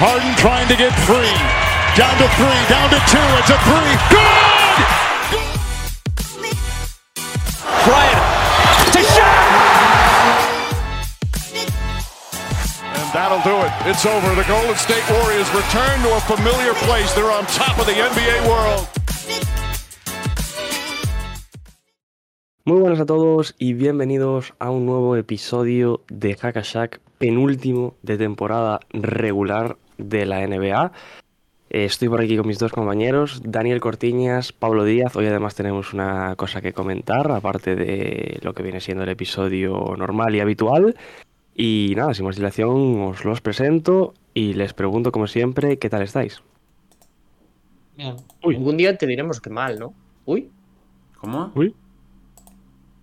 Harden trying to get free. Down to three, down to two. It's a three. Good! Bryant to shot. And that'll do it. It's over. The Golden State Warriors return to a familiar place. They're on top of the NBA world. Muy buenas a todos y bienvenidos a un nuevo episodio de Hackashack, penúltimo de temporada regular de la NBA. Eh, Estoy por aquí con mis dos compañeros, Daniel Cortiñas, Pablo Díaz. Hoy además tenemos una cosa que comentar, aparte de lo que viene siendo el episodio normal y habitual. Y nada, sin más dilación, os los presento y les pregunto, como siempre, ¿qué tal estáis? Uy. Algún día te diremos que mal, ¿no? Uy. ¿Cómo? Uy.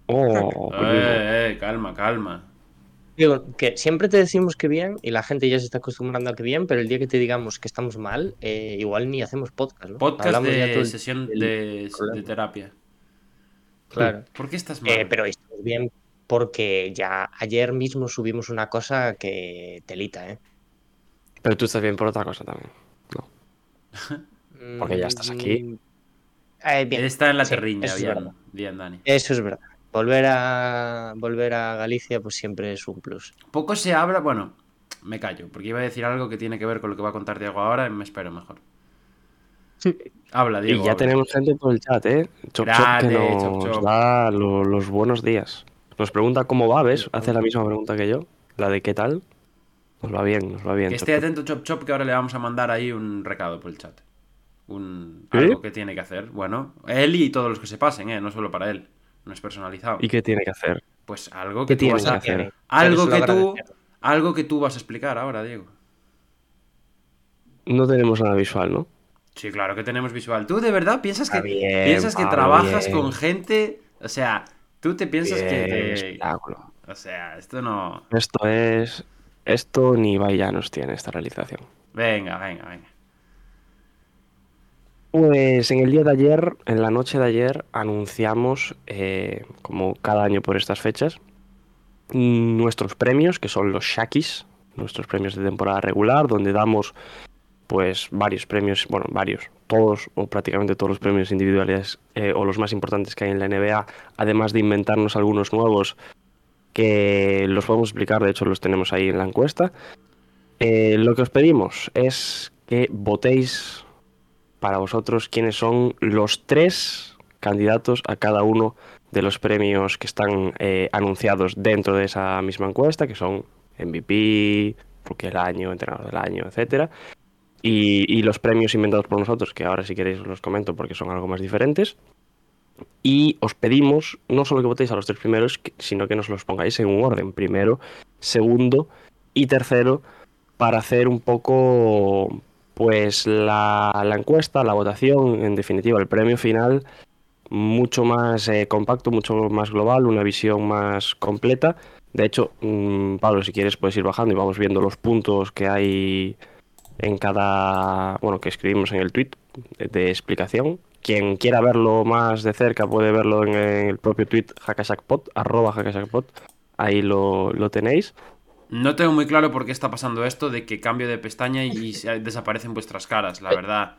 Oh, Eh, eh, calma, calma. Digo, que siempre te decimos que bien y la gente ya se está acostumbrando a que bien, pero el día que te digamos que estamos mal, eh, igual ni hacemos podcast, ¿no? Podcast Hablamos ya todo de el- sesión de, terapia. Claro. ¿Por qué estás mal? Eh, pero estamos bien porque ya ayer mismo subimos una cosa que telita, ¿eh? pero tú estás bien por otra cosa también. Porque ya estás aquí. Mm, eh, bien. Está en la Sí, terriña, bien, bien, Dani. Eso es verdad. Volver a volver a Galicia pues siempre es un plus. Poco se habla, bueno, me callo, porque iba a decir algo que tiene que ver con lo que va a contar Diego ahora y me espero mejor. Habla, Diego. Y ya habla. tenemos gente por el chat, ¿eh? Chop Chop que nos Chop Chop. da lo- los buenos días. Nos pregunta cómo va, ¿ves? Hace la misma pregunta que yo. La de qué tal. Nos va bien, nos va bien. Que esté Chop. atento, Chop Chop, que ahora le vamos a mandar ahí un recado por el chat. Un, ¿Sí? Algo que tiene que hacer. Bueno, él y todos los que se pasen, ¿eh? No solo para él. No es personalizado. ¿Y qué tiene que hacer? Pues algo ¿Qué que tú vas que a... hacer? Algo que tú... Algo que tú vas a explicar ahora, Diego. No tenemos nada visual, ¿no? Sí, claro que tenemos visual. ¿Tú de verdad piensas que, bien, piensas que trabajas bien. con gente? O sea, tú te piensas Bien, que... espectáculo. O sea, esto no... Esto es. Esto ni nos tiene esta realización. Venga, venga, venga. Pues en el día de ayer, en la noche de ayer, anunciamos, eh, como cada año por estas fechas, nuestros premios, que son los Shakis, nuestros premios de temporada regular, donde damos pues varios premios, bueno, varios, todos o prácticamente todos los premios individuales eh, o los más importantes que hay en la NBA, además de inventarnos algunos nuevos que los podemos explicar, de hecho los tenemos ahí en la encuesta. Eh, lo que os pedimos es que votéis para vosotros quiénes son los tres candidatos a cada uno de los premios que están eh, anunciados dentro de esa misma encuesta, que son MVP, Rookie del Año, Entrenador del Año, etcétera. Y, los premios inventados por nosotros, que ahora si queréis os los comento porque son algo más diferentes. Y os pedimos no solo que votéis a los tres primeros, sino que nos los pongáis en un orden, primero, segundo y tercero, para hacer un poco pues la, encuesta, la votación, en definitiva, el premio final, mucho más eh, compacto, mucho más global, una visión más completa. De hecho, mm, Pablo, si quieres puedes ir bajando y vamos viendo los puntos que hay en cada, bueno, que escribimos en el tweet de, de explicación. Quien quiera verlo más de cerca puede verlo en el propio tweet hackashackpot, arroba hackashackpot. Ahí lo, lo tenéis. No tengo muy claro por qué está pasando esto de que cambio de pestaña y se- desaparecen vuestras caras, la verdad.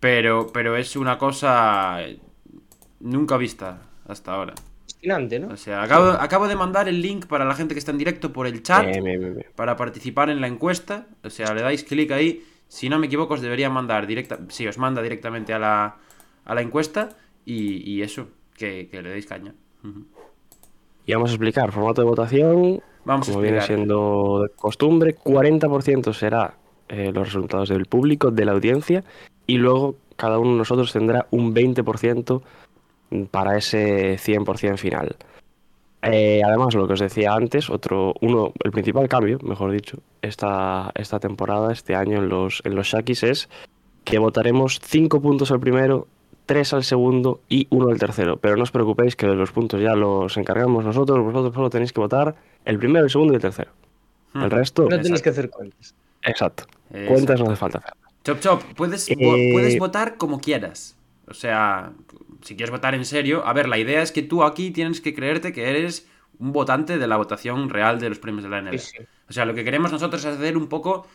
Pero, pero es una cosa nunca vista hasta ahora. Fascinante, ¿no? O sea, acabo, acabo de mandar el link para la gente que está en directo por el chat bien, bien, bien, bien. para participar en la encuesta. O sea, le dais clic ahí. Si no me equivoco, os debería mandar directa. Sí, os manda directamente a la, a la encuesta. Y, y eso, que, que le deis caña. Ujú. Y vamos a explicar formato de votación. Vamos a como viene siendo de costumbre, 40% será eh, los resultados del público, de la audiencia, y luego cada uno de nosotros tendrá un 20% para ese 100% final. Eh, además, lo que os decía antes, otro, uno, el principal cambio, mejor dicho, esta, esta temporada, este año en los, en los Shakis es que votaremos 5 puntos al primero, 3 al segundo y 1 al tercero. Pero no os preocupéis que de los puntos ya los encargamos nosotros, vosotros solo tenéis que votar el primero, el segundo y el tercero. El Hmm. resto, No tenéis Exacto. que hacer cuentas. exacto. Exacto. Cuentas no hace falta hacer. Chop Chop, puedes, vo- Eh, puedes votar como quieras. O sea, si quieres votar en serio, a ver, la idea es que tú aquí tienes que creerte que eres un votante de la votación real de los premios de la NBA. Sí, sí. O sea, lo que queremos nosotros es hacer un poco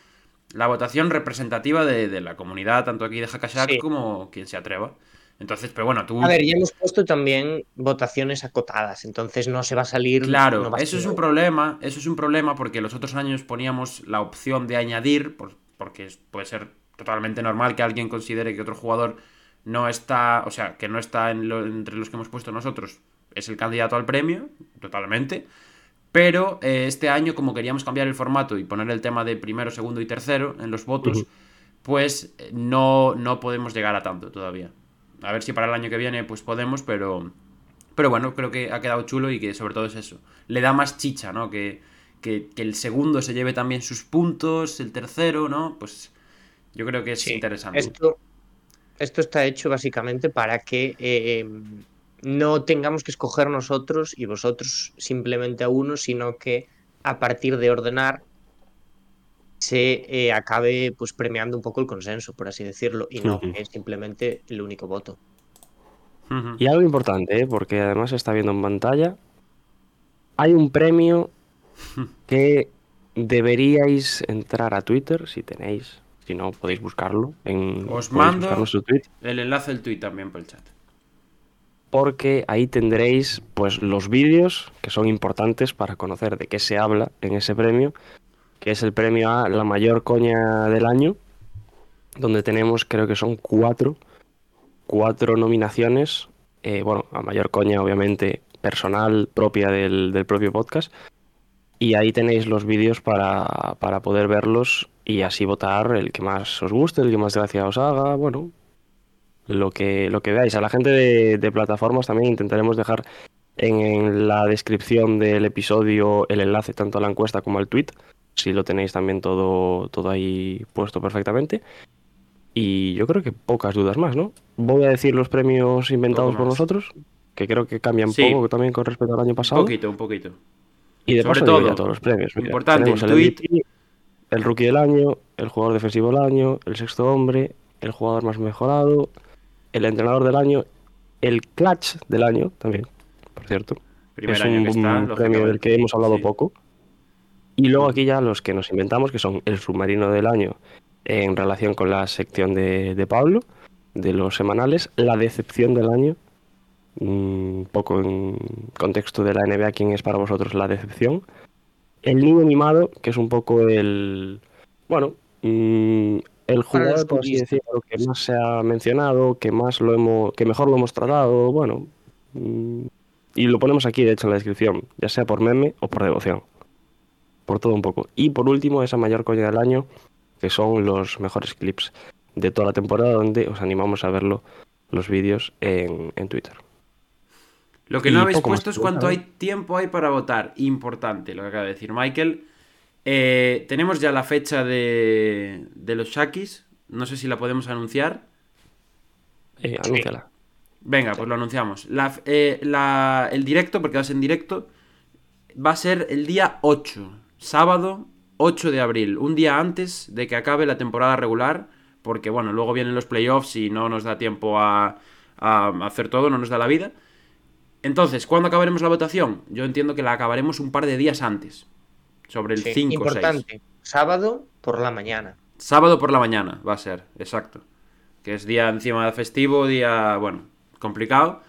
la votación representativa de, de la comunidad, tanto aquí de Hackashack Sí. como quien se atreva. Entonces, pero bueno, tú. A ver, ya hemos puesto también votaciones acotadas, entonces no se va a salir. Claro, no va a eso es un problema, eso es un problema porque los otros años poníamos la opción de añadir, por- porque puede ser totalmente normal que alguien considere que otro jugador no está, o sea, que no está en lo- entre los que hemos puesto nosotros, es el candidato al premio, totalmente. Pero eh, este año, como queríamos cambiar el formato y poner el tema de primero, segundo y tercero en los votos, pues eh, no, no podemos llegar a tanto todavía. A ver si para el año que viene pues podemos, pero, pero bueno, creo que ha quedado chulo y que sobre todo es eso. Le da más chicha, ¿no? Que, que, que el segundo se lleve también sus puntos, el tercero, ¿no? Pues yo creo que es Sí, interesante. Esto, esto está hecho básicamente para que eh, no tengamos que escoger nosotros y vosotros simplemente a uno, sino que a partir de ordenar se eh, acabe pues premiando un poco el consenso, por así decirlo, y no es simplemente el único voto. Y algo importante, ¿eh? porque además se está viendo en pantalla. Hay un premio que deberíais entrar a Twitter si tenéis. Si no, podéis buscarlo. En, Os mando- nuestro tweet, El enlace del tweet también por el chat. porque ahí tendréis pues los vídeos que son importantes para conocer de qué se habla en ese premio, que es el premio a la mayor coña del año, donde tenemos creo que son cuatro, cuatro nominaciones, eh, bueno, a mayor coña obviamente personal propia del, del propio podcast, y ahí tenéis los vídeos para, para poder verlos y así votar el que más os guste, el que más gracia os haga, bueno, lo que, lo que veáis. A la gente de, plataformas también intentaremos dejar en la descripción del episodio el enlace tanto a la encuesta como al tweet, si lo tenéis también todo, todo ahí puesto perfectamente. Y yo creo que pocas dudas más, ¿no? Voy a decir los premios inventados por nosotros, que creo que cambian Sí. poco también con respecto al año Un pasado. poquito, un poquito. Y de Sobre paso digo todo, ya todos los premios. Mira, importante, el el tweet. MVP, el rookie del año, el jugador defensivo del año, el sexto hombre, el jugador más mejorado, el entrenador del año, el clutch del año también, por cierto. Primer es año un, que está, un premio del que hemos hablado Sí. poco. Y luego aquí ya los que nos inventamos, que son el submarino del año en relación con la sección de, de Pablo, de los semanales, la decepción del año, un poco en contexto de la NBA, ¿quién es para vosotros la decepción? El niño mimado, que es un poco el, bueno, mm, el jugador, por así decirlo, que más se ha mencionado, que más lo hemos, que mejor lo hemos tratado, bueno, mm, y lo ponemos aquí, de hecho, en la descripción, ya sea por meme o por devoción. Por todo un poco. Y por último, esa mayor coña del año, que son los mejores clips de toda la temporada, donde os animamos a verlo, los vídeos en, en Twitter. Lo que Y no habéis puesto es cuánto hay tiempo hay para votar. Importante lo que acaba de decir Michael. Eh, tenemos ya la fecha de, de los Shakis. No sé si la podemos anunciar. Eh, anúnciala. Venga, pues lo anunciamos. La, eh, la- el directo, porque va a ser en directo, va a ser el día 8, sábado 8 de abril, un día antes de que acabe la temporada regular, porque bueno, luego vienen los playoffs y no nos da tiempo a, a hacer todo, no nos da la vida. Entonces, ¿cuándo acabaremos la votación? Yo entiendo que la acabaremos un par de días antes, sobre el Sí, 5 o 6. importante, sábado por la mañana. Sábado por la mañana va a ser, exacto. Que es día encima de festivo, día, bueno, complicado.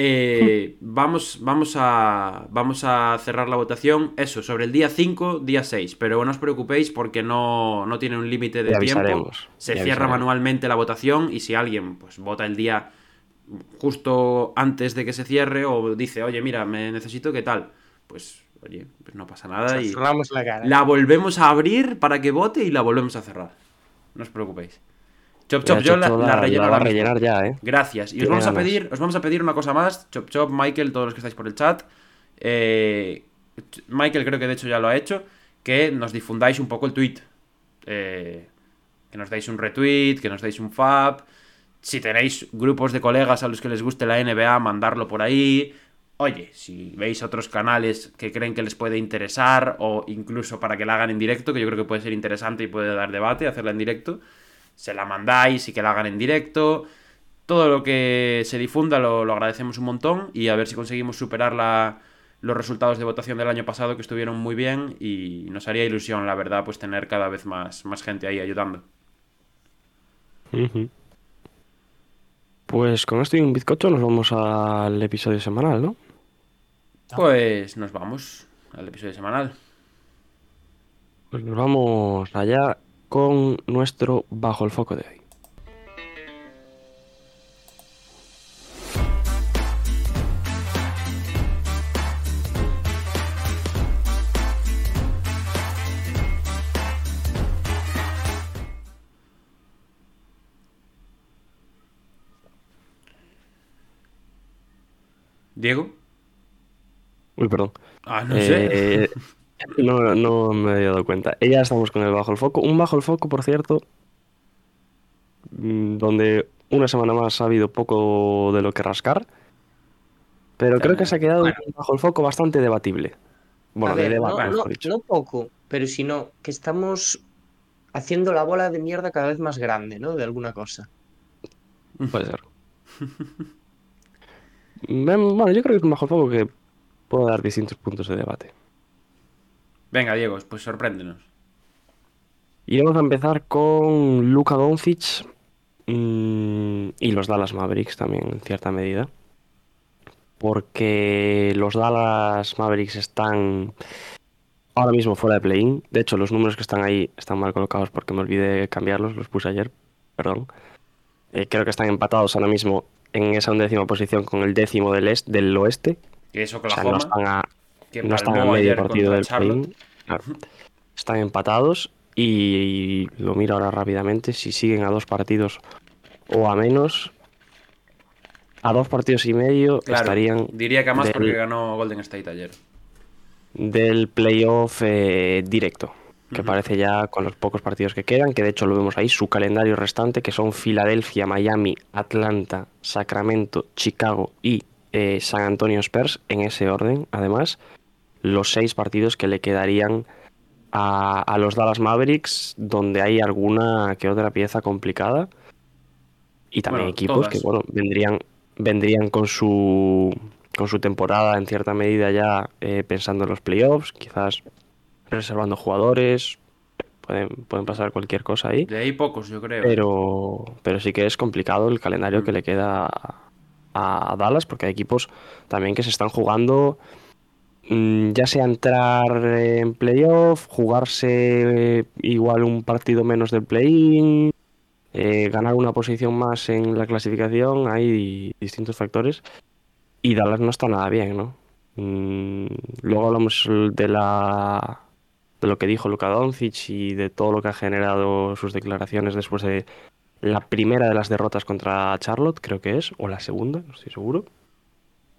Eh, vamos, vamos, a, vamos a cerrar la votación, eso, sobre el día 5, día 6. Pero no os preocupéis porque no, no tiene un límite de tiempo. Se cierra avisaremos. manualmente la votación y si alguien pues vota el día justo antes de que se cierre o dice, oye, mira, me necesito, ¿qué tal? Pues, oye, pues no pasa nada y Cerramos la cara. la volvemos a abrir para que vote y la volvemos a cerrar. No os preocupéis. Chop Chop, yo la, la relleno va a ahora mismo. rellenar ya, ¿eh? Gracias. Y os vamos, a pedir, os vamos a pedir una cosa más. Chop Chop, Michael, todos los que estáis por el chat. Eh, Ch- Michael creo que de hecho ya lo ha hecho. Que nos difundáis un poco el tweet. Eh, que nos deis un retweet, que nos deis un fab. Si tenéis grupos de colegas a los que les guste la NBA, mandarlo por ahí. Oye, si veis otros canales que creen que les puede interesar, o incluso para que la hagan en directo, que yo creo que puede ser interesante y puede dar debate, hacerla en directo, se la mandáis y que la hagan en directo. Todo lo que se difunda lo, lo agradecemos un montón y a ver si conseguimos superar la, los resultados de votación del año pasado que estuvieron muy bien y nos haría ilusión, la verdad, pues tener cada vez más, más gente ahí ayudando. Pues con esto y un bizcocho nos vamos al episodio semanal, ¿no? Pues nos vamos al episodio semanal. Pues nos vamos allá con nuestro Bajo el Foco de hoy. Diego. Uy, perdón. Ah, no sé. Eh, no, no me había dado cuenta. Ya estamos con el Bajo el Foco. Un Bajo el Foco, por cierto, mm, donde una semana más ha habido poco de lo que rascar. Pero creo que se ha quedado Bueno. un Bajo el Foco bastante debatible. Bueno, A de ver, debate, no, no- poco, pero sino que estamos haciendo la bola de mierda cada vez más grande, ¿no? De alguna cosa. Puede ser. Bueno, yo creo que es un Bajo el Foco que puede dar distintos puntos de debate. Venga, Diego, pues sorpréndenos. Y vamos a empezar con Luka Doncic mm, y los Dallas Mavericks también, en cierta medida. Porque los Dallas Mavericks están ahora mismo fuera de play-in. De hecho, los números que están ahí están mal colocados porque me olvidé cambiarlos, los puse ayer, perdón. Eh, creo que están empatados ahora mismo en esa undécima posición con el décimo del, est del oeste. Que es O sea, Oklahoma. no están a, que no están a medio partido del. Claro. Están empatados y lo miro ahora rápidamente. Si siguen a dos partidos o a menos, a dos partidos y medio Claro, estarían diría que a más del- porque ganó Golden State ayer. del playoff eh, directo. Que parece ya con los pocos partidos que quedan, que de hecho lo vemos ahí, su calendario restante, que son Filadelfia, Miami, Atlanta, Sacramento, Chicago y eh, San Antonio Spurs, en ese orden, además, los seis partidos que le quedarían a, a los Dallas Mavericks, donde hay alguna que otra pieza complicada. Y también Bueno, equipos todas. que bueno, vendrían, vendrían con su con su temporada en cierta medida ya eh, pensando en los playoffs, quizás reservando jugadores, pueden, pueden pasar cualquier cosa ahí. De ahí pocos, yo creo. Pero, pero sí que es complicado el calendario que Mm. le queda a, a Dallas, porque hay equipos también que se están jugando, ya sea entrar en playoff, jugarse eh, igual un partido menos del play-in, eh, ganar una posición más en la clasificación, hay distintos factores. Y Dallas no está nada bien, ¿no? Mm, luego hablamos de la de lo que dijo Luka Doncic y de todo lo que ha generado sus declaraciones después de la primera de las derrotas contra Charlotte, creo que es, o la segunda, no estoy seguro,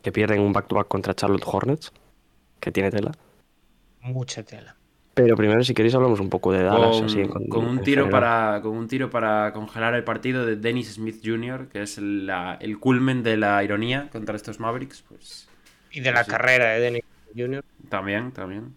que pierden un back-to-back contra Charlotte Hornets, que tiene tela. Mucha tela. Pero primero, si queréis, hablamos un poco de Dallas. con, así, en- con un tiro general. para con un tiro para congelar el partido de Dennis Smith Jr., que es la- el culmen de la ironía contra estos Mavericks, pues Y de la Sí. carrera de Dennis Jr. también, también.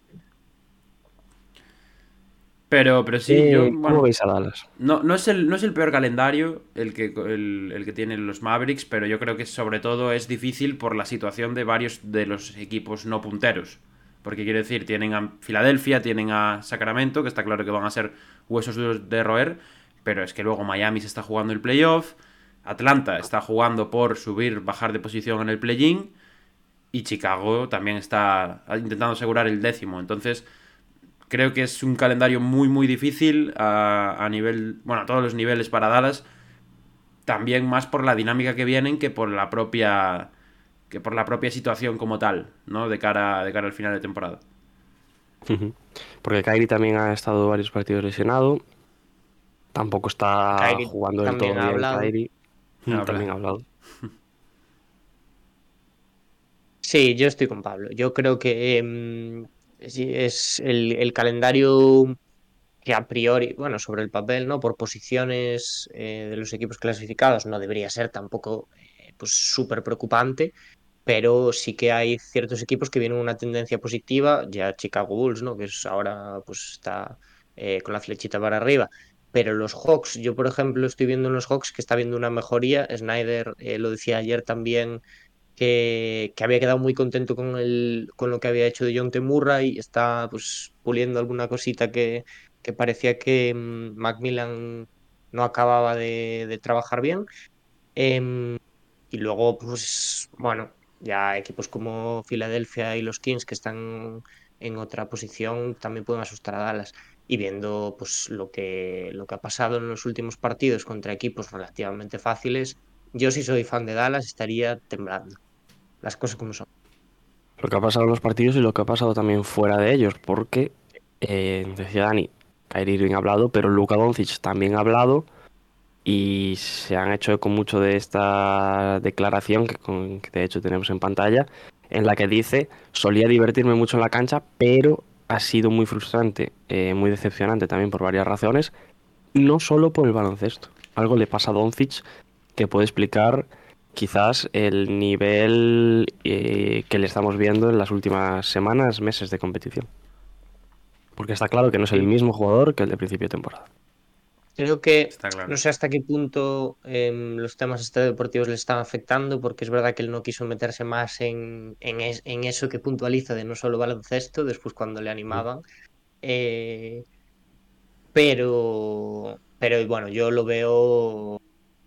Pero, pero sí, yo, ¿Cómo bueno, veis a Dallas? no, no, es el, no es el peor calendario el que, el, el que tienen los Mavericks, pero yo creo que sobre todo es difícil por la situación de varios de los equipos no punteros. Porque quiero decir, tienen a Filadelfia, tienen a Sacramento, que está claro que van a ser huesos duros de roer, pero es que luego Miami se está jugando el playoff, Atlanta está jugando por subir, bajar de posición en el play-in, y Chicago también está intentando asegurar el décimo. Entonces, creo que es un calendario muy, muy difícil a, a nivel, bueno, a todos los niveles para Dallas. También más por la dinámica que vienen que por la propia que por la propia situación como tal, ¿no? De cara, de cara al final de temporada. Porque Kyrie también ha estado varios partidos lesionado. Tampoco está Kyrie jugando del todo bien hablado. Kyrie. Habla. También ha hablado. Sí, yo estoy con Pablo. Yo creo que em, es el, calendario que a priori, bueno, sobre el papel, ¿no? Por posiciones eh, de los equipos clasificados no debería ser tampoco eh, pues súper preocupante, pero sí que hay ciertos equipos que vienen una tendencia positiva, ya Chicago Bulls, ¿no? Que es ahora pues está eh, con la flechita para arriba. Pero los Hawks, yo por ejemplo estoy viendo en los Hawks que está viendo una mejoría. Snyder eh, lo decía ayer también que, había quedado muy contento con, el, con lo que había hecho de John Temurra y está pues puliendo alguna cosita que, que parecía que mm, Macmillan no acababa de, de trabajar bien. Em, y luego, pues, bueno, ya equipos como Filadelfia y los Kings que están en otra posición también pueden asustar a Dallas. Y viendo pues lo que, lo que ha pasado en los últimos partidos contra equipos relativamente fáciles, yo si soy fan de Dallas estaría temblando. Las cosas como son. Lo que ha pasado en los partidos y lo que ha pasado también fuera de ellos, porque eh, decía Dani, Kyrie Irving ha hablado, pero Luka Doncic también ha hablado y se han hecho eco mucho de esta declaración que, de hecho tenemos en pantalla, en la que dice, solía divertirme mucho en la cancha, pero ha sido muy frustrante, eh, muy decepcionante también por varias razones, no solo por el baloncesto. Algo le pasa a Doncic que puede explicar quizás el nivel eh, que le estamos viendo en las últimas semanas, meses de competición. Porque está claro que no es el mismo jugador que el de principio de temporada. Creo que claro. no sé hasta qué punto em, los temas extradeportivos le están afectando, porque es verdad que él no quiso meterse más en, en, es- en eso que puntualiza de no solo baloncesto, después cuando le animaban. Eh, pero, pero bueno, yo lo veo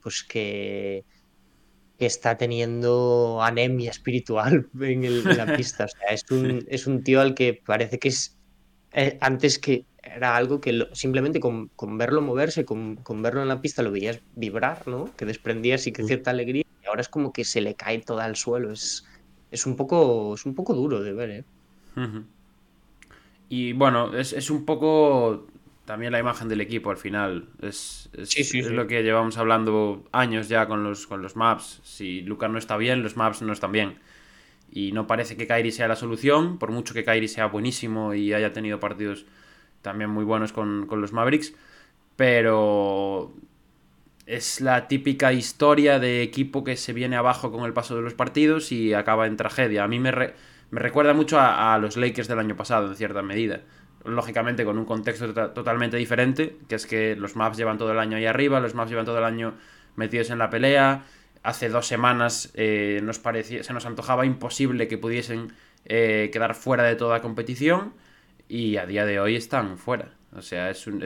pues que, que está teniendo anemia espiritual en, el- en la pista. O sea, es un, es un tío al que parece que es eh, antes que era algo que lo- simplemente con, con verlo moverse, con, con verlo en la pista lo veías vibrar, ¿no? Que desprendía así que cierta alegría y ahora es como que se le cae todo al suelo. Es, es un poco, es un poco duro de ver, ¿eh? Y bueno, es, es un poco también la imagen del equipo al final. Es, es- Sí, sí, es sí. lo que llevamos hablando años ya con los, con los maps. Si Lucas no está bien, los maps no están bien. Y no parece que Kairi sea la solución, por mucho que Kairi sea buenísimo y haya tenido partidos también muy buenos con, con los Mavericks. Pero es la típica historia de equipo que se viene abajo con el paso de los partidos y acaba en tragedia. A mí me, re- me recuerda mucho a, a los Lakers del año pasado, en cierta medida. Lógicamente con un contexto tota- totalmente diferente, que es que los Maps llevan todo el año ahí arriba, los Maps llevan todo el año metidos en la pelea. Hace dos semanas eh, nos parecía, se nos antojaba imposible que pudiesen eh, quedar fuera de toda competición y a día de hoy están fuera. O sea, es un-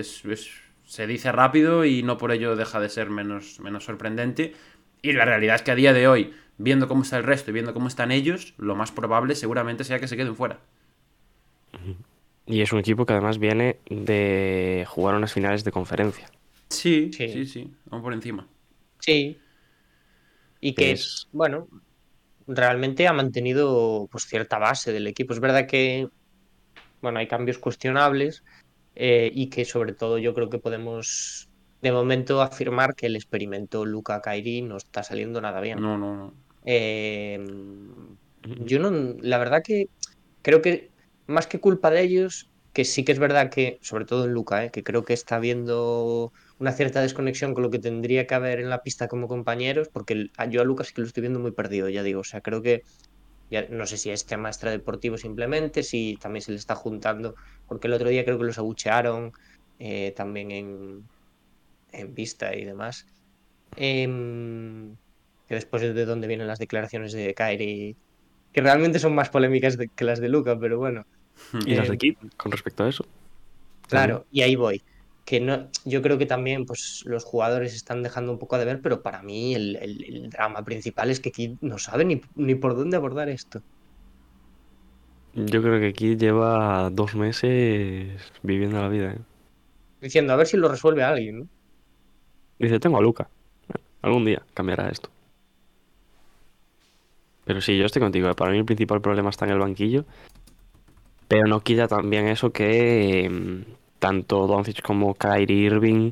se dice rápido y no por ello deja de ser menos, menos sorprendente. Y la realidad es que a día de hoy, viendo cómo está el resto y viendo cómo están ellos, lo más probable seguramente sea que se queden fuera. Y es un equipo que además viene de jugar unas finales de conferencia. Sí, Sí. sí, sí, vamos por encima. Sí. Y que, Es- bueno, realmente ha mantenido pues cierta base del equipo. Es verdad que, bueno, hay cambios cuestionables eh, y que sobre todo yo creo que podemos de momento afirmar que el experimento Luca Kairi no está saliendo nada bien. No, no, no. Eh, yo no, la verdad que creo que más que culpa de ellos, que sí que es verdad que, sobre todo en Luca, eh, que creo que está habiendo una cierta desconexión con lo que tendría que haber en la pista como compañeros, porque yo a Lucas sí que lo estoy viendo muy perdido, ya digo, o sea, creo que ya no sé si es tema extradeportivo simplemente, si también se le está juntando, porque el otro día creo que los abuchearon eh, también en, en pista y demás. Em, que después es de donde vienen las declaraciones de Kyrie, que realmente son más polémicas que las de Luca, pero bueno. Y las Eh, de Kid, con respecto a eso. Claro, y ahí voy. Que no, yo creo que también pues, los jugadores están dejando un poco de ver, pero para mí el, el- el drama principal es que Kid no sabe ni, ni por dónde abordar esto. Yo creo que Kid lleva dos meses viviendo la vida. ¿eh? Diciendo, a ver si lo resuelve alguien, ¿no? Dice, tengo a Luca. Bueno, algún día cambiará esto. Pero sí, yo estoy contigo. ¿eh? Para mí el principal problema está en el banquillo. Pero no quita también eso que em, tanto Doncic como Kyrie Irving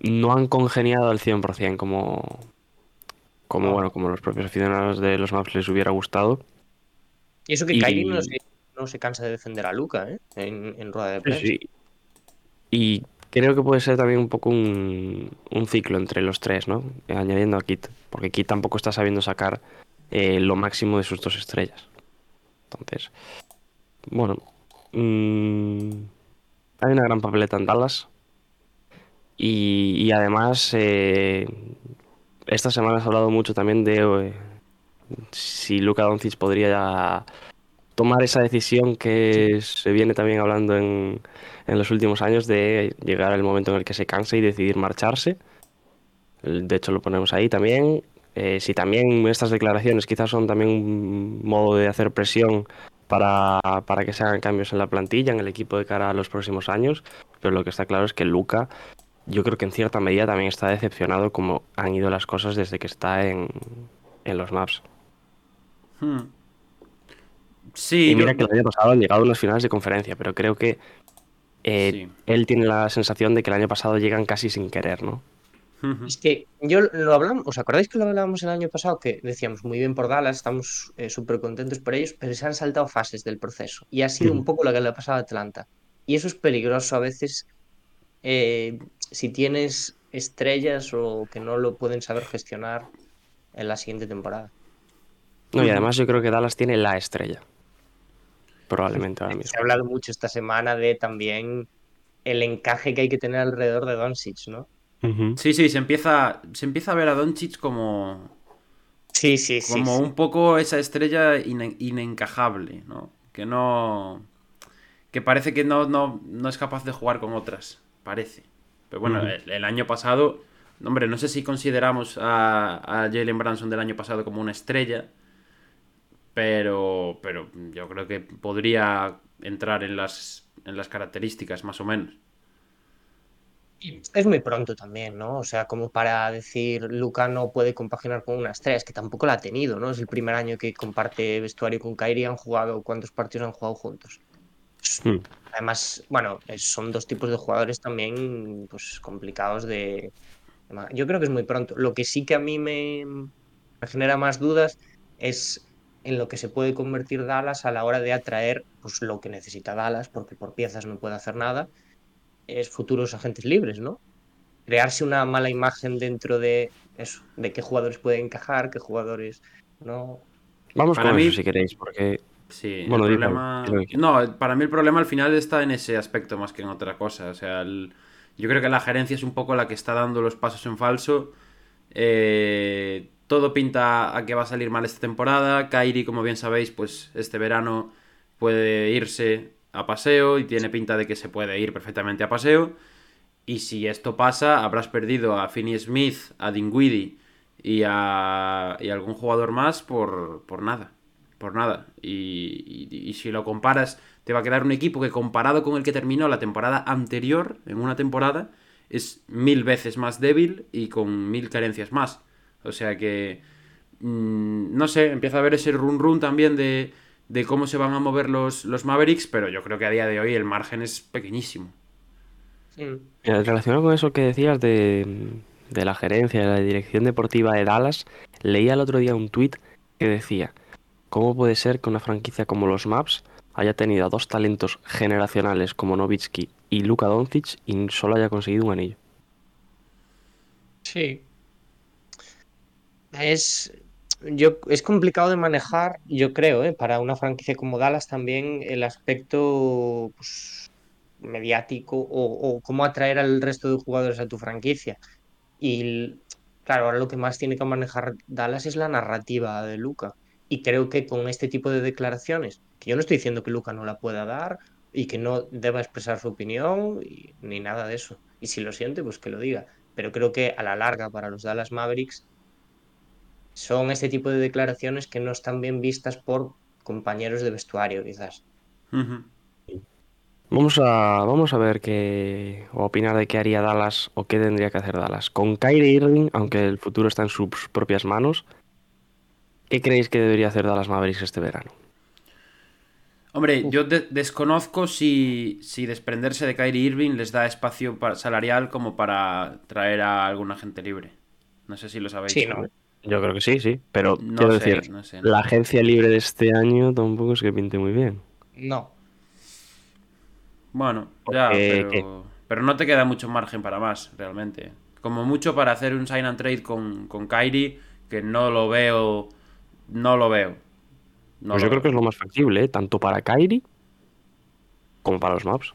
no han congeniado al 100% como, como, Ah. bueno, como los propios aficionados de los Maps les hubiera gustado. Y eso que Y- Kyrie no se, no se cansa de defender a Luca, ¿eh? En, en rueda de prensa. Y creo que puede ser también un poco un, un ciclo entre los tres, ¿no? Añadiendo a Kit, porque Kit tampoco está sabiendo sacar eh, lo máximo de sus dos estrellas. Entonces, bueno, mm, hay una gran papeleta en Dallas. Y, y además, eh, esta semana has hablado mucho también de eh, si Luka Doncic podría tomar esa decisión que se viene también hablando en, en los últimos años de llegar al momento en el que se canse y decidir marcharse. De hecho, lo ponemos ahí también. Eh, si también estas declaraciones quizás son también un modo de hacer presión para, para que se hagan cambios en la plantilla, en el equipo de cara a los próximos años, pero lo que está claro es que Luca, yo creo que en cierta medida también está decepcionado como han ido las cosas desde que está en, en los maps. Hmm. Sí, Y mira yo- que el año pasado han llegado a unas finales de conferencia, pero creo que eh, Sí. él tiene la sensación de que el año pasado llegan casi sin querer, ¿no? Es que yo lo hablamos, ¿os acordáis que lo hablábamos el año pasado? Que decíamos muy bien por Dallas, estamos eh, súper contentos por ellos, pero se han saltado fases del proceso. Y ha sido un poco lo que le ha pasado a Atlanta. Y eso es peligroso a veces eh, si tienes estrellas o que no lo pueden saber gestionar en la siguiente temporada. No, y además yo creo que Dallas tiene la estrella. Probablemente ahora Se mismo. ha hablado mucho esta semana de también el encaje que hay que tener alrededor de Doncic, ¿no? Sí, sí, se empieza, se empieza a ver a Doncic como, Sí, sí, sí. como sí. un poco esa estrella ine- inencajable, ¿no? Que no. Que parece que no, no, no es capaz de jugar con otras. Parece. Pero bueno, el año pasado. Hombre, no sé si consideramos a, a Jalen Branson del año pasado como una estrella. Pero. Pero yo creo que podría entrar en las, en las características, más o menos. Es muy pronto también, ¿no? O sea, como para decir Luca no puede compaginar con una estrella, es que tampoco la ha tenido, ¿no? Es el primer año que comparte vestuario con Kyrie, han jugado, ¿cuántos partidos han jugado juntos? Mm. Además, bueno, son dos tipos de jugadores también, pues, complicados de... Yo creo que es muy pronto. Lo que sí que a mí me, me genera más dudas es en lo que se puede convertir Dallas a la hora de atraer, pues, lo que necesita Dallas, porque por piezas no puede hacer nada, es futuros agentes libres, ¿no? Crearse una mala imagen dentro de eso, de qué jugadores pueden encajar, qué jugadores no. Vamos Para con mí- eso si queréis, porque Sí, Bueno, el problema... Que. No, para mí el problema al final está en ese aspecto más que en otra cosa. O sea, el- yo creo que la gerencia es un poco la que está dando los pasos en falso. Eh, Todo pinta a que va a salir mal esta temporada. Kairi, como bien sabéis, pues este verano puede irse a paseo y tiene pinta de que se puede ir perfectamente a paseo. Y si esto pasa, habrás perdido a Finney Smith, a Dinwiddie y a, y a algún jugador más por, por nada. Por nada. Y, y- y si lo comparas, te va a quedar un equipo que comparado con el que terminó la temporada anterior, en una temporada, es mil veces más débil y con mil carencias más. O sea que, mm, no sé, empieza a haber ese run run también de, de cómo se van a mover los, los Mavericks, pero yo creo que a día de hoy el margen es pequeñísimo. Mm. Mira, relacionado con eso que decías de, de la gerencia, de la dirección deportiva de Dallas, leía el otro día un tuit que decía, ¿cómo puede ser que una franquicia como los Maps haya tenido a dos talentos generacionales como Novitsky y Luka Doncic y solo haya conseguido un anillo? Sí. Es, yo, es complicado de manejar, yo creo, ¿eh? Para una franquicia como Dallas también el aspecto pues, mediático o, cómo atraer al resto de jugadores a tu franquicia. Y claro, ahora lo que más tiene que manejar Dallas es la narrativa de Luca. Y creo que con este tipo de declaraciones, que yo no estoy diciendo que Luca no la pueda dar y que no deba expresar su opinión ni nada de eso. Y si lo siente, pues que lo diga. Pero creo que a la larga para los Dallas Mavericks son este tipo de declaraciones que no están bien vistas por compañeros de vestuario, quizás. Vamos a, vamos a ver qué o opinar de qué haría Dallas o qué tendría que hacer Dallas. Con Kyrie Irving, aunque el futuro está en sus propias manos, ¿qué creéis que debería hacer Dallas Mavericks este verano? Hombre, yo de- desconozco si, si desprenderse de Kyrie Irving les da espacio pa- salarial como para traer a algún agente libre. No sé si lo sabéis. Sí, ¿no? Yo creo que sí, sí, pero No quiero sé, decir, no sé. la agencia libre de este año tampoco es que pinte muy bien. No. Bueno, ya, Porque, pero, pero no te queda mucho margen para más, realmente. Como mucho para hacer un sign and trade con, con Kyrie, que no lo veo. No lo veo. No pues lo yo creo que es lo más factible, ¿eh? tanto para Kyrie como para los Maps.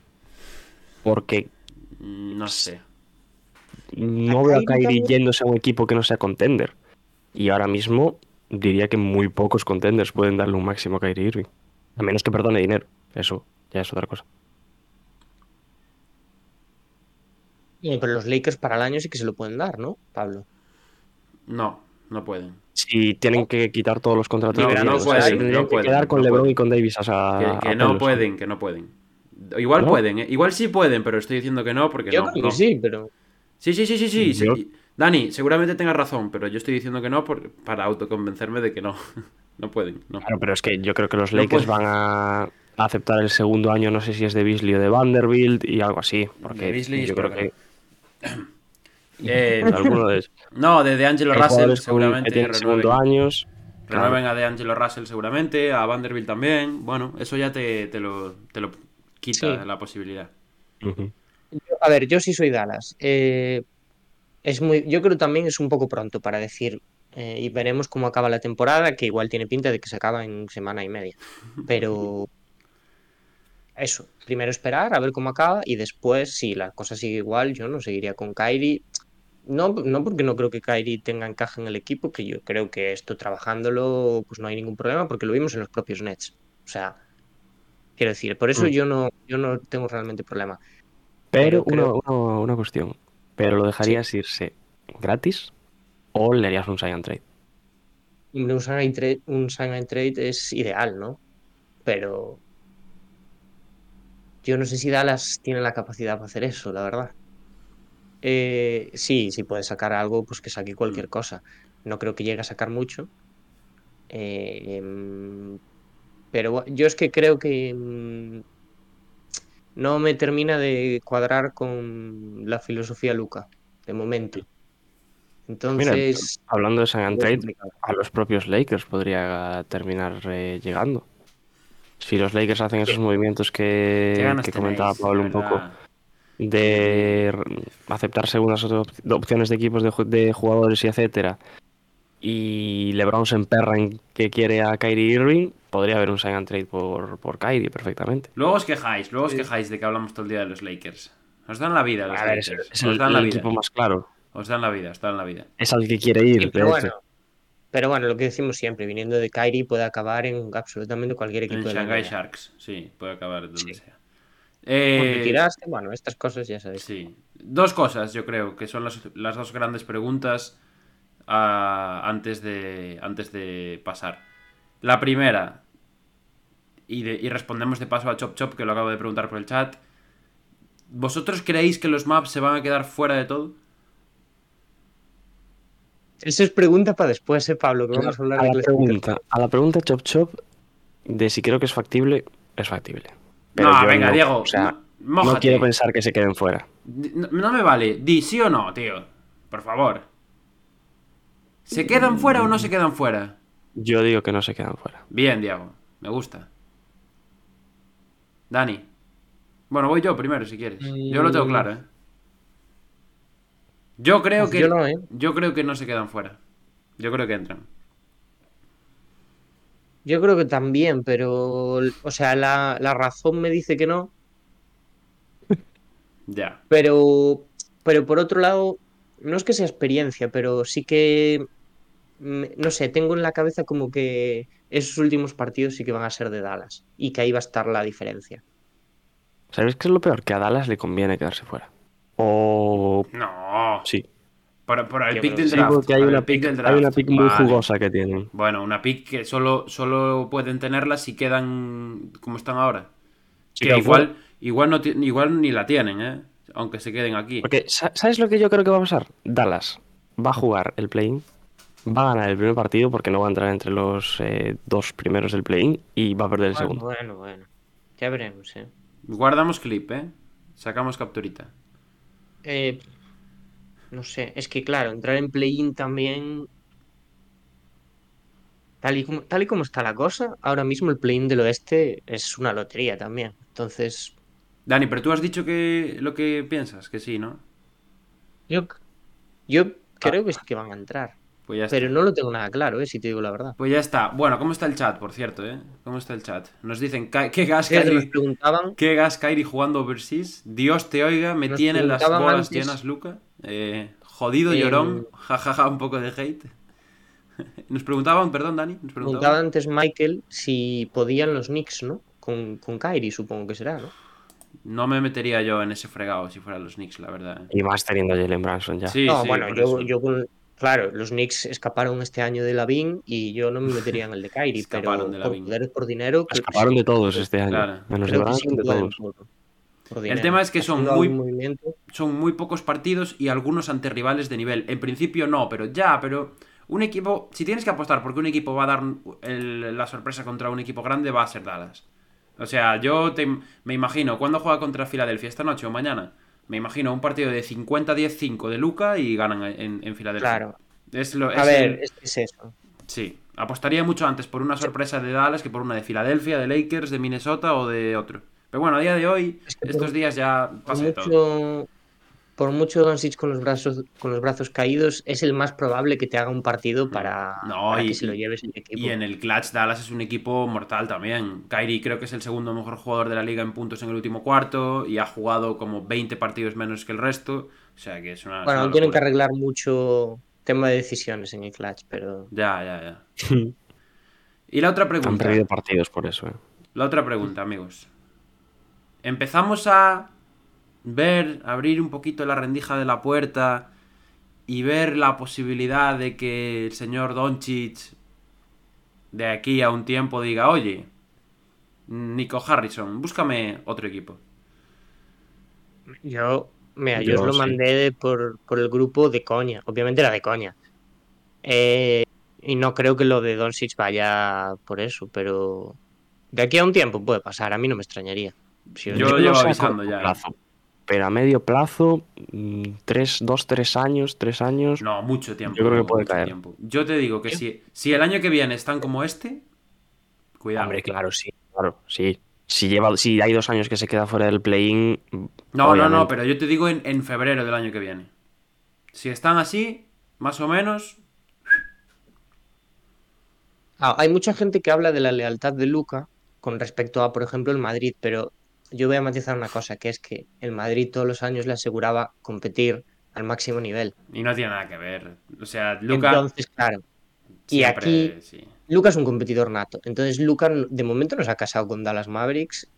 Porque Mm, No sé. no veo a Kyrie yéndose a un equipo que no sea contender. Y ahora mismo diría que muy pocos contenders pueden darle un máximo a Kyrie Irving. A menos que perdone dinero. Eso ya es otra cosa. Y, pero los Lakers para el año sí que se lo pueden dar, ¿no, Pablo? No, no pueden. Si tienen que quitar todos los contratos, No, que no tienen, o sea, pueden, no que pueden, quedar con no LeBron pueden. y con Davis. O sea, Que, que a no pelos. pueden, que no pueden. Igual ¿No? pueden, ¿eh? igual sí pueden, pero estoy diciendo que no porque Yo no. creo no. que sí, pero. Sí, sí, sí, sí, sí. Yo- sí. Dani, seguramente tengas razón, pero yo estoy diciendo que no por- para autoconvencerme de que no. no pueden, no. Claro, pero es que yo creo que los No Lakers van a aceptar el segundo año, no sé si es de Beasley o de Vanderbilt y algo así. Porque De Beasley, yo creo que Eh, alguno de no, de, de Angelo Russell seguramente. que segundo años. claro. Renueven a de Angelo Russell seguramente, a Vanderbilt también. Bueno, eso ya te, te lo, te lo quita Sí. la posibilidad. A ver, yo sí soy Dallas. Eh, es muy, yo creo también es un poco pronto para decir. eh, y veremos cómo acaba la temporada, que igual tiene pinta de que se acaba en semana y media. Pero eso, primero esperar a ver cómo acaba y después, si la cosa sigue igual, yo no seguiría con Kyrie. No, no porque no creo que Kyrie tenga encaje en el equipo, que yo creo que esto trabajándolo pues no hay ningún problema porque lo vimos en los propios Nets. O sea, quiero decir, por eso Mm. yo no, yo no tengo realmente problema. Pero Pero una, creo- una- una cuestión. ¿Pero lo dejarías irse gratis o le harías un sign and trade? Un sign and trade, un sign and trade es ideal, ¿no? Pero yo no sé si Dallas tiene la capacidad para hacer eso, la verdad. Eh, sí, si puede sacar algo, pues que saque cualquier cosa. No creo que llegue a sacar mucho. Eh, pero yo es que creo que mm, no me termina de cuadrar con la filosofía Luca, de momento. Mira, Entonces, hablando de sign and es trade, complicado. a los propios Lakers podría terminar eh, llegando. Si los Lakers hacen esos movimientos ¿Qué que, comentaba tenéis, Pablo un poco, de aceptar segundas op- opciones de equipos de, de jugadores y etcétera, y LeBron se emperra en que quiere a Kyrie Irving, podría haber un sign and trade por, por Kyrie perfectamente. Luego os quejáis, luego os quejáis de que hablamos todo el día de los Lakers. Os dan la vida los A ver, es, Lakers. es os el, dan la el vida. equipo más claro. Os dan la vida, os dan la vida. Es al que quiere ir. Sí, de pero hecho. bueno, pero bueno, lo que decimos siempre, viniendo de Kyrie puede acabar en absolutamente cualquier En equipo de la Shanghai NBA. Sharks, sí, puede acabar donde Sí. sea. Porque Eh, tiraste, bueno, estas cosas ya sabéis. Sí. Dos cosas, yo creo, que son las, las dos grandes preguntas antes, de, antes de pasar. La primera, y, de- y respondemos de paso a Chop Chop, que lo acabo de preguntar por el chat. ¿Vosotros creéis que los maps se van a quedar fuera de todo? Eso es pregunta para después, ¿eh, Pablo? Que vamos a hablar a, de la pregunta, a la pregunta Chop Chop de si creo que es factible, es factible. Pero no, yo venga, no, Diego. O sea, no, quiero pensar que se queden fuera. No, no me vale. Di sí o no, tío. Por favor. ¿Se quedan fuera o no se quedan fuera? Yo digo que no se quedan fuera. Bien, Diego. Me gusta. Dani. Bueno, voy yo primero si quieres. Yo lo tengo claro, ¿eh? Yo creo Pues que. yo no, ¿eh? yo creo que no se quedan fuera. Yo creo que entran. Yo creo que también, pero, o sea, la, la razón me dice que no, Ya. pero, pero por otro lado, no es que sea experiencia, pero sí que, mm, no sé, tengo en la cabeza como que esos últimos partidos sí que van a ser de Dallas y que ahí va a estar la diferencia. ¿Sabéis qué es lo peor? Que a Dallas le conviene quedarse fuera. O No. sí. Por, por el pick del Sí, draft. porque hay una el pick pick, del hay una draft. pick muy Vale. jugosa que tienen. Bueno, una pick que solo, solo pueden tenerla si quedan como están ahora. Que igual, igual, no, igual ni la tienen, ¿eh? Aunque se queden aquí. Porque, sa- ¿sabes lo que yo creo que va a pasar? Dallas va a jugar el play-in, va a ganar el primer partido porque no va a entrar entre los eh, dos primeros del play-in y va a perder el Bueno, segundo. bueno, bueno. Ya veremos, ¿eh? Guardamos clip, ¿eh? Sacamos capturita. Eh, no sé, es que claro, entrar en play-in también. Tal y, como, tal y como está la cosa, ahora mismo el play-in del oeste es una lotería también. Entonces, Dani, pero tú has dicho que lo que piensas, que sí, ¿no? yo, yo creo que sí que van a entrar. Pues ya está. Pero no lo tengo nada claro, ¿eh? si te digo la verdad. Pues ya está. Bueno, ¿cómo está el chat, por cierto, eh? ¿Cómo está el chat? Nos dicen, "Ka- ¿qué gas, nos Kyrie, preguntaban, qué gas Kyrie jugando overseas? Dios te oiga, me Nos tienen las bolas antes- llenas, Luca. Eh, jodido Em, llorón, jajaja, un poco de hate. Nos preguntaban, perdón, Dani. Nos Preguntaba antes Michael si podían los Knicks, ¿no? Con, con Kyrie, supongo que será, ¿no? No me metería yo en ese fregado si fueran los Knicks, la verdad. ¿eh? Y más teniendo a Jalen Branson ya. Sí, no, sí, bueno, yo, yo con- Claro, los Knicks escaparon este año de Lavin y yo no me metería en el de Kyrie, pero Escaparon de por Lavin. poder por dinero. que Escaparon sí. de todos este año. Claro. Menos de Creo que sí Branson, de pueden todos. por- por dinero. tema es que son muy-. Son muy pocos partidos y algunos ante rivales de nivel. En principio no, pero ya, pero un equipo, si tienes que apostar porque un equipo va a dar el- la sorpresa contra un equipo grande, va a ser Dallas. O sea, yo te- me imagino, ¿cuándo juega contra Filadelfia? ¿Esta noche o mañana? Me imagino un partido de 50-10-5 de Luca y ganan en, en Filadelfia. Claro. Es lo, A ver, el- es eso. Sí, apostaría mucho antes por una sorpresa de Dallas que por una de Filadelfia, de Lakers, de Minnesota o de otro. Pero bueno, a día de hoy, estos días ya pasa de todo. Por mucho Doncic con los brazos con los brazos caídos, es el más probable que te haga un partido para, Mm. No, para y- que se lo lleves el equipo. Y en el clutch Dallas es un equipo mortal también. Kyrie creo que es el segundo mejor jugador de la liga en puntos en el último cuarto y ha jugado como 20 partidos menos que el resto. O sea que es una... es Bueno, una aún tienen que arreglar mucho tema de decisiones en el clutch, pero Ya, ya, ya. Y la otra Han pregunta. perdido partidos por eso. eh. La otra pregunta, amigos. Empezamos a ver, abrir un poquito la rendija de la puerta y ver la posibilidad de que el señor Doncic de aquí a un tiempo diga, oye, Nico Harrison, búscame otro equipo. yo, mira, yo, Yo os lo sí. mandé de- por, por el grupo de coña, obviamente era de coña. Eh, y no creo que lo de Doncic vaya por eso, pero de aquí a un tiempo puede pasar, a mí no me extrañaría. Si Yo digo- llevo avisando ya. plazo, pero a medio plazo, mm, tres, dos, tres años, tres años. No, mucho tiempo. Yo creo que puede caer. tiempo. Yo te digo que si, si el año que viene están como este, cuidado. Hombre, claro, sí, claro, sí. Si, lleva, si hay dos años que se queda fuera del play-in. No, no, no, pero yo te digo en, en febrero del año que viene. Si están así, más o menos. Ah, hay mucha gente que habla de la lealtad de Luca con respecto a, por ejemplo, el Madrid, pero yo voy a matizar una cosa, que es que el Madrid todos los años le aseguraba competir al máximo nivel. Y no tiene nada que ver. O sea, Luca. Entonces, claro, y siempre- aquí- sí. Luca es un competidor nato. Entonces, Luca de momento no se ha casado con Dallas Mavericks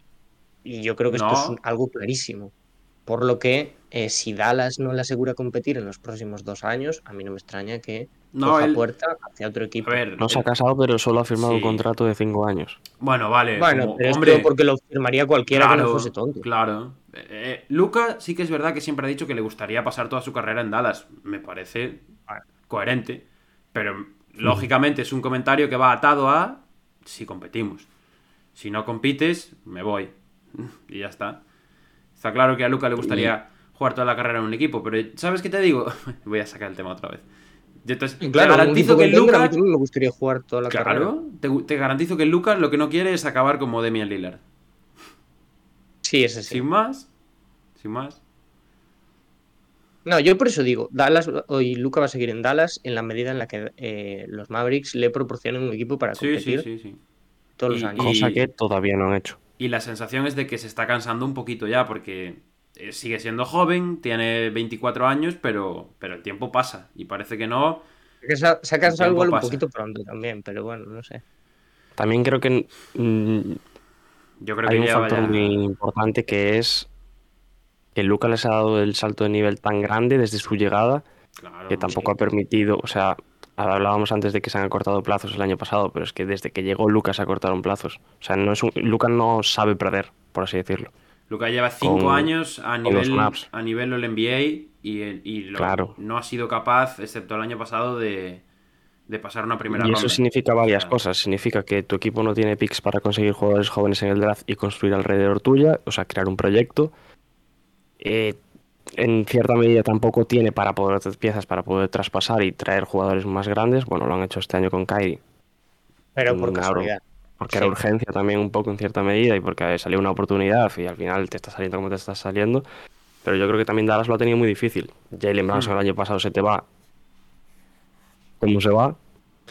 y yo creo que esto es algo clarísimo. Por lo que, eh, si Dallas no le asegura competir en los próximos dos años, a mí no me extraña que No, coja él- puerta hacia otro A equipo. ver. No se ha él- casado, pero solo ha firmado un contrato de cinco años. Bueno, vale. Bueno, como- pero hombre, esto porque lo firmaría cualquiera que no fuese tonto. Claro. Eh, eh, Luca sí que es verdad que siempre ha dicho que le gustaría pasar toda su carrera en Dallas. Me parece coherente. Pero lógicamente es un comentario que va atado a si competimos. Si no compites, me voy. Y ya está. Está claro que a Luca le gustaría jugar toda la carrera en un equipo, pero ¿sabes qué te digo? Voy a sacar el tema otra vez. Yo te, te Claro, un garantizo que contender, a mí Luca... también me gustaría jugar toda la carrera. Claro, te, te garantizo que Lucas lo que no quiere es acabar como Demian Lillard. Sí, ese sí. Sin más, sin más. No, yo por eso digo, Dallas y Luca va a seguir en Dallas en la medida en la que eh, los Mavericks le proporcionen un equipo para Sí, sí, competir sí, sí. todos los años. Cosa Y- que todavía no han hecho. Y la sensación es de que se está cansando un poquito ya, porque eh, sigue siendo joven, tiene 24 años, pero, pero el tiempo pasa. Y parece que no. Se ha, se ha cansado igual un pasa. poquito pronto también, pero bueno, no sé. También creo que mm, Yo creo hay que un factor vaya- muy importante que es que Luca les ha dado el salto de nivel tan grande desde su llegada Claro, que tampoco ha permitido, o sea, hablábamos antes de que se han acortado plazos el año pasado, pero es que desde que llegó Lucas se acortaron plazos. O sea, no es un, Lucas no sabe perder, por así decirlo. Luca lleva 5 con- años a nivel, a nivel All NBA y, y lo- Claro. no ha sido capaz, excepto el año pasado, de, de pasar una primera y eso ronda. significa varias cosas. Significa que tu equipo no tiene picks para conseguir jugadores jóvenes en el draft y construir alrededor tuya, o sea, crear un proyecto. Eh, en cierta medida tampoco tiene para poder piezas para poder traspasar y traer jugadores más grandes. Bueno, lo han hecho este año con Kyrie, Pero por Mm, casualidad. porque era urgencia también un poco en cierta medida y porque salió una oportunidad y al final te está saliendo como te está saliendo. Pero yo creo que también Dallas lo ha tenido muy difícil. Jalen Brunson Mm. el año pasado se te va. ¿Cómo se va?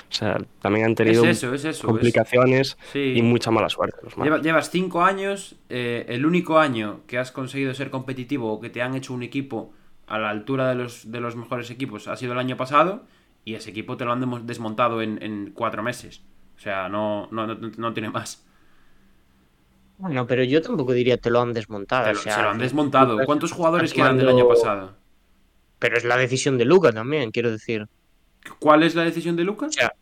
O sea, también han tenido Es eso, es eso. es- complicaciones Sí. y mucha mala suerte. Los Mavericks. Lleva- llevas cinco años, eh, el único año que has conseguido ser competitivo o que te han hecho un equipo a la altura de los, de los mejores equipos ha sido el año pasado Y ese equipo te lo han desmontado en, en cuatro meses. O sea, no, no, no, no tiene más. Bueno, pero yo tampoco diría te lo han desmontado. O sea, se lo han desmontado. Lucas ¿Cuántos jugadores quedan del año pasado? Pero es la decisión de Luca también, quiero decir. ¿Cuál es la decisión de Lucas? O sea,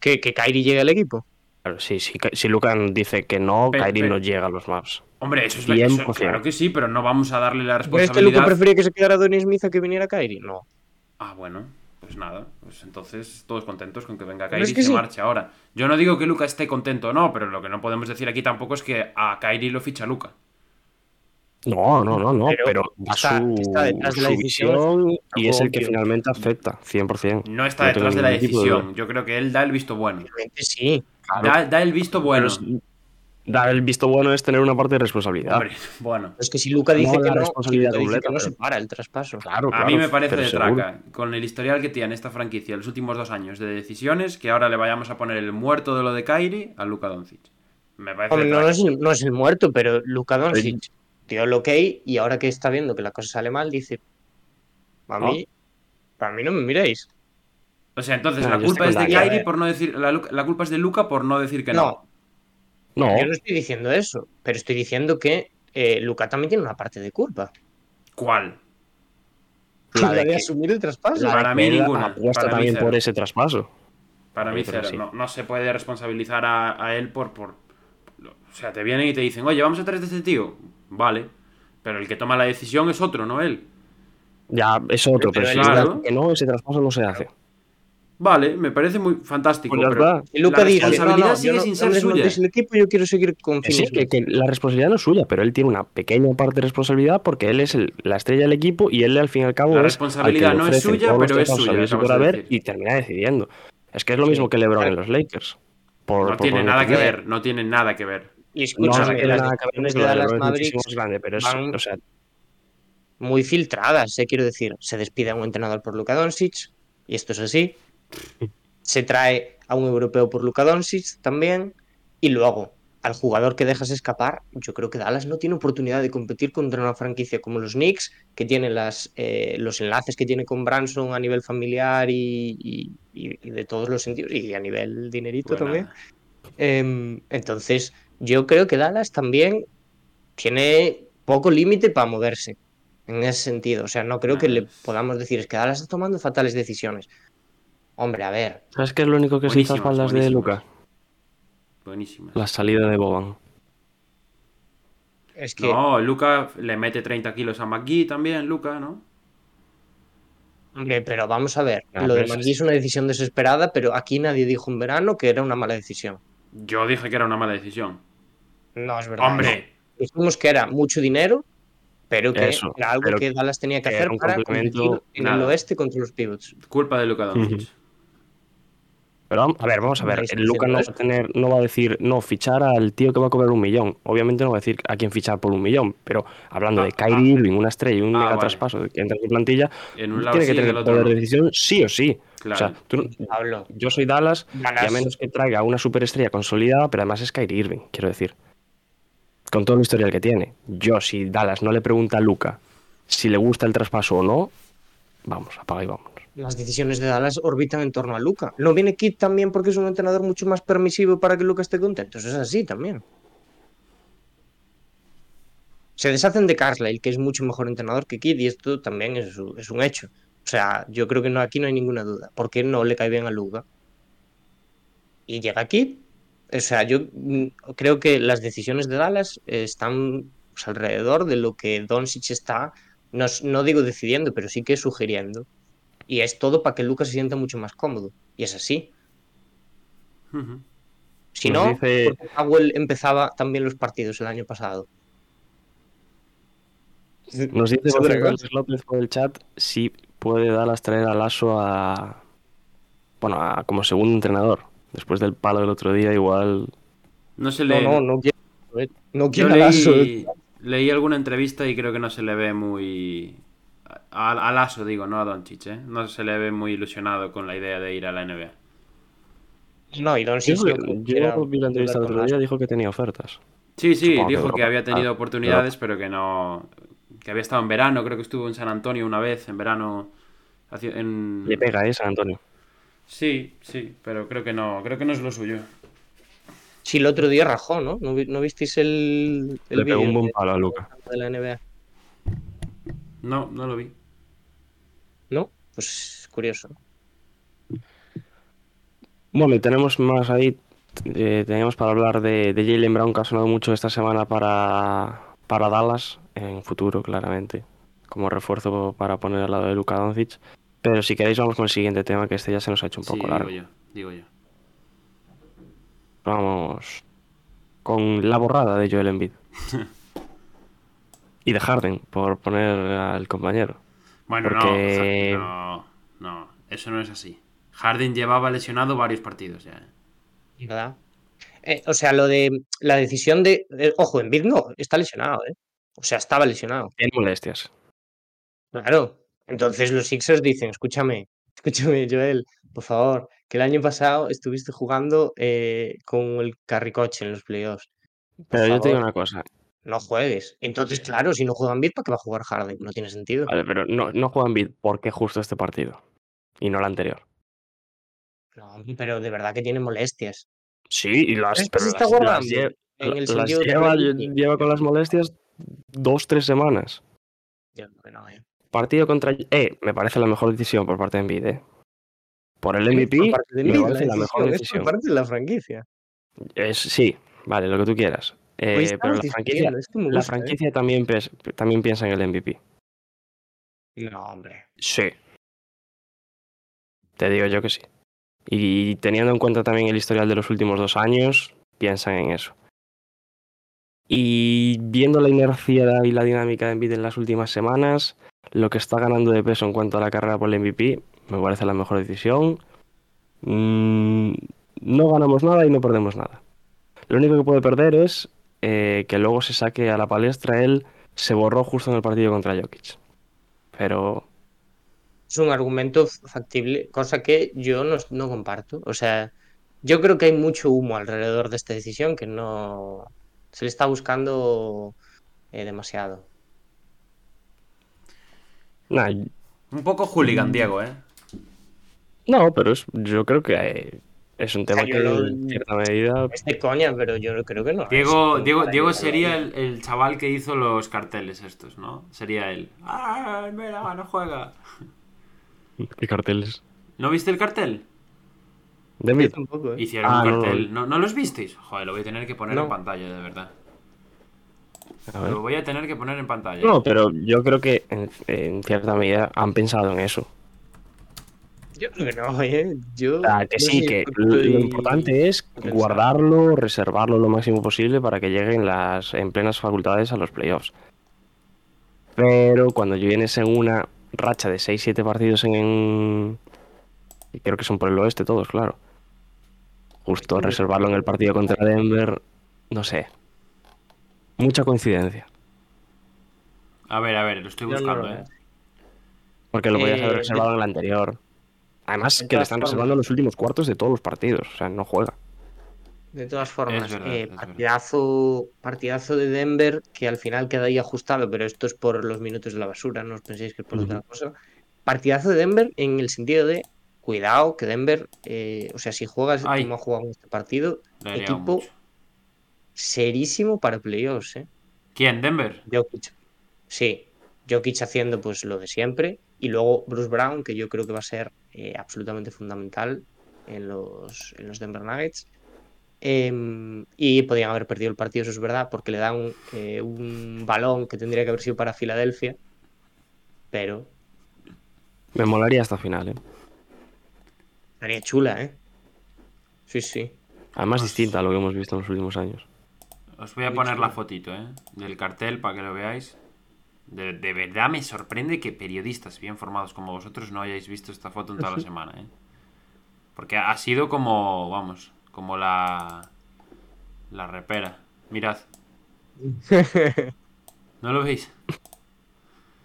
que, que Kairi llegue al equipo. Claro, sí, sí, si Lucan dice que no, Kairi no llega a los maps. Hombre, eso es la- eso- 100%. claro que sí, pero no vamos a darle la ¿Crees que Luca responsabilidad. prefería que se quedara Donny Smith a que viniera Kairi? No. Ah, bueno, pues nada. Pues entonces todos contentos con que venga Pero Kairi es y que se sí. marche ahora. Yo no digo que Luca esté contento o no, pero lo que no podemos decir aquí tampoco es que a Kairi lo ficha Luca. No, no, no, no, Pero está- su, está detrás de la decisión, y es el que finalmente acepta, 100%. No está No detrás de la de decisión. Yo creo que él da el visto bueno. Sí. Da, da el visto bueno. Es- dar el visto bueno es tener una parte de responsabilidad. Hombre, bueno. Es que si Luca dice No que la no, responsabilidad si Luca dice que no se para el traspaso. Claro, A claro, mí me parece de seguro. traca, con el historial que tiene esta franquicia los últimos dos años de decisiones, que ahora le vayamos a poner el muerto de lo de Kairi a Luka Doncic. Me parece Hombre, de no, es el, no es el muerto, pero Luka Doncic dio el ok y ahora que está viendo que la cosa sale mal, dice: A ¿No? mí, para mí no me miréis. O sea, entonces No, la culpa es de a Kairi por no decir. La, culpa es de Luca por no decir que no. No, No, yo no estoy diciendo eso, pero estoy diciendo que eh, Luka también tiene una parte de culpa. ¿Cuál? La de de que- asumir el traspaso. la para mí ninguna, apuesta para mí también cero. por ese traspaso. Para mí cero. sí. No, no se puede responsabilizar a, a él por, por. O sea, te vienen y te dicen, oye, vamos a traer de este tío. Vale. Pero el que toma la decisión es otro, no él. Ya es otro, Pero pero, dice que no, ese traspaso no se hace. Vale, me parece muy fantástico. Pues pero. Y Luca la dice: responsabilidad no, sigue no, sin ser suya. el equipo, yo quiero seguir con sí, que, Smith". que la responsabilidad no es suya, pero él tiene una pequeña parte de responsabilidad porque él es el- la estrella del equipo y él al fin y al cabo La es responsabilidad le no es suya, pero es suya, y por haber termina decidiendo. Es que es lo mismo que LeBron en los Lakers. Por- No por tiene nada que ver, no tiene nada que ver. Y escúchame, no las que decisiones porque de Dallas Mavericks grande, pero es, van- o sea, muy filtradas, eh, quiero decir. Se despide a un entrenador por Luka Doncic, y esto es así. Se trae a un europeo por Luka Doncic también. Y luego, al jugador que dejas escapar, yo creo que Dallas no tiene oportunidad de competir contra una franquicia como los Knicks, que tiene las, eh, los enlaces que tiene con Branson a nivel familiar y, y- de todos los sentidos, y a nivel dinerito Pues también. Em, entonces, yo creo que Dallas también tiene poco límite para moverse en ese sentido. O sea, no creo que le podamos decir es que Dallas está tomando fatales decisiones. Hombre, a ver, ¿sabes qué es lo único que se hizo espaldas de buenísimas. Luca? Buenísima. La salida de Boban. es que, No, Luca le mete 30 kilos a McGee también, Luca, ¿no? hombre, pero vamos a ver. Ah, lo de McGee es una decisión desesperada, pero aquí nadie dijo en verano que era una mala decisión. Yo dije que era una mala decisión. No, es verdad. Hombre, no. Dijimos que era mucho dinero, pero que Eso, era algo pero que Dallas tenía que que hacer para competir en el oeste contra los pivots. culpa de Luca Doncic. Pero a ver, vamos a ver. Hombre, el Luca no va, a tener, no va a decir, no, fichar al tío que va a cobrar un millón. Obviamente no va a decir a quién fichar por un millón, pero hablando Ah, de Kyrie Irving, una estrella y un Ah, mega vale. traspaso que entra en su plantilla, En un lado tiene que sí, tener el poder de decisión sí o sí. Claro. O sea, tú- Pablo, yo soy Dallas y Dallas- a menos que traiga una superestrella consolidada, pero además es Kyrie Irving, quiero decir. Con todo el historial que tiene. Yo, si Dallas no le pregunta a Luca si le gusta el traspaso o no, vamos, apaga y vamos. Las decisiones de Dallas orbitan en torno a Luca. ¿No viene Kit también porque es un entrenador mucho más permisivo para que Luca esté contento? Eso es así también. Se deshacen de Carlisle, que es mucho mejor entrenador que Kid, y esto también es, un- hecho. O sea, yo creo que no, aquí no hay ninguna duda. porque no le cae bien a Luca? Y llega Kid. O sea, yo mm, creo que las decisiones de Dallas están pues, alrededor de lo que Doncic está, no, no digo decidiendo, pero sí que sugiriendo. Y es todo para que Lucas se sienta mucho más cómodo. Y es así. Si Nos no, dice- porque Powell empezaba también los partidos el año pasado. Nos dice cosa. López por el chat si puede Dallas traer a Lasso a. Bueno, a- como segundo entrenador. Después del palo del otro día, igual. No se No, le. no, no quiero. No Yo a Lasso, eh. leí, leí alguna entrevista y creo que no se le ve muy. A, a Lasso, digo, no a Doncic, ¿eh? No se le ve muy ilusionado con la idea de ir a la NBA. No, y Doncic Yo, yo yo vi la entrevista el titular otro día, dijo que tenía ofertas. Sí, sí, Supongo dijo que había tenido Ah, oportunidades, pero que no. Que había estado en verano, creo que estuvo en San Antonio una vez, en verano, en- Le pega, ¿eh, San Antonio? Sí, sí, pero creo que no, creo que no es lo suyo. Sí, el otro día rajó, ¿no? ¿No, vi- no visteis el, el Le pegó un buen palo a Luca. de la NBA? No, no lo vi. ¿No? Pues curioso. Bueno, y tenemos más ahí. eh, teníamos para hablar de, de Jalen Brown, que ha sonado mucho esta semana para, para Dallas, en futuro, claramente, como refuerzo para poner al lado de Luka Doncic. Pero si queréis, vamos con el siguiente tema, que este ya se nos ha hecho un Sí, poco digo largo. yo, digo yo. Vamos con la borrada de Joel Embiid. y de Harden, por poner al compañero. Bueno, Porque- no, no, no, eso no es así. Harden llevaba lesionado varios partidos ya. ¿eh? ¿Verdad? Eh, o sea, lo de la decisión de. de- ojo, Embiid no, está lesionado, ¿eh? O sea, estaba lesionado. Tiene molestias. Claro. Entonces los Sixers dicen, escúchame, escúchame, Joel, por favor, que el año pasado estuviste jugando eh, con el carricoche en los playoffs. Por Pero yo te digo una cosa. No juegues. Entonces, claro, si no juega Embiid, ¿para qué va a jugar Harden? No tiene sentido. Vale, pero no, no juega Embiid. ¿Por qué justo este partido? Y no el anterior. No, pero de verdad que tiene molestias. Sí, y las, pero se está las- las guardando, lle- En el las sentido de lleva, con las molestias dos, tres semanas. Yo creo que no, ¿eh? Partido contra... Eh, me parece la mejor decisión por parte de Embiid, eh. Por el Por MVP, parte de me parece la mejor decisión, es por parte de la franquicia. Es, sí, vale, lo que tú quieras. Eh, pero la franquicia, es que la ¿eh? también piensa en el MVP. No, hombre. Sí. Te digo yo que sí. Y teniendo en cuenta también el historial de los últimos dos años, piensan en eso. Y viendo la inercia y la dinámica de Embiid en las últimas semanas, lo que está ganando de peso en cuanto a la carrera por el MVP, me parece la mejor decisión. Mm, no ganamos nada y no perdemos nada. Lo único que puede perder es eh, que luego se saque a la palestra él se borró justo en el partido contra Jokic. Pero Es un argumento factible, cosa que yo no, no comparto. O sea, yo creo que hay mucho humo alrededor de esta decisión que no se le está buscando eh, demasiado. Nah, Un poco hooligan, Diego, ¿eh? no, pero es, yo creo que eh, es un tema sea, que lo- en cierta medida Es de coña, pero yo creo que no. Diego, Diego, Diego sería el, el chaval que hizo los carteles estos, ¿no? Sería él. ¡Ah, mira, no juega! ¿Qué carteles? ¿No viste el cartel? De Embiid. tampoco, ¿eh? Hicieron Ah, un no, cartel. ¿No, ¿No los visteis? Joder, lo voy a tener que poner No. en pantalla, de verdad. A ver. Lo voy a tener que poner en pantalla. No, pero yo creo que en, en cierta medida han pensado en eso. Yo creo que no, ¿eh? Yo que sí, que lo, importante es guardarlo, reservarlo lo máximo posible para que lleguen las en plenas facultades a los playoffs. Pero cuando vienes en una racha de 6-7 partidos en... y creo que son por el oeste todos, claro. Justo reservarlo en el partido contra Denver, no sé. Mucha coincidencia. A ver, a ver, lo estoy no buscando, lo ¿eh? Porque lo podías Eh, haber reservado en el anterior. Además, de que le están formas- reservando los últimos cuartos de todos los partidos. O sea, no juega. De todas formas, verdad, eh, partidazo, partidazo de Denver que al final queda ahí ajustado, pero esto es por los minutos de la basura, no os penséis que es por otra cosa. Partidazo de Denver en el sentido de, cuidado, que Denver, eh, o sea, si juegas Ay. como ha jugado en este partido, equipo mucho. serísimo para playoffs, ¿eh? ¿Quién? ¿Denver? Jokic. Sí, Jokic haciendo pues lo de siempre y luego Bruce Brown, que yo creo que va a ser eh, absolutamente fundamental en los, en los Denver Nuggets. Em, y podían haber perdido el partido, eso es verdad, porque le dan eh, un balón que tendría que haber sido para Filadelfia. Pero Me molaría hasta final, ¿eh? estaría chula, ¿eh? Sí, sí. Además, distinta a lo que hemos visto en los últimos años. Os voy a poner la fotito, ¿eh? Del cartel para que lo veáis. De, de verdad me sorprende que periodistas bien formados como vosotros no hayáis visto esta foto en toda la semana, ¿eh? Porque ha sido como, vamos, como la... La repera. Mirad. ¿No lo veis?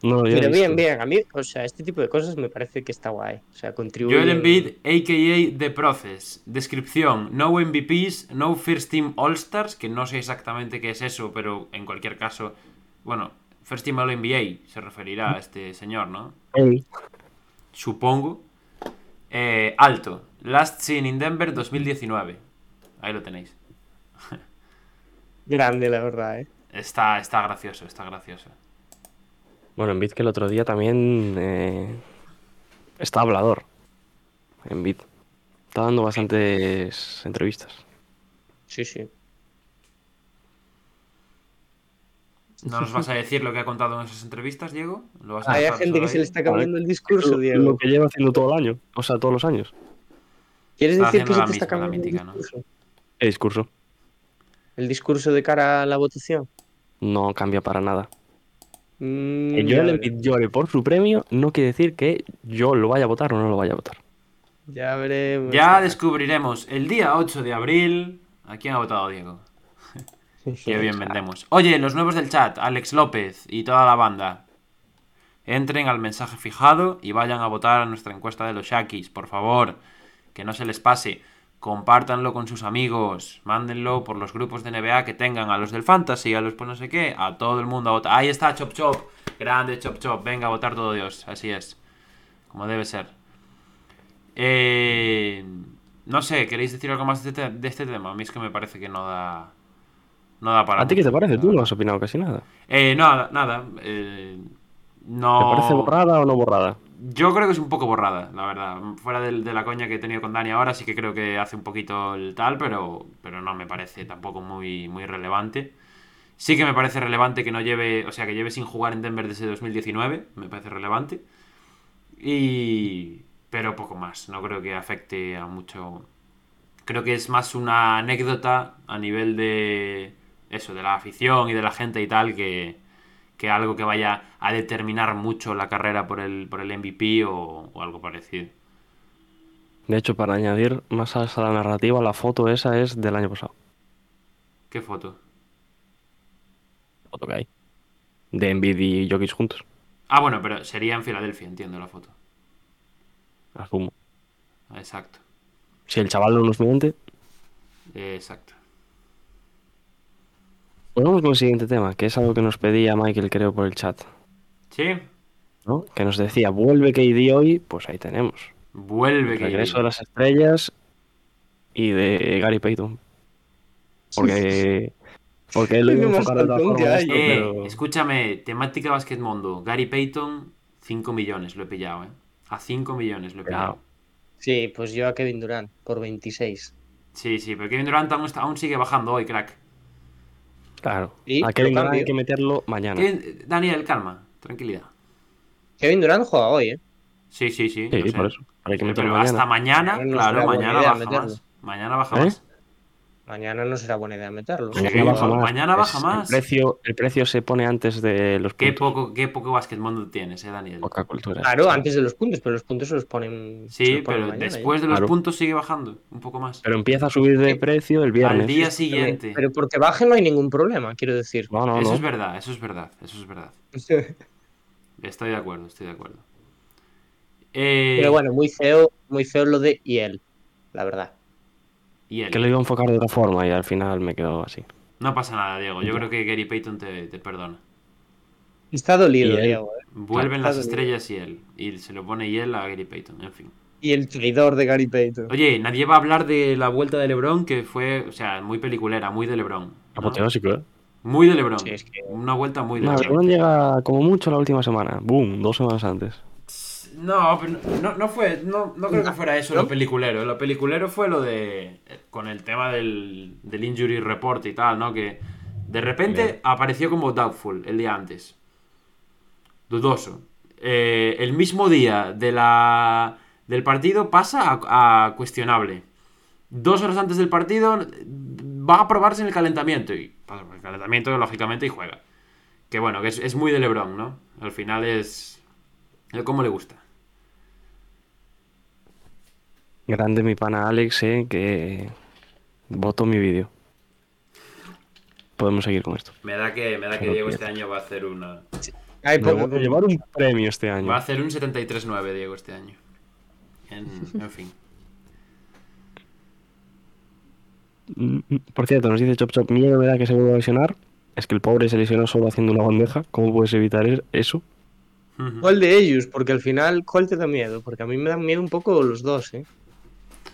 No, Pero bien, bien. A mí, o sea, este tipo de cosas me parece que está guay. O sea, contribuye. Joel Embiid, a.k.a. The Process. Descripción, no MVPs, no First Team All-Stars, que no sé exactamente qué es eso, pero en cualquier caso, bueno, First Team All-NBA se referirá a este señor, ¿no? Supongo. Eh, alto. Last Seen in Denver 2019. Ahí lo tenéis. Grande, la verdad, ¿eh? Está, está gracioso, está gracioso. Bueno, en Bit que el otro día también eh, está hablador. En Bit. Está dando bastantes entrevistas. Sí, sí. ¿No nos vas a decir lo que ha contado en esas entrevistas, Diego? ¿Lo vas a Hay gente que se le está cambiando el discurso, Lo Diego. que lleva haciendo todo el año. O sea, todos los años. ¿Quieres Está decir que se te está cambiando mítica, el ¿no? discurso? El discurso ¿El discurso de cara a la votación? no cambia para nada. Mm, Que Joel. Embiid llore por su premio no quiere decir que yo lo vaya a votar o no lo vaya a votar. Ya veremos. Ya descubriremos el día 8 de abril a quién ha votado Diego. Qué bien vendemos. Oye, los nuevos del chat, Alex López y toda la banda. Entren al mensaje fijado y vayan a votar a nuestra encuesta de los Shakis, por favor. Que no se les pase. Compártanlo con sus amigos. Mándenlo por los grupos de NBA que tengan. A los del Fantasy, a los pues no sé qué. A todo el mundo a votar. Ahí está Chop Chop. Grande Chop Chop. Venga a votar todo Dios. Así es. Como debe ser. Eh, no sé, ¿queréis decir algo más de este, de este tema? A mí es que me parece que no da. No da para. ¿A ti qué te parece? Tú no has opinado casi nada. Eh, nada, nada. eh, no. ¿Te parece borrada o no borrada? Yo creo que es un poco borrada, la verdad. Fuera del- de, la coña que he tenido con Dani ahora, sí que creo que hace un poquito el tal, pero, pero no me parece tampoco muy, muy relevante. Sí que me parece relevante que no lleve, o sea, que lleve sin jugar en Denver desde 2019, me parece relevante. Y... Pero poco más, no creo que afecte a mucho... Creo que es más una anécdota a nivel de eso, de la afición y de la gente y tal, que, que algo que vaya a determinar mucho la carrera por el, por el MVP o, o algo parecido. De hecho, para añadir más a la narrativa, la foto esa es del año pasado. ¿Qué foto? Foto que hay. De Embiid y Jokic juntos. Ah, bueno, pero sería en Filadelfia, entiendo la foto. Asumo. Exacto, Si el chaval no nos miente. exacto. Pues vamos con el siguiente tema, que es algo que nos pedía Michael, creo, por el chat. ¿Sí? ¿no? Que nos decía, vuelve KD hoy, pues ahí tenemos. Vuelve El que regreso de las estrellas y de Gary Payton. Porque. Porque él lo iba a enfocar de forma gallo. esto, Eh, pero- escúchame, temática Basket Mundo. Gary Payton, 5 millones lo he pillado, ¿eh? A 5 millones lo he pillado. Sí, pues yo a Kevin Durant por 26. Sí, sí, pero Kevin Durant aún, está- aún sigue bajando hoy, crack. Claro. Y a Kevin Durant hay que meterlo mañana. Kevin- Daniel, calma, tranquilidad. Kevin Durant juega hoy, ¿eh? Sí, sí, sí. Sí, sé. por eso. Hay que Sí, meterlo pero hasta mañana. mañana, No claro, será buena mañana idea baja más. Mañana baja ¿Eh? más. Mañana no será buena idea meterlo. Mañana Sí, baja más. mañana baja Es- más. El precio, el precio se pone antes de los Qué puntos. poco, qué poco Basket Mundo tienes, eh, Daniel. Poca cultura. Claro, antes de los puntos, pero los puntos se los ponen. se Sí, los ponen pero mañana, ¿eh? después de los Claro. puntos sigue bajando un poco más. Pero empieza a subir de Sí. precio el viernes. Al día ¿eh? siguiente. Pero porque baje no hay ningún problema, quiero decir. No, no, eso no. es verdad, eso es verdad, eso es verdad. Estoy de acuerdo, estoy de acuerdo. Eh, Pero bueno, muy feo, muy feo lo de y él, la verdad. Y él. Que lo iba a enfocar de otra forma y al final me quedó así. No pasa nada, Diego. Yo creo que Gary Payton te, te perdona. Está dolido. Diego. ¿eh? Vuelven Está las dolido. estrellas y él. Y se lo pone y él a Gary Payton, en fin. Y el traidor de Gary Payton. Oye, nadie va a hablar de la vuelta de LeBron, que fue, o sea, muy peliculera, muy de LeBron. ¿no? Apoteósico, ¿eh? Muy de LeBron. Sí, es que- Una vuelta muy de No, LeBron. LeBron llega como mucho la última semana. Boom, dos semanas antes. No, pero no, no fue, no, no creo que fuera eso lo peliculero. Lo peliculero fue lo de, con el tema del, del injury report y tal, ¿no? Que de repente Bien. apareció como doubtful el día antes. Dudoso. Eh, el mismo día de la, del partido pasa a, a cuestionable. Dos horas antes del partido va a probarse en el calentamiento. Y pasa por el calentamiento, lógicamente, y juega. Que bueno, que es, es muy de LeBron, ¿no? Al final es... es como le gusta. Grande mi pana Alex, eh, que votó mi vídeo. Podemos seguir con esto. Me da que, me da que Diego este año va a hacer una. Ay, a llevar un premio este año. Va a hacer un 73-9 Diego este año. En, en fin. Mm, Por cierto, nos dice Chop Chop, miedo me da que se vuelva a lesionar. Es que el pobre se lesionó solo haciendo una bandeja. ¿Cómo puedes evitar es- eso? ¿Cuál de ellos? Porque al final, ¿cuál te da miedo? Porque a mí me dan miedo un poco los dos, ¿eh?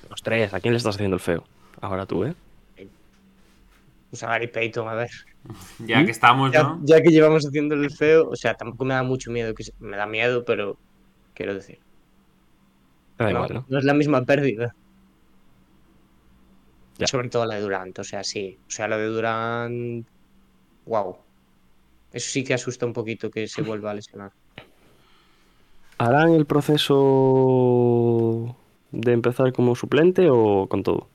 Los tres, ¿a quién le estás haciendo el feo? Ahora tú, ¿eh? Pues a Gary Payton, a ver. Ya que estamos, Ya, ¿no? ya que llevamos haciendo el feo, o sea, tampoco me da mucho miedo. Que se- Me da miedo, pero quiero decir. Da no, igual, ¿no? no es la misma pérdida. Ya. Sobre todo la de Durant, o sea, sí. O sea, la de Durant. Wow. Eso sí que asusta un poquito que se vuelva a lesionar. ¿Harán el proceso de empezar como suplente o con todo?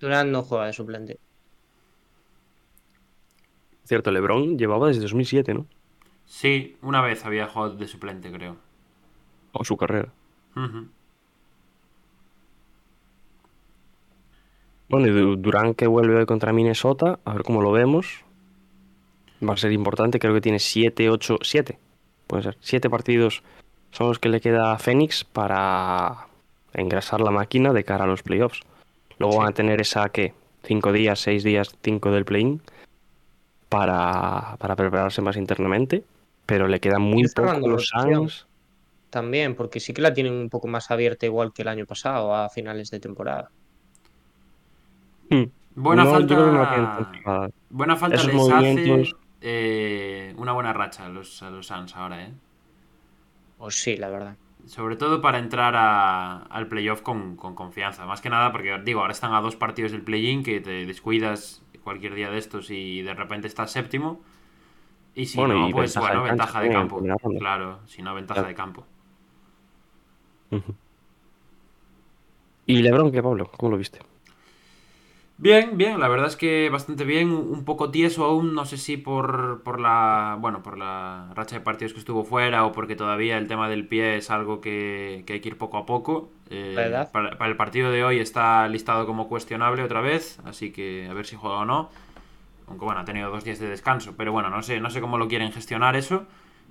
Durant no juega de suplente. Cierto, LeBron llevaba desde 2007, ¿no? Sí, una vez había jugado de suplente, creo. O su carrera. Bueno, y Du- Durán que vuelve hoy contra Minnesota, a ver cómo lo vemos. Va a ser importante, creo que tiene 7, 8, 7. Puede ser. 7 partidos son los que le queda a Phoenix para engrasar la máquina de cara a los playoffs. Luego van a tener esa, ¿qué? 5 días, 6 días, 5 del play-in para, para prepararse más internamente. Pero le queda muy Ir cerrando poco los. Suns. También, porque sí que la tienen un poco más abierta, igual que el año pasado, a finales de temporada. Hmm. Buena No, falta. que no tan cerrada. Buena falta Esos les movimientos- hace eh, una buena racha a los, a los Suns ahora, ¿eh? Pues sí, la verdad. Sobre todo para entrar a- al playoff con, con confianza. Más que nada porque, digo, ahora están a dos partidos del play-in que te descuidas cualquier día de estos y de repente estás séptimo. Y si Bueno, no, y pues ventaja bueno, de cancha ventaja de campo. Claro, si no, ventaja Claro. de campo. ¿Y Lebron qué, Pablo? ¿Cómo lo viste? Bien, bien, la verdad es que bastante bien, un poco tieso aún, no sé si por, por la bueno, por la racha de partidos que estuvo fuera o porque todavía el tema del pie es algo que, que hay que ir poco a poco. Eh, para, para el partido de hoy está listado como cuestionable otra vez, así que a ver si juega o no. Aunque bueno, ha tenido dos días de descanso, pero bueno, no sé, no sé cómo lo quieren gestionar eso.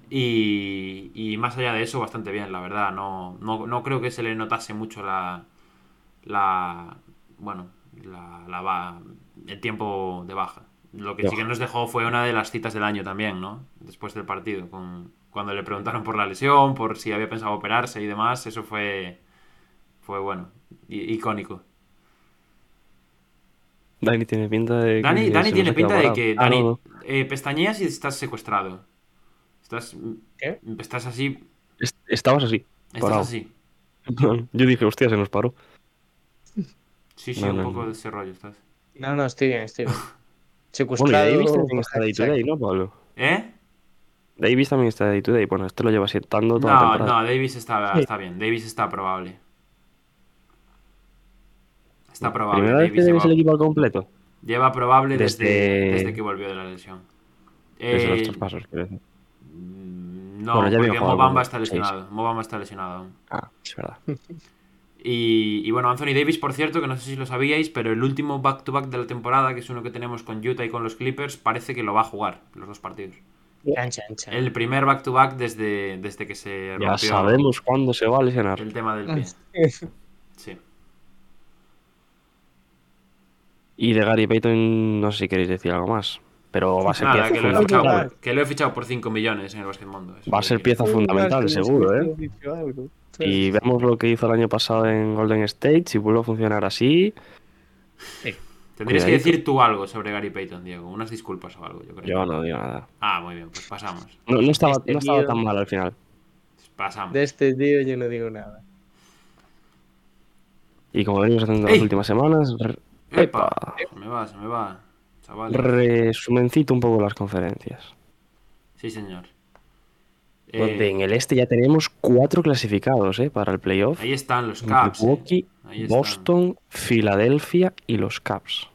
Y, y más allá de eso, bastante bien, la verdad. No, no, no creo que se le notase mucho la, la bueno, la, la ba- el tiempo de baja. Lo que sí que nos dejó fue una de las citas del año también, ¿no? Después del partido, con, cuando le preguntaron por la lesión, por si había pensado operarse y demás, eso fue, fue bueno, icónico. Dani tiene pinta de que Dani, tiene pinta de que, Ah, Dani, no, no. eh, pestañeas y estás secuestrado. Estás, ¿Qué? estás así, Est- Estabas así. estás parado. así. Yo dije, hostia, se nos paró. Sí, sí, No, un no, poco no. de ese rollo estás. No, no, estoy bien, estoy bien. Bueno, Secuestrado. Davis también está day to hashtag. day, ¿no, Pablo? ¿Eh? Davis también está day to day. Bueno, este lo lleva sentando toda la No, temporada. no, Davis está, está bien. Davis está probable. Está probable. Primera vez que Davis Davis el lleva, equipo al completo. lleva probable desde, Desde- desde que volvió de la lesión. Desde los Eh, traspasos, quiero decir. mm, no, Bueno, ya porque Mobamba está lesionado. Mobamba está lesionado. Ah, es verdad. Y, y bueno, Anthony Davis, por cierto, que no sé si lo sabíais, pero el último back-to-back de la temporada, que es uno que tenemos con Utah y con los Clippers, parece que lo va a jugar los dos partidos. El primer back-to-back desde, desde que se Ya rompió sabemos cuándo se va a lesionar. el tema del pie. Sí. Y de Gary Payton, no sé si queréis decir algo más. Pero va a ser Nada, pieza que lo, fundamental. por, que lo he fichado por 5 millones en el Basket Mundo. Va a ser pieza fundamental, seguro, ¿eh? Y vemos lo que hizo el año pasado en Golden State. Si vuelve a funcionar así, Tendrías que decir tú algo sobre Gary Payton, Diego. Unas disculpas o algo, yo creo. yo no digo nada. Ah, muy bien, pues pasamos. No, no estaba, Este no estaba tío- tan mal al final. Pasamos. De este tío yo no digo nada. Y como venimos haciendo las últimas semanas, ¡Epa! Se me va, se me va. Chaval. resumencito un poco las conferencias. Sí, señor. Eh, Donde en el este ya tenemos cuatro clasificados ¿eh? para el playoff. ahí están los Caps. eh. Milwaukee. Boston, Filadelfia y los Caps.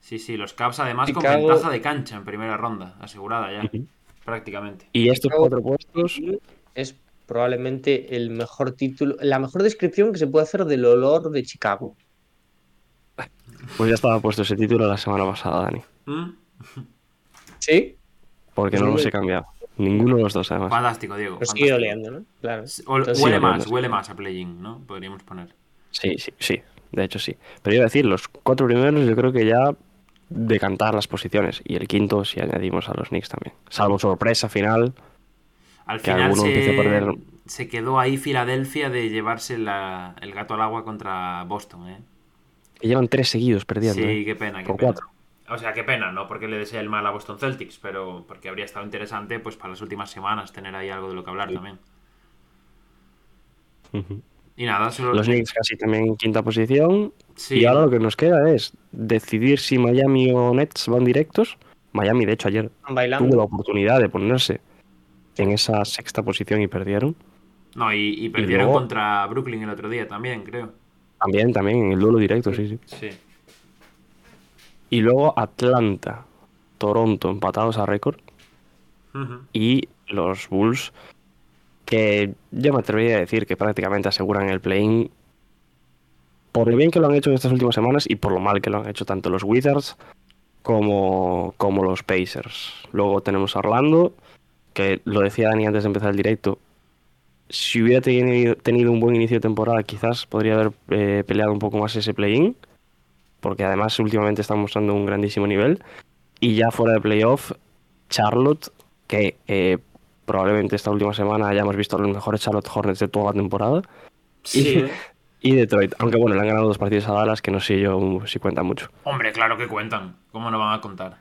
Sí, sí, los Caps además con Chicago- ventaja de cancha en primera ronda, asegurada ya, prácticamente. Y estos Chicago- cuatro puestos, Es probablemente el mejor título, la mejor descripción que se puede hacer del olor de Chicago. Pues ya estaba puesto ese título la semana pasada, Dani. ¿Mm? ¿Sí? Porque no los he cambiado. Ninguno de los dos, además. Fantástico, Diego. Pero sigue fantástico. oleendo, ¿no? Claro. O- Entonces, huele sí, más, oliendo, huele más a play-in, ¿no? Podríamos poner. Sí, sí, sí. De hecho, sí. Pero iba a decir, los cuatro primeros yo creo que ya decantar las posiciones. Y el quinto si añadimos a los Knicks también. Salvo sorpresa final. Al Que final alguno empiece a se, perder. se quedó ahí Filadelfia de llevarse la- el gato al agua contra Boston, ¿eh? Que llevan tres seguidos perdiendo. Sí, ¿eh? qué pena, qué Por pena. cuatro. O sea, qué pena, no porque le desee el mal a Boston Celtics, pero porque habría estado interesante pues para las últimas semanas tener ahí algo de lo que hablar también. Y nada, solo... Los Knicks casi también en quinta posición. Sí. Y ahora lo que nos queda es decidir si Miami o Nets van directos. Miami, de hecho, ayer bailando. tuvo la oportunidad de ponerse en esa sexta posición y perdieron. No, y, y perdieron luego- contra Brooklyn el otro día también, creo. También, también en el duelo directo, sí, sí. Sí. Y luego Atlanta, Toronto empatados a récord. Y los Bulls, que yo me atrevería a decir que prácticamente aseguran el play-in. Por lo bien que lo han hecho en estas últimas semanas y por lo mal que lo han hecho tanto los Wizards como, como los Pacers. Luego tenemos a Orlando, que lo decía Dani antes de empezar el directo. Si hubiera tenido, tenido un buen inicio de temporada, quizás podría haber eh, peleado un poco más ese play-in. Porque además últimamente están mostrando un grandísimo nivel. Y ya fuera de playoff, Charlotte, que eh, probablemente esta última semana hayamos visto los mejores Charlotte Hornets de toda la temporada. Sí. Y Detroit, aunque bueno, le han ganado dos partidos a Dallas que no sé yo si cuenta mucho. Hombre, claro que cuentan. ¿Cómo no van a contar?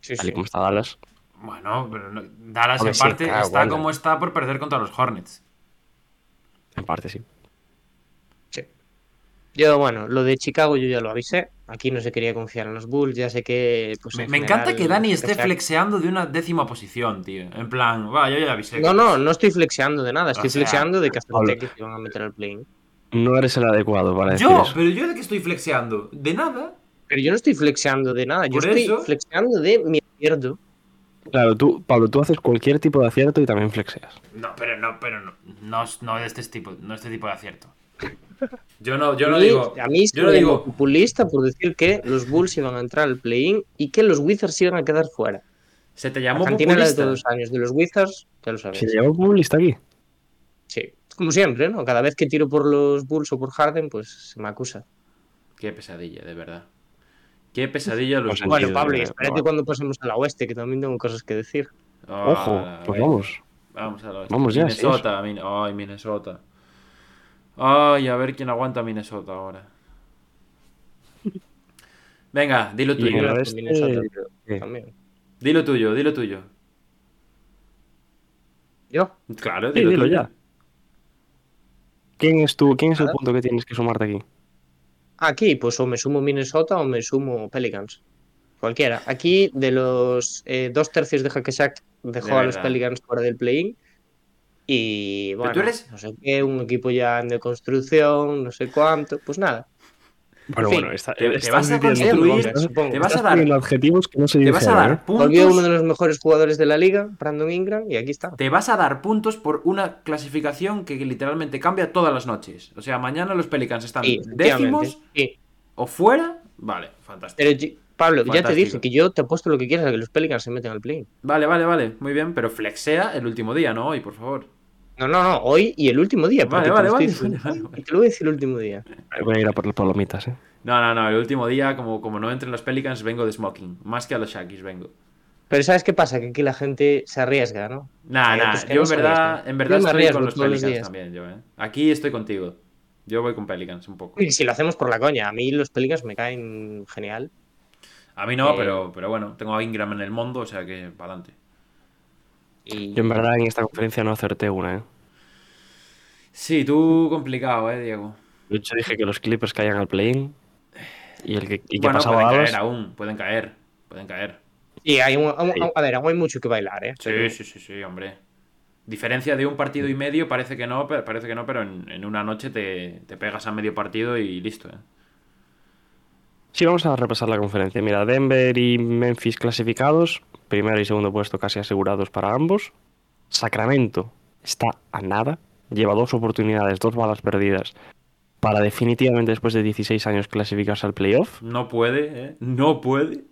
Sí, Tal y sí. como está Dallas. Bueno, pero no- Dallas Hombre, en sí, parte claro, está como está por perder contra los Hornets. En parte sí. Sí. Yo, bueno, lo de Chicago yo ya lo avisé. Aquí no se quería confiar en los Bulls. Ya sé que. Pues, Me, en me encanta que Dani esté sea- flexeando de una décima posición, tío. En plan, va, yo ya avisé. No, no, no estoy flexeando de nada. Estoy O sea, flexeando de que hasta Pablo. Celtics se van a meter al play No eres el adecuado para decir Yo, eso. pero yo de que estoy flexeando. De nada. Pero yo no estoy flexeando de nada. Yo estoy eso- flexeando de mi acierto. Claro, tú, Pablo, tú haces cualquier tipo de acierto y también flexeas. No, pero no, pero no. No, es- no de este tipo, no este tipo de acierto. Yo no, yo no digo. A mí yo no digo. populista por decir que los Bulls iban a entrar al play-in y que los Wizards iban a quedar fuera. Se te La llamó cantina de populista. todos los años de los Wizards, ya lo sabes. Se lleva un lista aquí. Sí. Como siempre, ¿no? Cada vez que tiro por los Bulls o por Harden, pues se me acusa. Qué pesadilla, de verdad. Qué pesadilla los Pues Bueno, Pablo, y espérate bueno. cuando pasemos a la oeste, que también tengo cosas que decir. Ah, Ojo, pues vamos. Vamos a la Vamos ya, Minnesota, Min- ay, Minnesota. Ay, a ver quién aguanta Minnesota ahora. Venga, dilo tuyo. oeste. También. Dilo tuyo, dilo tuyo. ¿Yo? Claro, Sí, dilo, dilo tuyo. ya. ¿Quién es, tu, ¿Quién es el punto que tienes que sumarte aquí? Aquí, pues o me sumo Minnesota o me sumo Pelicans. Cualquiera. Aquí, de los eh, dos tercios de Hackeshack, dejó De a los. Pelicans fuera del play-in. Y bueno, tú eres- no sé qué, un equipo ya en deconstrucción, no sé cuánto. Pues nada. Bueno, En fin, bueno, está, te- vas a construir-. Te vas a dar, adjetivos que no se te vas a dar ¿eh? Volvió uno puntos. de los mejores jugadores de la liga, Brandon Ingram, y aquí está. Te vas a dar puntos por una clasificación que literalmente cambia todas las noches. O sea, mañana los Pelicans están Sí, décimos Sí. o fuera. Vale, fantástico. Pero, Pablo, ya te dije que yo te apuesto lo que quieras a que los Pelicans se meten al play. Vale, vale, vale. Muy bien, pero flexea el último día, ¿no? Hoy, por favor. No, no, no, hoy y el último día. Vale, vale, lo vale, estoy vale, hoy vale. Y te lo voy a decir el último día. Voy a ir a por las palomitas, ¿eh? No, no, no. El último día, como, como no entren los Pelicans, vengo de smoking. Más que a los Shakis vengo. Pero ¿sabes qué pasa? Que aquí la gente se arriesga, ¿no? Nah, nah. Yo en verdad, en verdad Yo estoy arriesgo con los los Pelicans días. también, yo, ¿eh? Aquí estoy contigo. Yo voy con Pelicans un poco. Y si lo hacemos por la coña, a mí los Pelicans me caen genial. A mí no, Eh, pero, pero bueno, tengo a Ingram en el mundo, o sea que para adelante. Y Yo en verdad en esta conferencia no acerté una, ¿eh? Sí, tú complicado, eh, Diego. De hecho dije que los Clippers caían al play-in y, el que, y que bueno, pasaba pueden a Dallas. caer aún, pueden caer, pueden caer. y hay un- a, Sí. a ver, aún hay mucho que bailar, ¿eh? Sí, sí, sí, sí, hombre. Diferencia de un partido y medio, parece que no, pero, parece que no, pero en, en una noche te, te pegas a medio partido y listo, eh. Sí, vamos a repasar la conferencia. Mira, Denver y Memphis clasificados, primero y segundo puesto casi asegurados para ambos. Sacramento está a nada, lleva dos oportunidades, dos balas perdidas para definitivamente después de 16 años clasificarse al playoff. No puede, eh. No puede.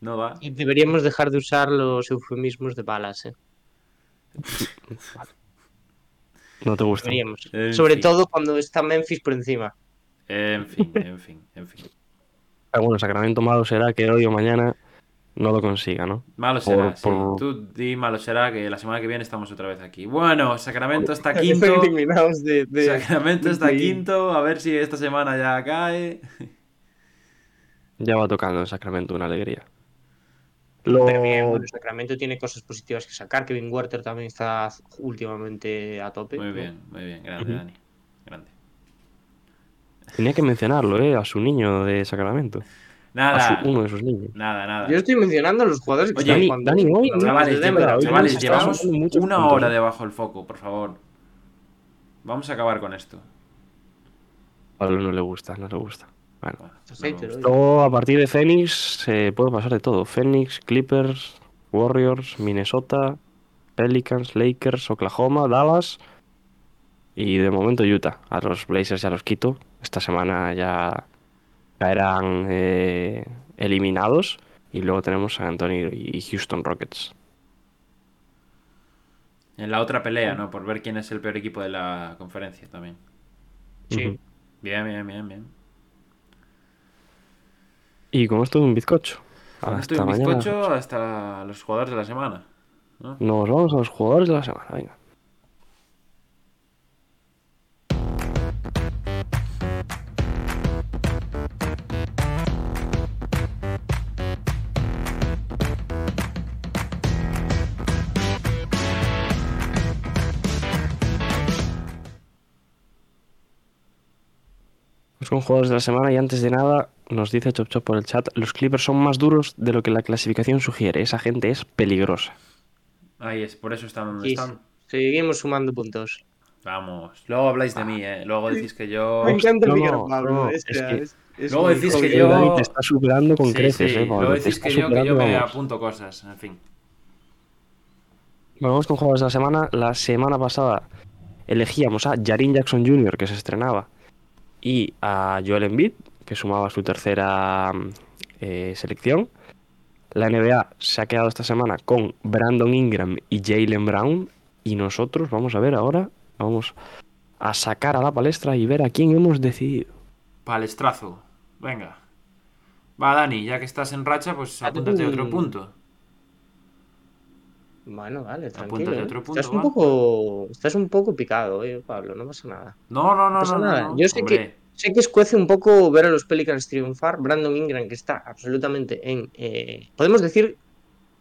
No da. Y deberíamos dejar de usar los eufemismos de balas, ¿eh? No te gusta. Deberíamos. En Sobre fin. todo cuando está Memphis por encima. En fin, en fin, en fin. Pero bueno, Sacramento malo será que hoy o mañana no lo consiga, ¿no? Malo Por- será, sí. por- Tú di malo será que la semana que viene estamos otra vez aquí. Bueno, Sacramento está quinto. de, de- Sacramento de está quinto. A ver si esta semana ya cae. Ya va tocando en Sacramento una alegría. Lo... Pero bien, bueno, Sacramento tiene cosas positivas que sacar. Kevin Werther también está últimamente a tope. Muy ¿no? bien, muy bien. Grande. Dani. Grande. Tenía que mencionarlo, ¿eh? A su niño de Sacramento. A Nada. su- uno de sus niños. Nada, nada. Yo estoy mencionando a los jugadores que Oye, están Dani- jugando. Dani, hoy- Chavales, lleva- hoy chavales, llevamos una hora ¿eh? debajo del foco, por favor. Vamos a acabar con esto. A Pablo no le gusta, no le gusta. Bueno. No hoy. Luego, a partir de Phoenix, se puede pasar de todo. Phoenix, Clippers, Warriors, Minnesota, Pelicans, Lakers, Oklahoma, Dallas y de momento Utah. A los Blazers ya los quito. Esta semana ya caerán eh, eliminados. Y luego tenemos San Antonio y Houston Rockets. En la otra pelea, ¿no? Por ver quién es el peor equipo de la conferencia también. Sí. Bien, bien, bien, bien. Y con esto de un bizcocho. Hasta un mañana. bizcocho hasta los jugadores de la semana. ¿no? Nos vamos a los jugadores de la semana. Venga. Con jugadores de la semana y antes de nada nos dice Chop Chop por el chat, los Clippers son más duros de lo que la clasificación sugiere. Esa gente es peligrosa. Ahí es, por eso están donde Sí, están. Seguimos sumando puntos. Vamos. Luego habláis de mí, ¿eh? Luego decís que yo. Me encanta a no, Pablo. no, es, es que- es- es Luego decís que. El yo- te está superando con Sí, creces, sí, eh, Luego decís que yo, que yo me vamos. apunto cosas. En fin. Bueno, vamos con jugadores de la semana. La semana pasada elegíamos a Jarin Jackson Jr., que se estrenaba, y a Joel Embiid, que sumaba su tercera mm, eh, selección. La NBA se ha quedado esta semana con Brandon Ingram y Jalen Brown. Y nosotros vamos a ver ahora, vamos a sacar a la palestra y ver a quién hemos decidido. Palestrazo. Venga. Va, Dani, ya que estás en racha, pues apúntate otro punto. Bueno, vale, tranquilo. ¿eh? otro punto, estás, un poco, estás un poco picado, eh, Pablo, no pasa nada. No, no, no, No pasa no, no, nada. no. Yo sé Hombre, que, sé que escuece un poco ver a los Pelicans triunfar. Brandon Ingram, que está absolutamente en. eh, podemos decir,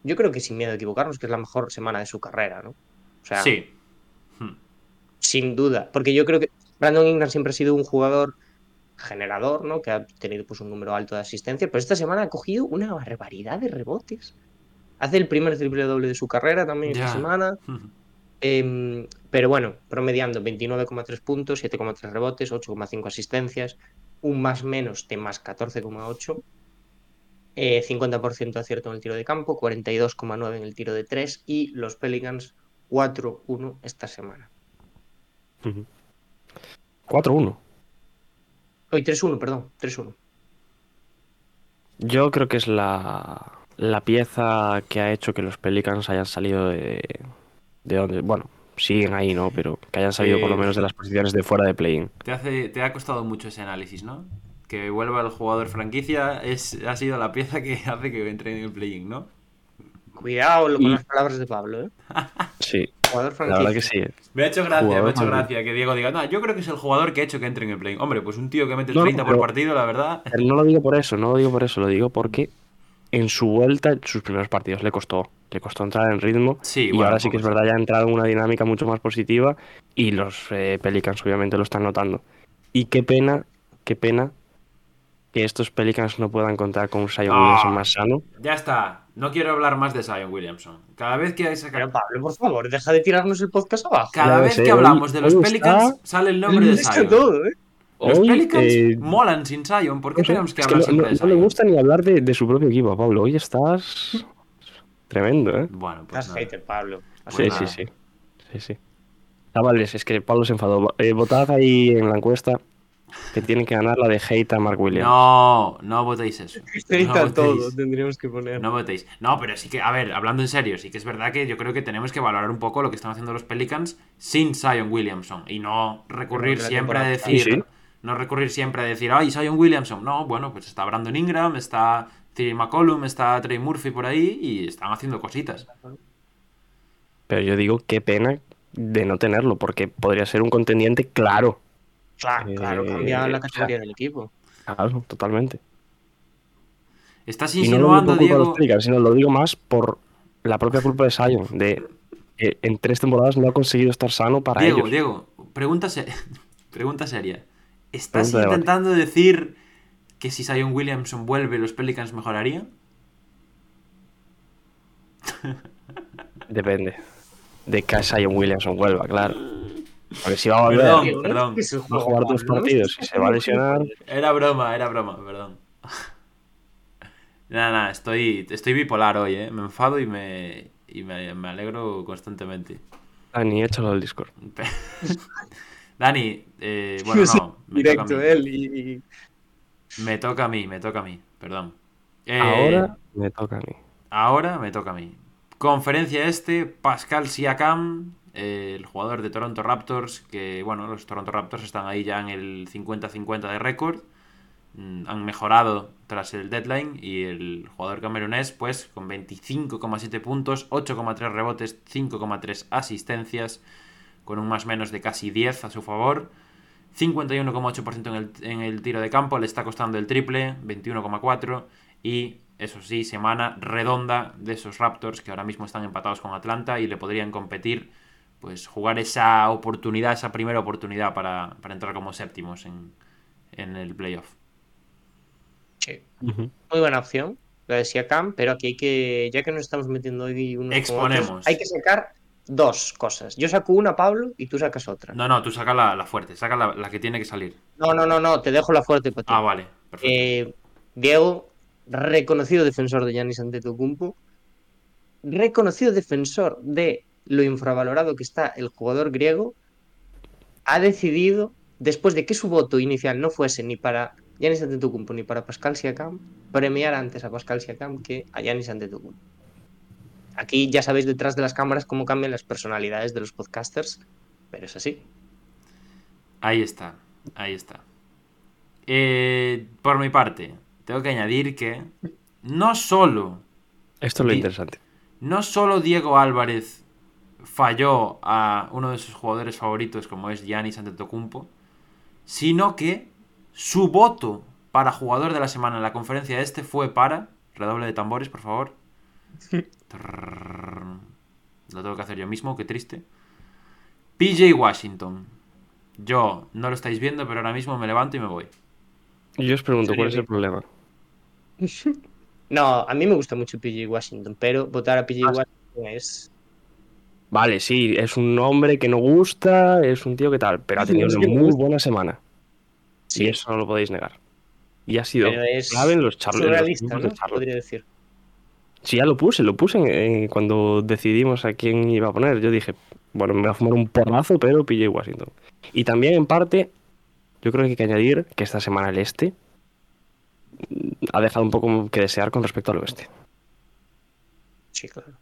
yo creo que sin miedo a equivocarnos, que es la mejor semana de su carrera, ¿no? O sea, Sí. sin duda. Porque yo creo que Brandon Ingram siempre ha sido un jugador generador, ¿no? Que ha tenido pues un número alto de asistencia, pero esta semana ha cogido una barbaridad de rebotes. Hace el primer triple doble de su carrera también Ya. esta semana. Em, pero bueno, promediando 29,3 puntos, 7,3 rebotes, 8,5 asistencias, un más menos de más 14,8, eh, 50% acierto en el tiro de campo, 42,9 en el tiro de 3 y los Pelicans 4-1 esta semana. 4-1. Hoy 3-1, perdón, 3-1. Yo creo que es la, la pieza que ha hecho que los Pelicans hayan salido de, de donde, bueno, siguen ahí, ¿no? Pero que hayan salido por lo menos de las posiciones de fuera de play-in. Te, hace, te ha costado mucho ese análisis, ¿no? Que vuelva el jugador franquicia es, ha sido la pieza que hace que entre en el play-in, ¿no? Cuidado con Y- las palabras de Pablo, ¿eh? Sí, Jugador la verdad que sí. ¿eh? Me ha hecho gracia, Jugador me ha hecho gracia que Diego diga, no, yo creo que es el jugador que ha hecho que entre en el play-in. Hombre, pues un tío que mete No, no, 30 por partido, la verdad. Pero no lo digo por eso, no lo digo por eso, lo digo porque en su vuelta, en sus primeros partidos le costó, le costó entrar en ritmo. Sí, y bueno, ahora sí que es verdad, ya ha entrado en una dinámica mucho más positiva y los eh, Pelicans obviamente lo están notando. Y qué pena, qué pena que estos Pelicans no puedan contar con un Zion Ah. Williamson más sano. Ya está. No quiero hablar más de Zion Williamson. Cada vez que saca- Pero Pablo, por favor, deja de tirarnos el podcast abajo. cada Ya vez sé, que hablamos de los Pelicans está- sale el nombre de Zion. todo, ¿eh? Los Hoy, Pelicans eh, molan sin Zion. ¿Por qué tenemos que es hablar no, siempre no- no gusta ni hablar de, de su propio equipo, Pablo. Hoy estás tremendo, ¿eh? Bueno, pues Estás hater, Pablo. Pues Sí, sí, sí. Sí, sí. Chavales, es que Pablo se enfadó. Eh, votad ahí en la encuesta que tiene que ganar la de hate a Mark Williams. No, no votéis eso. Está No todo, votéis. tendríamos que poner. No votéis. No, pero sí que, a ver, hablando en serio, sí que es verdad que yo creo que tenemos que valorar un poco lo que están haciendo los Pelicans sin Zion Williamson y no recurrir siempre a decir Sí, sí. No recurrir siempre a decir, ay, Zion Williamson. No, bueno, pues está Brandon Ingram, está Terry McCollum, está Trey Murphy por ahí y están haciendo cositas. Pero yo digo, qué pena de no tenerlo, porque podría ser un contendiente claro. Claro, claro, Eh, cambia la sea, categoría del equipo. Claro, totalmente. Estás Y no lo digo insinuando, Diego. Pelicans, sino lo digo más por la propia culpa de Sion, de que en tres temporadas no ha conseguido estar sano para Diego, ellos. Diego, pregunta, se- pregunta seria. ¿Estás Pregunta debate. intentando decir que si Zion Williamson vuelve, los Pelicans mejorarían? Depende. De que Sion Williamson vuelva, claro. Porque si va a volver, Perdón, perdón. va a jugar dos partidos y se va a lesionar. Era broma, era broma, perdón. Nada, nada, estoy, estoy bipolar hoy, ¿eh? Me enfado y me, y me, me alegro constantemente. Dani, échalo al Discord. Dani, eh, bueno, no, me toca a Directo mí. él y... y- Me toca a mí, me toca a mí, perdón. Eh, Ahora me toca a mí. Ahora me toca a mí. Conferencia este, Pascal Siakam, eh, el jugador de Toronto Raptors, que bueno, los Toronto Raptors están ahí ya en el 50-50 de récord. Mm, Han mejorado tras el deadline y el jugador camerunés, pues con 25,7 puntos, 8,3 rebotes, 5,3 asistencias, con un más menos de casi 10 a su favor. 51,8% en el, en el tiro de campo, le está costando el triple, 21,4%. Y eso sí, semana redonda de esos Raptors que ahora mismo están empatados con Atlanta y le podrían competir, pues jugar esa oportunidad, esa primera oportunidad para, para entrar como séptimos en, en el playoff. Sí. Muy buena opción, la de Siakam, pero aquí hay que, ya que nos estamos metiendo hoy unos Exponemos. otros, hay que sacar dos cosas. Yo saco una, Pablo, y tú sacas otra. No, no, tú saca la, la fuerte, saca la, la que tiene que salir. No, no, no, no, te dejo la fuerte para ti. Ah, vale, perfecto. Eh, Diego, reconocido defensor de Giannis Antetokounmpo, reconocido defensor de lo infravalorado que está el jugador griego, ha decidido, después de que su voto inicial no fuese ni para Giannis Antetokounmpo ni para Pascal Siakam, premiar antes a Pascal Siakam que a Giannis Antetokounmpo. Aquí ya sabéis detrás de las cámaras cómo cambian las personalidades de los podcasters, pero es así. Ahí está, ahí está. Eh, por mi parte, tengo que añadir que no solo Esto es lo Di- interesante. No solo Diego Álvarez falló a uno de sus jugadores favoritos como es Giannis Antetokounmpo, sino que su voto para jugador de la semana en la conferencia este fue para redoble de tambores, por favor. Lo tengo que hacer yo mismo, qué triste. PJ Washington. Yo no lo estáis viendo, pero ahora mismo me levanto y me voy. Y yo os pregunto, ¿cuál es el problema? No, a mí me gusta mucho PJ Washington, pero votar a PJ Ah, Washington es Vale, sí, es un hombre que no gusta, es un tío que tal, pero ha tenido una muy gusta. buena semana. Sí. Y eso no lo podéis negar. Y ha sido Pero es clave en los Charlotte. Podría decir. Sí, ya lo puse, lo puse cuando decidimos a quién iba a poner. Yo dije, bueno, me voy a fumar un porrazo, pero PJ Washington. Y también, en parte, yo creo que hay que añadir que esta semana el este mm, ha dejado un poco que desear con respecto al oeste. Sí, claro.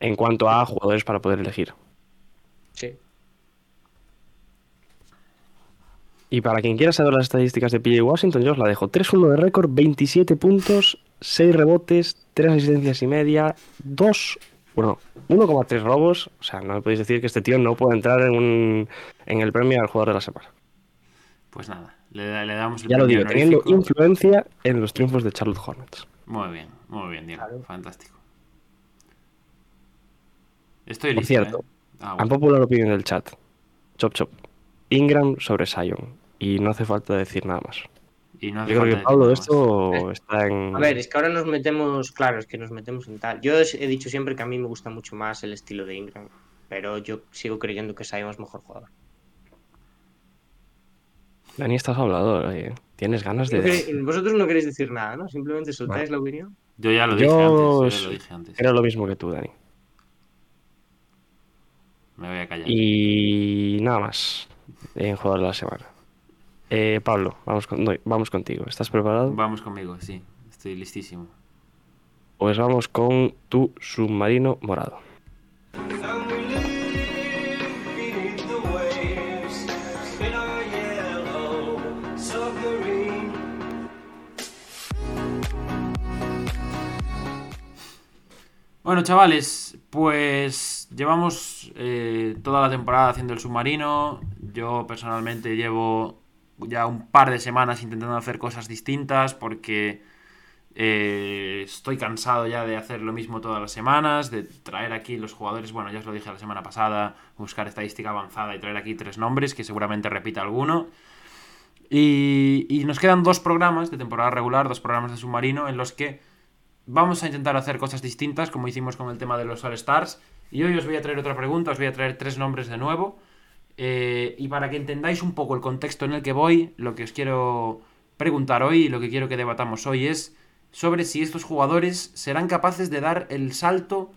En cuanto a jugadores para poder elegir. Sí. Y para quien quiera saber las estadísticas de PJ Washington, yo os la dejo. 3-1 de récord, 27 puntos, 6 rebotes, 3 asistencias y media, 2, bueno, 1,3 robos. O sea, no me podéis decir que este tío no puede entrar en, un, en el premio al jugador de la semana. Pues nada, le, le damos el Ya lo digo, teniendo influencia en los triunfos de Charlotte Hornets. Muy bien, muy bien, Diego. Claro. Fantástico. Estoy Por listo. cierto, ¿eh? Ah, bueno. popular opinión del chat. Chop chop. Ingram sobre Sion. Y no hace falta decir nada más. Y no hace Yo creo falta que Pablo nada esto está en... A ver, es que ahora nos metemos, claro, es que nos metemos en tal. Yo he dicho siempre que a mí me gusta mucho más el estilo de Ingram, pero yo sigo creyendo que Sion es mejor jugador. Dani, estás hablador. oye. Tienes ganas de... Vosotros no queréis decir nada, ¿no? Simplemente soltáis la opinión. Yo ya lo dije Yo antes. Yo ya lo dije antes. Era lo mismo que tú, Dani. Me voy a callar. Y nada más en jugador de la semana. Eh, Pablo, vamos, con, vamos contigo. ¿Estás preparado? Vamos conmigo, sí. Estoy listísimo. Pues vamos con tu submarino morado. Bueno, chavales, pues llevamos eh, toda la temporada haciendo el submarino. Yo personalmente llevo ya un par de semanas intentando hacer cosas distintas porque eh, estoy cansado ya de hacer lo mismo todas las semanas, de traer aquí los jugadores, bueno, ya os lo dije la semana pasada, buscar estadística avanzada y traer aquí tres nombres, que seguramente repita alguno. Y, y nos quedan dos programas de temporada regular, dos programas de submarino, en los que vamos a intentar hacer cosas distintas, como hicimos con el tema de los All Stars. Y hoy os voy a traer otra pregunta, os voy a traer tres nombres de nuevo. Eh, y para que entendáis un poco el contexto en el que voy, lo que os quiero preguntar hoy y lo que quiero que debatamos hoy es sobre si estos jugadores serán capaces de dar el salto,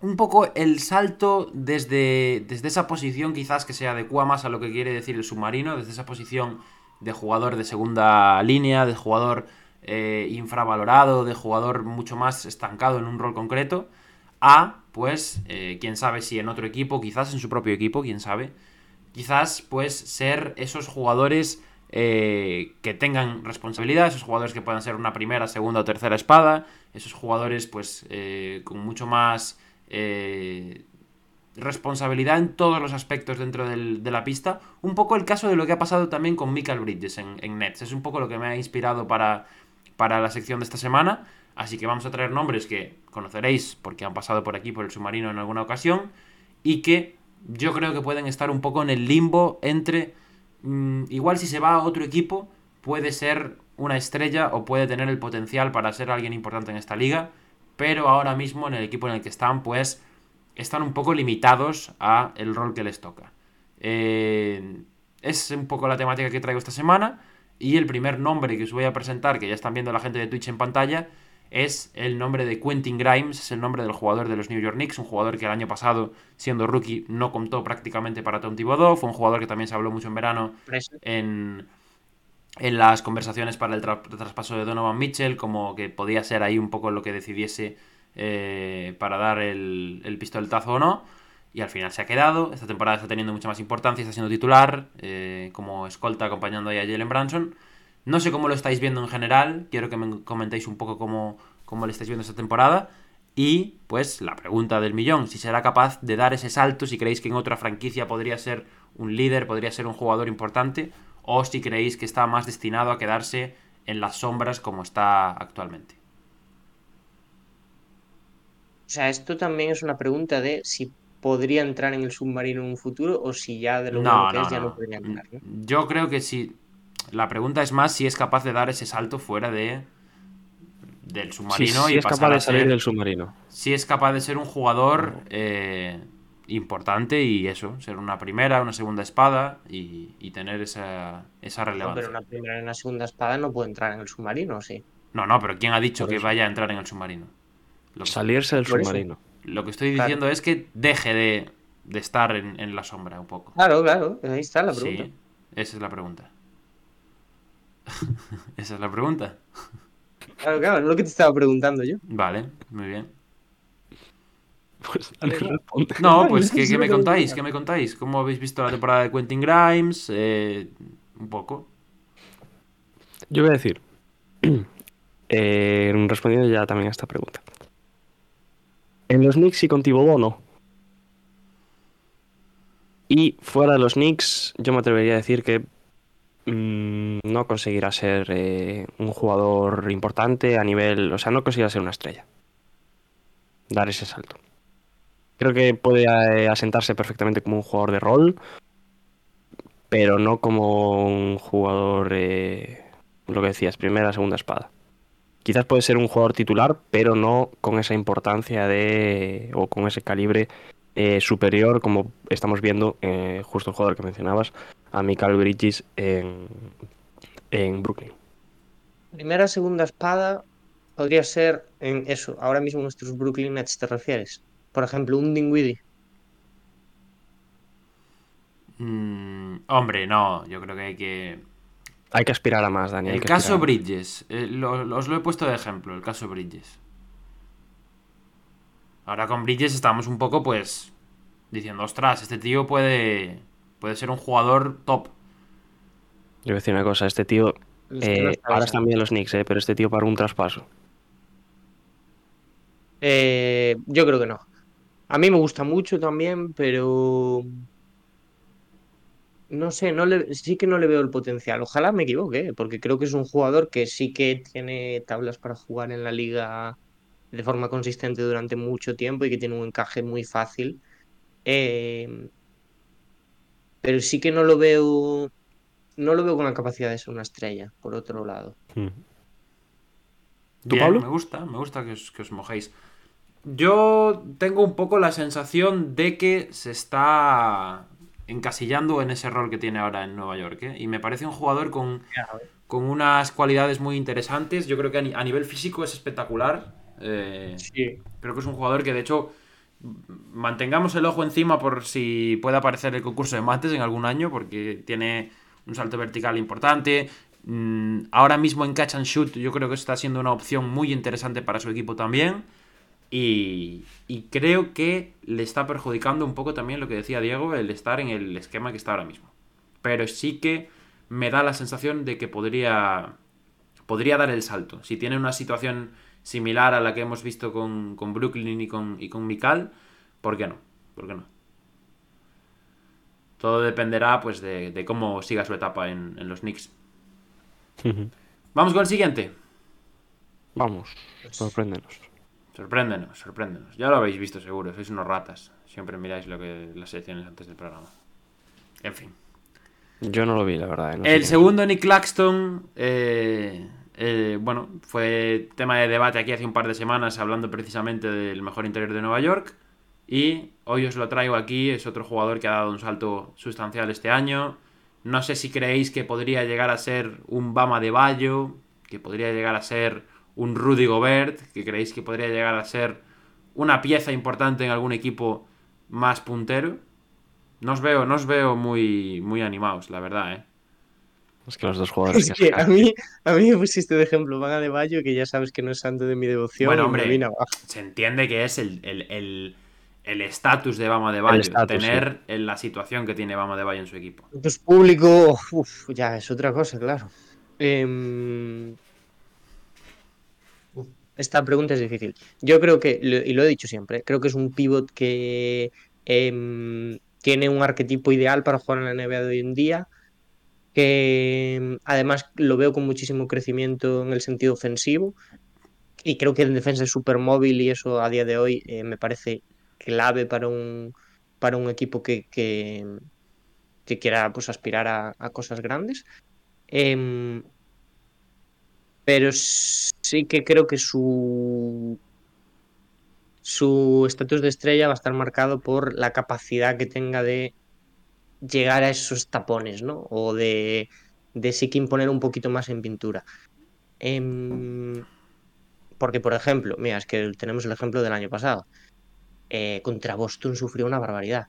un poco el salto desde, desde esa posición quizás que se adecua más a lo que quiere decir el submarino, desde esa posición de jugador de segunda línea, de jugador eh, infravalorado, de jugador mucho más estancado en un rol concreto, a, pues, eh, quién sabe si en otro equipo, quizás en su propio equipo, quién sabe, quizás, pues, ser esos jugadores eh, que tengan responsabilidad, esos jugadores que puedan ser una primera, segunda o tercera espada, esos jugadores, pues, con mucho más responsabilidad en todos los aspectos dentro del, de la pista. Un poco el caso de lo que ha pasado también con Michael Bridges en, en Nets. Es un poco lo que me ha inspirado para, para la sección de esta semana. Así que vamos a traer nombres que conoceréis porque han pasado por aquí por el submarino en alguna ocasión y que yo creo que pueden estar un poco en el limbo entre mm, igual si se va a otro equipo puede ser una estrella o puede tener el potencial para ser alguien importante en esta liga, pero ahora mismo en el equipo en el que están pues están un poco limitados a el rol que les toca. Eh, es un poco la temática que traigo esta semana. Y el primer nombre que os voy a presentar, que ya están viendo la gente de Twitch en pantalla, es el nombre de Quentin Grimes, es el nombre del jugador de los New York Knicks, un jugador que el año pasado, siendo rookie, no contó prácticamente para Tom Thibodeau, fue un jugador que también se habló mucho en verano en, en las conversaciones para el traspaso de Donovan Mitchell, como que podía ser ahí un poco lo que decidiese eh, para dar el, el pistoletazo o no y al final se ha quedado. Esta temporada está teniendo mucha más importancia, está siendo titular, eh, como escolta acompañando ahí a Jalen Branson. No sé cómo lo estáis viendo en general, quiero que me comentéis un poco cómo, cómo le estáis viendo esta temporada. Y pues la pregunta del millón, si será capaz de dar ese salto, si creéis que en otra franquicia podría ser un líder, podría ser un jugador importante, o si creéis que está más destinado a quedarse en las sombras como está actualmente. O sea, esto también es una pregunta de si podría entrar en el submarino en un futuro o si ya de lo no, que no, es ya no. no podría entrar. Yo creo que sí. La pregunta es más si es capaz de dar ese salto fuera de del Sí, submarino sí y es pasar capaz de a salir ser- del submarino. si es capaz de ser un jugador eh, importante y eso, ser una primera, una segunda espada y, y tener esa, esa No, relevancia. pero una primera y una segunda espada no puede entrar en el submarino, sí. No, no, pero ¿quién ha dicho que vaya a entrar en el submarino? Lo que, Salirse del submarino. lo que estoy Claro. diciendo es que deje de, de estar en, en la sombra un poco. Claro, claro, ahí está la pregunta. Sí, esa es la pregunta. esa es la pregunta. Claro, claro, es lo que te estaba preguntando yo. Vale, muy bien. Pues dale, responde. No, pues ¿qué, me contáis? ¿Qué me contáis? ¿Cómo habéis visto la temporada de Quentin Grimes? Eh, un poco. Yo voy a decir, eh, respondiendo ya también a esta pregunta. En los Knicks y con Thibodeau no. Y fuera de los Knicks, yo me atrevería a decir que mm, no conseguirá ser eh, un jugador importante a nivel, o sea, no conseguirá ser una estrella. Dar ese salto. Creo que puede eh, asentarse perfectamente como un jugador de rol, pero no como un jugador, eh, lo que decías, primera, segunda espada. Quizás puede ser un jugador titular, pero no con esa importancia de o con ese calibre eh, superior, como estamos viendo, justo el jugador que mencionabas, a Michael Bridges en, en Brooklyn. Primera, segunda espada podría ser en eso, ahora mismo nuestros Brooklyn Nets, ¿te refieres? Por ejemplo, un Dinwiddie. Mm, hombre, no, yo creo que hay que... Hay que aspirar a más, Dani. hay El caso aspirar. Bridges, eh, lo- os lo he puesto de ejemplo, el caso Bridges. Ahora con Bridges estamos un poco, pues, diciendo, ostras, este tío puede, puede ser un jugador top. Yo voy a decir una cosa, este tío, Es que no eh, está ahora están bien los Knicks, eh, pero este tío para un traspaso. Eh, yo creo que no. A mí me gusta mucho también, pero no sé, no le, sí que no le veo el potencial. Ojalá me equivoque, porque creo que es un jugador que sí que tiene tablas para jugar en la liga de forma consistente durante mucho tiempo y que tiene un encaje muy fácil. Eh, pero sí que no lo veo, no lo veo con la capacidad de ser una estrella, por otro lado. Mm. ¿Tú, Bien, Pablo? Me gusta, me gusta que os, que os mojéis. Yo tengo un poco la sensación de que se está encasillando en ese rol que tiene ahora en Nueva York. ¿eh? Y me parece un jugador con, con unas cualidades muy interesantes. Yo creo que a, ni- a nivel físico es espectacular. Eh, Sí. Creo que es un jugador que, de hecho, mantengamos el ojo encima por si puede aparecer el concurso de mates en algún año, porque tiene un salto vertical importante. Mm, Ahora mismo en catch and shoot, yo creo que está siendo una opción muy interesante para su equipo también. Y, y creo que le está perjudicando un poco también lo que decía Diego, el estar en el esquema que está ahora mismo. Pero sí que me da la sensación de que podría, podría dar el salto. Si tiene una situación similar a la que hemos visto con, con Brooklyn y con, y con Mikal, ¿por qué no? ¿Por qué no? Todo dependerá pues de, de cómo siga su etapa en, en los Knicks. Vamos con el siguiente. Vamos, sorpréndenos. Sorpréndenos, sorpréndenos. Ya lo habéis visto seguro, sois unos ratas. Siempre miráis lo que las secciones antes del programa. En fin. Yo no lo vi, la verdad. eh, no El segundo, Nick Claxton, eh, eh, bueno, fue tema de debate aquí hace un par de semanas hablando precisamente del mejor interior de Nueva York. Y hoy os lo traigo aquí, es otro jugador que ha dado un salto sustancial este año. No sé si creéis que podría llegar a ser un Bama de Bayo, que podría llegar a ser un Rudy Gobert, que creéis que podría llegar a ser una pieza importante en algún equipo más puntero. No os veo, no os veo muy, muy animados, la verdad, ¿eh? Es que los dos jugadores Es que a mí, a mí me pusiste de ejemplo Vaga de Bayo, que ya sabes que no es santo de mi devoción. Bueno, hombre, se entiende que es el el- el- el estatus de Bama de Bayo, estatus, tener en la situación que tiene Bama de Bayo en su equipo. Pues público, uf, ya es otra cosa, claro. Em, Esta pregunta es difícil. Yo creo que, y lo he dicho siempre, creo que es un pivot que em, tiene un arquetipo ideal para jugar en la NBA de hoy en día, que em, además lo veo con muchísimo crecimiento en el sentido ofensivo, y creo que en defensa es súper móvil y eso a día de hoy eh, me parece clave para un, para un equipo que, que, que quiera pues aspirar a, a cosas grandes. Em, pero sí que creo que su su estatus de estrella va a estar marcado por la capacidad que tenga de llegar a esos tapones, ¿no? O de, de sí que imponer un poquito más en pintura. Em, porque, por ejemplo, mira, es que tenemos el ejemplo del año pasado. Eh, contra Boston sufrió una barbaridad.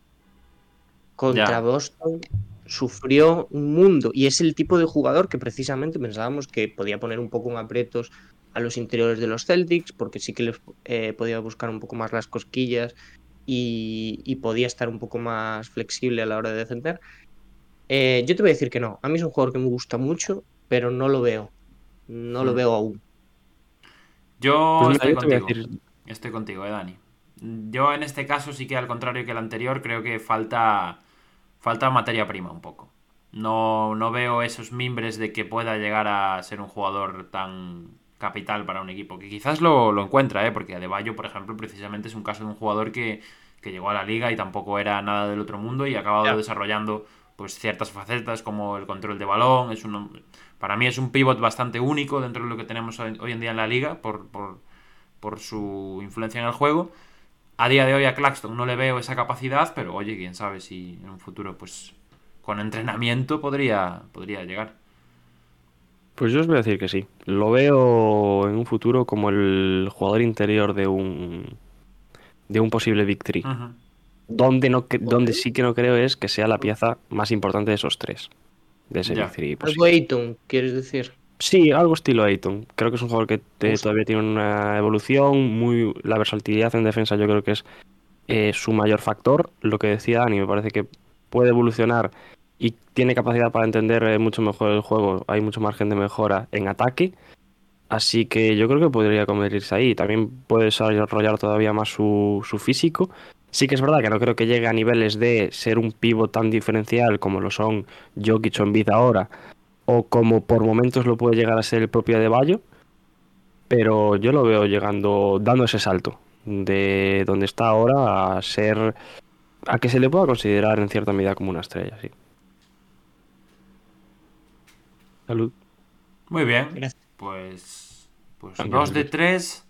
Contra Ya. Boston sufrió un mundo. Y es el tipo de jugador que precisamente pensábamos que podía poner un poco en aprietos a los interiores de los Celtics, porque sí que les eh, podía buscar un poco más las cosquillas y, y podía estar un poco más flexible a la hora de defender. Eh, yo te voy a decir que no. A mí es un jugador que me gusta mucho, pero no lo veo. No lo Mm. veo aún. Yo Pues estoy contigo. decir- Estoy contigo, eh, Dani. Yo en este caso sí que al contrario que el anterior, creo que falta, falta materia prima un poco. No, no veo esos mimbres de que pueda llegar a ser un jugador tan capital para un equipo. Que quizás lo, lo encuentra, ¿eh? porque Adebayo, por ejemplo, precisamente es un caso de un jugador que, que llegó a la liga y tampoco era nada del otro mundo y ha acabado desarrollando pues ciertas facetas como el control de balón. Es un, para mí es un pivot bastante único dentro de lo que tenemos hoy hoy en día en la liga por, por, por su influencia en el juego. A día de hoy a Claxton no le veo esa capacidad, pero oye, quién sabe si en un futuro, pues con entrenamiento podría, podría llegar. Pues yo os voy a decir que sí. Lo veo en un futuro como el jugador interior de un de un posible Three. Ujú. Donde, no, donde sí que no creo es que sea la pieza más importante de esos tres. De ese Ya. Big Three. Algo. Ayton, ¿quieres decir? Sí, algo estilo Ayton. Creo que es un jugador que te- todavía tiene una evolución. Muy, la versatilidad en defensa yo creo que es eh, su mayor factor. Lo que decía Dani, me parece que puede evolucionar y tiene capacidad para entender eh, mucho mejor el juego. Hay mucho margen de mejora en ataque. Así que yo creo que podría convertirse ahí. También puede desarrollar todavía más su, físico. Sí que es verdad que no creo que llegue a niveles de ser un pivo tan diferencial como lo son Jokic o Embiid ahora, o como por momentos lo puede llegar a ser el propio de Bayo, pero yo lo veo llegando, dando ese salto de donde está ahora a ser, a que se le pueda considerar en cierta medida como una estrella, sí. Salud. Muy bien. Gracias. Pues, pues Gracias, dos de tres.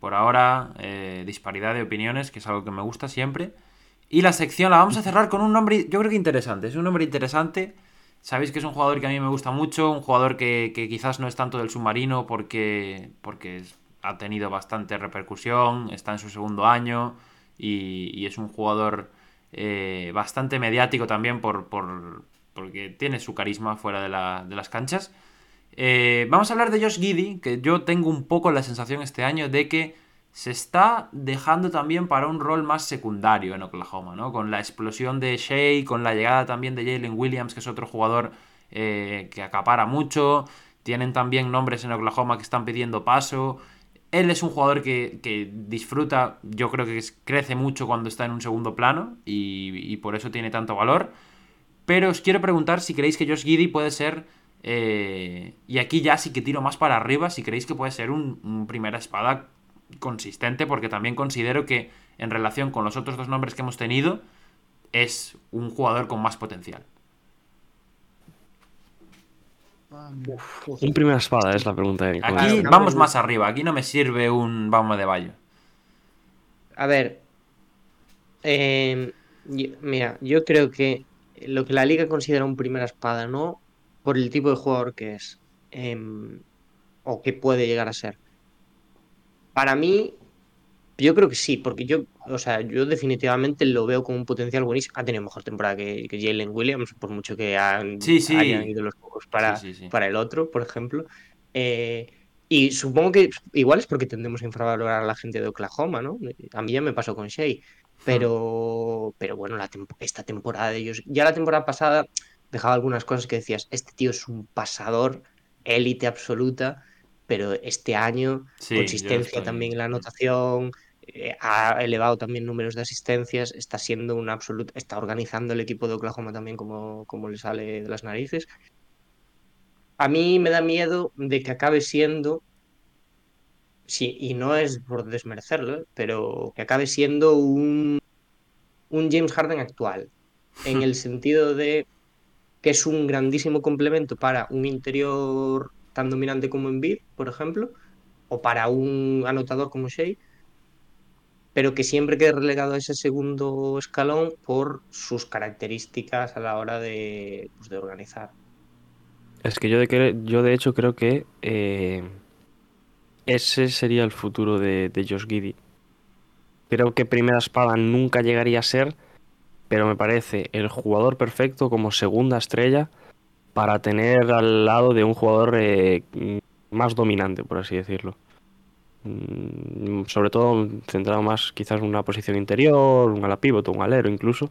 Por ahora, eh, disparidad de opiniones, que es algo que me gusta siempre. Y la sección la vamos a cerrar con un nombre, yo creo que interesante. Es un nombre interesante. Sabéis que es un jugador que a mí me gusta mucho, un jugador que, que quizás no es tanto del submarino porque, porque es- ha tenido bastante repercusión, está en su segundo año y, y es un jugador eh, bastante mediático también por, por- porque tiene su carisma fuera de, la- de las canchas. Eh, vamos a hablar de Josh Giddy, que yo tengo un poco la sensación este año de que se está dejando también para un rol más secundario en Oklahoma, ¿no? Con la explosión de Shea, con la llegada también de Jalen Williams, que es otro jugador eh, que acapara mucho. Tienen también nombres en Oklahoma que están pidiendo paso. Él es un jugador que, que disfruta, yo creo que crece mucho cuando está en un segundo plano y por eso tiene tanto valor. Pero os quiero preguntar si creéis que Josh Giddy puede ser. eh, y aquí ya sí que tiro más para arriba. Si creéis que puede ser un, un primera espada consistente. Porque también considero que en relación con los otros dos nombres que hemos tenido. Es un jugador con más potencial. Un primera espada es la pregunta. Aquí vamos más arriba. Aquí no me sirve un Baume de Bayo. A ver, eh, yo- mira, yo creo que lo que la liga considera un primera espada, no por el tipo de jugador que es em, o que puede llegar a ser. Para mí, yo creo que sí, porque yo, o sea, yo definitivamente lo veo con un potencial buenísimo. Ha tenido mejor temporada que, que Jalen Williams, por mucho que han, Sí, sí. hayan ido los pocos para, sí. para el otro, por ejemplo. Eh, y supongo que igual es porque tendemos a infravalorar a la gente de Oklahoma, ¿no? A mí ya me pasó con Shea. Pero, pero bueno, la tempo- esta temporada de ellos, ya la temporada pasada dejaba algunas cosas que decías, este tío es un pasador, élite absoluta, pero este año Sí, consistencia también en la anotación, eh, ha elevado también números de asistencias, está siendo un absoluto, está organizando el equipo de Oklahoma también como, como le sale de las narices. A mí me da miedo de que acabe siendo, sí, y no es por desmerecerlo, pero que acabe siendo un, un James Harden actual, en el sentido de que es un grandísimo complemento para un interior tan dominante como Embiid, por ejemplo, o para un anotador como Shea, pero que siempre quede relegado a ese segundo escalón por sus características a la hora de, pues, de organizar. Es que yo de, cre- yo de hecho creo que eh, ese sería el futuro de, de Josh Giddy. Creo que primera espada nunca llegaría a ser, pero me parece el jugador perfecto como segunda estrella para tener al lado de un jugador eh, más dominante, por así decirlo. Mm, Sobre todo centrado más quizás en una posición interior, un ala pívot, un alero incluso.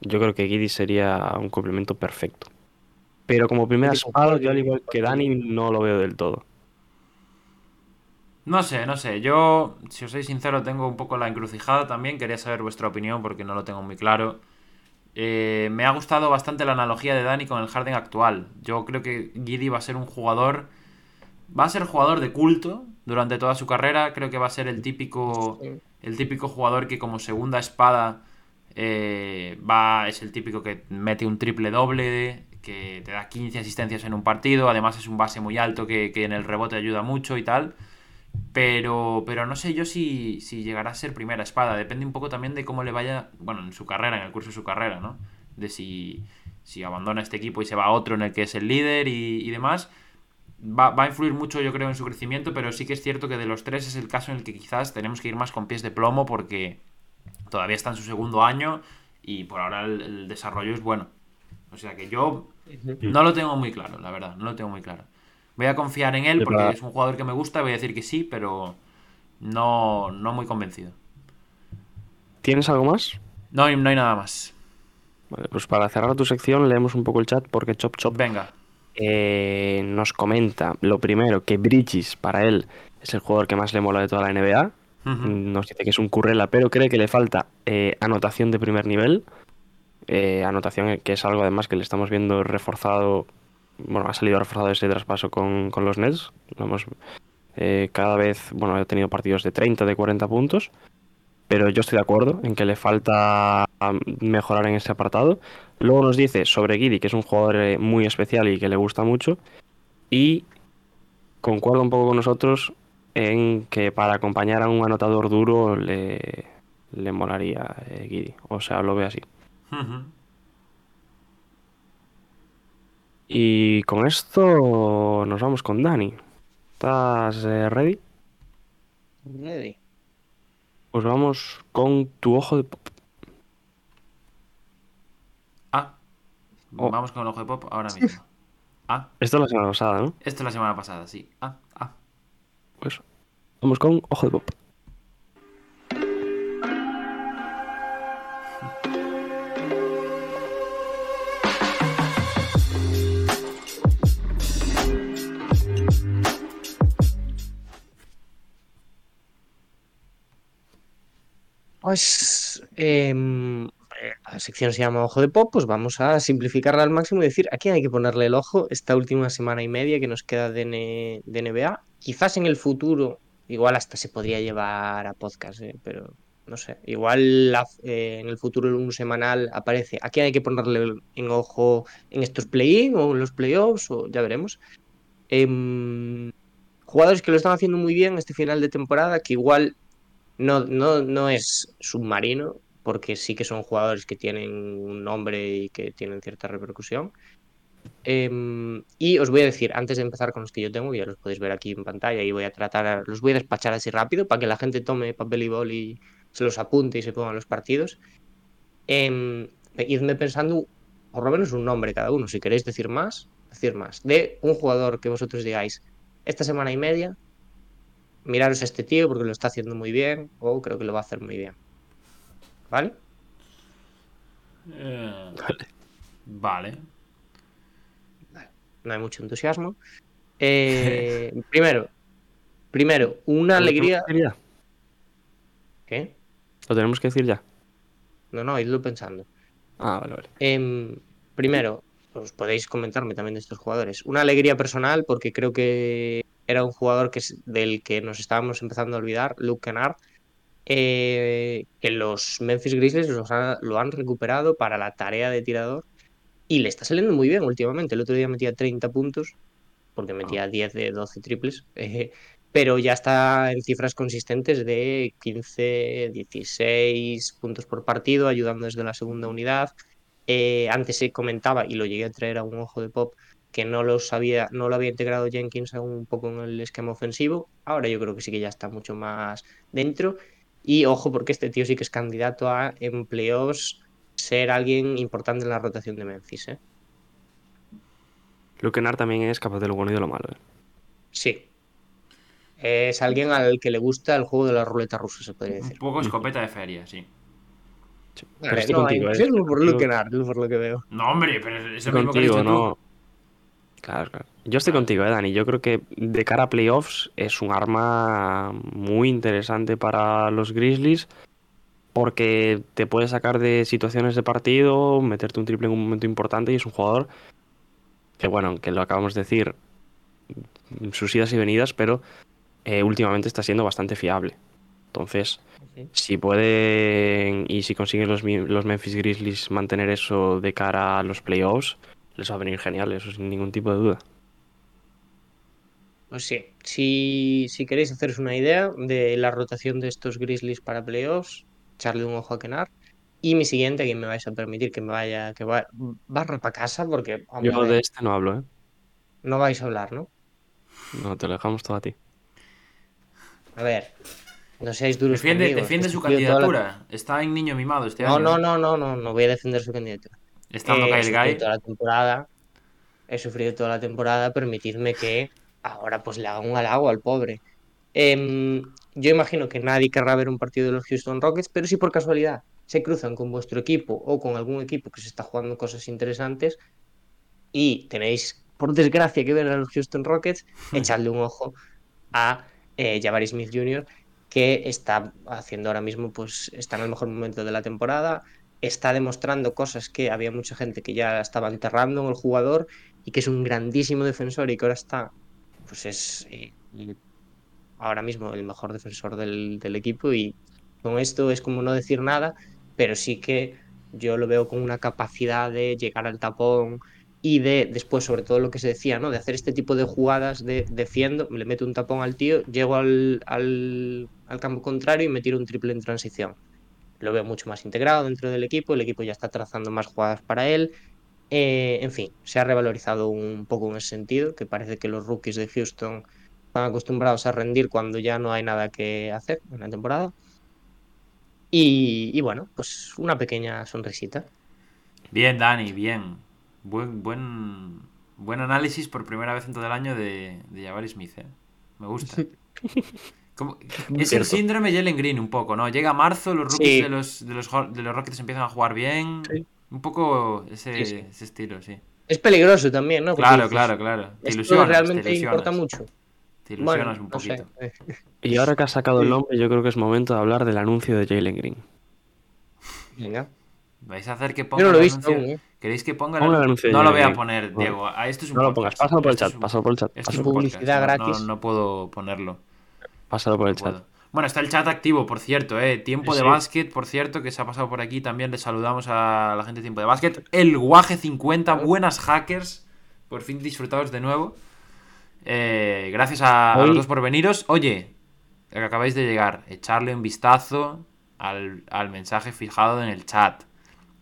Yo creo que Giddy sería un complemento perfecto. Pero como primera espada, yo al igual que Dani no lo veo del todo. No sé, no sé. Yo, si os soy sincero, tengo un poco la encrucijada también. Quería saber vuestra opinión porque no lo tengo muy claro. Eh, me ha gustado bastante la analogía de Dani con el Harden actual. Yo creo que Giddy va a ser un jugador. Va a ser jugador de culto durante toda su carrera. Creo que va a ser el típico. El típico jugador que como segunda espada. eh, va. Es el típico que mete un triple doble. Que te da 15 asistencias en un partido. Además es un base muy alto que, que en el rebote ayuda mucho y tal. Pero, pero no sé yo si, si llegará a ser primera espada. Depende un poco también de cómo le vaya, bueno, en su carrera, en el curso de su carrera, ¿no? De si, si abandona este equipo y se va a otro en el que es el líder y, y demás. Va, va a influir mucho, yo creo, en su crecimiento, pero sí que es cierto que de los tres es el caso en el que quizás tenemos que ir más con pies de plomo porque todavía está en su segundo año y por ahora el, el desarrollo es bueno. O sea que yo no lo tengo muy claro, la verdad, no lo tengo muy claro. Voy a confiar en él porque es un jugador que me gusta, voy a decir que sí, pero no, no muy convencido. ¿Tienes algo más? No, no hay nada más. Vale, pues para cerrar tu sección leemos un poco el chat porque Chop Chop Venga. eh, nos comenta lo primero que Bridges para él es el jugador que más le mola de toda la NBA. Nos dice que es un currela, pero cree que le falta eh, anotación de primer nivel. Eh, anotación que es algo además que le estamos viendo reforzado. Bueno, ha salido reforzado ese traspaso con, con los Nets. Lo eh, cada vez, bueno, ha tenido partidos de 30, de 40 puntos. Pero yo estoy de acuerdo en que le falta um, mejorar en ese apartado. Luego nos dice sobre Giddy, que es un jugador eh, muy especial y que le gusta mucho. Y concuerda un poco con nosotros en que para acompañar a un anotador duro le, le molaría eh. O sea, lo ve así. Ujú. Y con esto nos vamos con Dani. ¿Estás eh, ready? Ready. Pues vamos con tu ojo de pop. Ah. Oh. Vamos con el ojo de pop ahora mismo. Ah. Esto es la semana pasada, ¿no? Esto es la semana pasada, sí. Ah, ah. Pues vamos con ojo de pop. Pues em, eh, la sección se llama Ojo de Pop, pues vamos a simplificarla al máximo y decir a quién hay que ponerle el ojo esta última semana y media que nos queda de, NBA. Quizás en el futuro, igual hasta se podría llevar a podcast, eh, pero no sé. Igual eh, en el futuro un semanal aparece a quién hay que ponerle en ojo en estos play-in o en los playoffs, o ya veremos. Em, jugadores que lo están haciendo muy bien este final de temporada, que igual no, no, no es submarino, porque sí que son jugadores que tienen un nombre y que tienen cierta repercusión. Em, y os voy a decir, antes de empezar con los que yo tengo, ya los podéis ver aquí en pantalla, y voy a tratar, los voy a despachar así rápido para que la gente tome papel y bol y se los apunte y se pongan los partidos. Idme pensando por lo menos un nombre cada uno. Si queréis decir más, decir más. De un jugador que vosotros digáis, esta semana y media miraros a este tío porque lo está haciendo muy bien o creo que lo va a hacer muy bien. ¿Vale? Eh, Vale. No hay mucho entusiasmo. Eh, primero, primero, una ¿Lo tenemos alegría. ¿Qué? ¿Lo tenemos que decir ya? No, no, idlo pensando. Ah, vale, vale. Em, primero, os podéis comentarme también de estos jugadores. Una alegría personal porque creo que era un jugador que es- del que nos estábamos empezando a olvidar, Luke Kennard, eh, que los Memphis Grizzlies los ha- lo han recuperado para la tarea de tirador y le está saliendo muy bien últimamente. El otro día metía 30 puntos porque metía 10 de 12 triples, eh, pero ya está en cifras consistentes de 15, 16 puntos por partido, ayudando desde la segunda unidad. Eh, antes se comentaba, y lo llegué a traer a un ojo de pop, que no lo sabía, no lo había integrado Jenkins aún un poco en el esquema ofensivo. Ahora yo creo que sí que ya está mucho más dentro. Y ojo, porque este tío sí que es candidato a en playoffs ser alguien importante en la rotación de Memphis, ¿eh? Luke Kennard también es capaz de lo bueno y de lo malo. ¿eh? Sí. Es alguien al que le gusta el juego de la ruleta rusa, se podría Un decir. poco escopeta de feria, sí. Pero estoy no, contigo, ¿eh? por Yo- Luke Kennard, por lo que veo. No, hombre, pero es lo mismo que dicho no. tú. Claro, claro. Yo estoy contigo, eh, Dani. Yo creo que de cara a playoffs es un arma muy interesante para los Grizzlies porque te puede sacar de situaciones de partido, meterte un triple en un momento importante y es un jugador que, bueno, que lo acabamos de decir, sus idas y venidas, pero eh, últimamente está siendo bastante fiable. Entonces, si pueden y si consiguen los, los Memphis Grizzlies mantener eso de cara a los playoffs, les va a venir genial, eso sin ningún tipo de duda. Pues sí, si, si queréis haceros una idea de la rotación de estos Grizzlies para playoffs, echarle un ojo a Kennard. Y mi siguiente, que me vais a permitir que me vaya, que va, barra para casa, porque a Yo de este no hablo, ¿eh? no vais a hablar, ¿no? No, te lo dejamos todo a ti. A ver, no seáis duros Defiende, conmigo, defiende su la- candidatura. Está en niño mimado este No, año. no, no, no, no, no voy a defender su candidatura. Estando Eh, Kyle Guy. toda la temporada. He sufrido toda la temporada. Permitidme que ahora pues le haga un halago al pobre. Em, yo imagino que nadie querrá ver un partido de los Houston Rockets, pero si por casualidad se cruzan con vuestro equipo o con algún equipo que se está jugando cosas interesantes y tenéis por desgracia que ver a los Houston Rockets, echadle un ojo a eh, Jabari Smith Jr., que está haciendo ahora mismo, pues está en el mejor momento de la temporada, está demostrando cosas que había mucha gente que ya estaba enterrando en el jugador y que es un grandísimo defensor y que ahora está, pues es eh, ahora mismo el mejor defensor del, equipo y con esto es como no decir nada, pero sí que yo lo veo con una capacidad de llegar al tapón y de después, sobre todo lo que se decía, ¿no? De hacer este tipo de jugadas de defiendo, le meto un tapón al tío, llego al, al, al campo contrario y me tiro un triple en transición. Lo veo mucho más integrado dentro del equipo, el equipo ya está trazando más jugadas para él. Eh, en fin, se ha revalorizado un poco en ese sentido, que parece que los rookies de Houston están acostumbrados a rendir cuando ya no hay nada que hacer en la temporada. Y, y bueno, pues una pequeña sonrisita. Bien, Dani, bien. Buen, buen, buen análisis por primera vez en todo el año de, de Jabari Smith, ¿eh? Me gusta. Como- es el síndrome Jalen Green un poco, ¿no? Llega marzo, los rookies Sí. de, los, de, los, de los Rockets empiezan a jugar bien. Sí. Un poco ese, Sí, sí. ese estilo, sí. Es peligroso también, ¿no? Porque Claro, dices, claro, claro. Te ilusionas, realmente te ilusionas. importa mucho. Te ilusionas Bueno, un no sé. poquito. Y ahora que has sacado el nombre, yo creo que es momento de hablar del anuncio de Jalen Green. Venga. ¿Vais a hacer que ponga no lo he el anuncio? aún, ¿eh? ¿Queréis que ponga el Ponga el anuncio? No lo voy a poner. Diego. Ah, Esto es un No lo podcast. pongas, pásalo por el Esto chat, es un- pásalo por el chat, esto es podcast, Publicidad no- gratis. No, no puedo ponerlo. Pásalo por el chat. puedo. Bueno, está el chat activo, por cierto, ¿eh? Tiempo Sí, de sí. básquet, por cierto, que se ha pasado por aquí. También le saludamos a la gente de Tiempo de básquet. El Guaje 50, buenas hackers. Por fin disfrutados de nuevo. Eh, gracias a, a los dos por veniros. Oye, que acabáis de llegar, echarle un vistazo al, al mensaje fijado en el chat.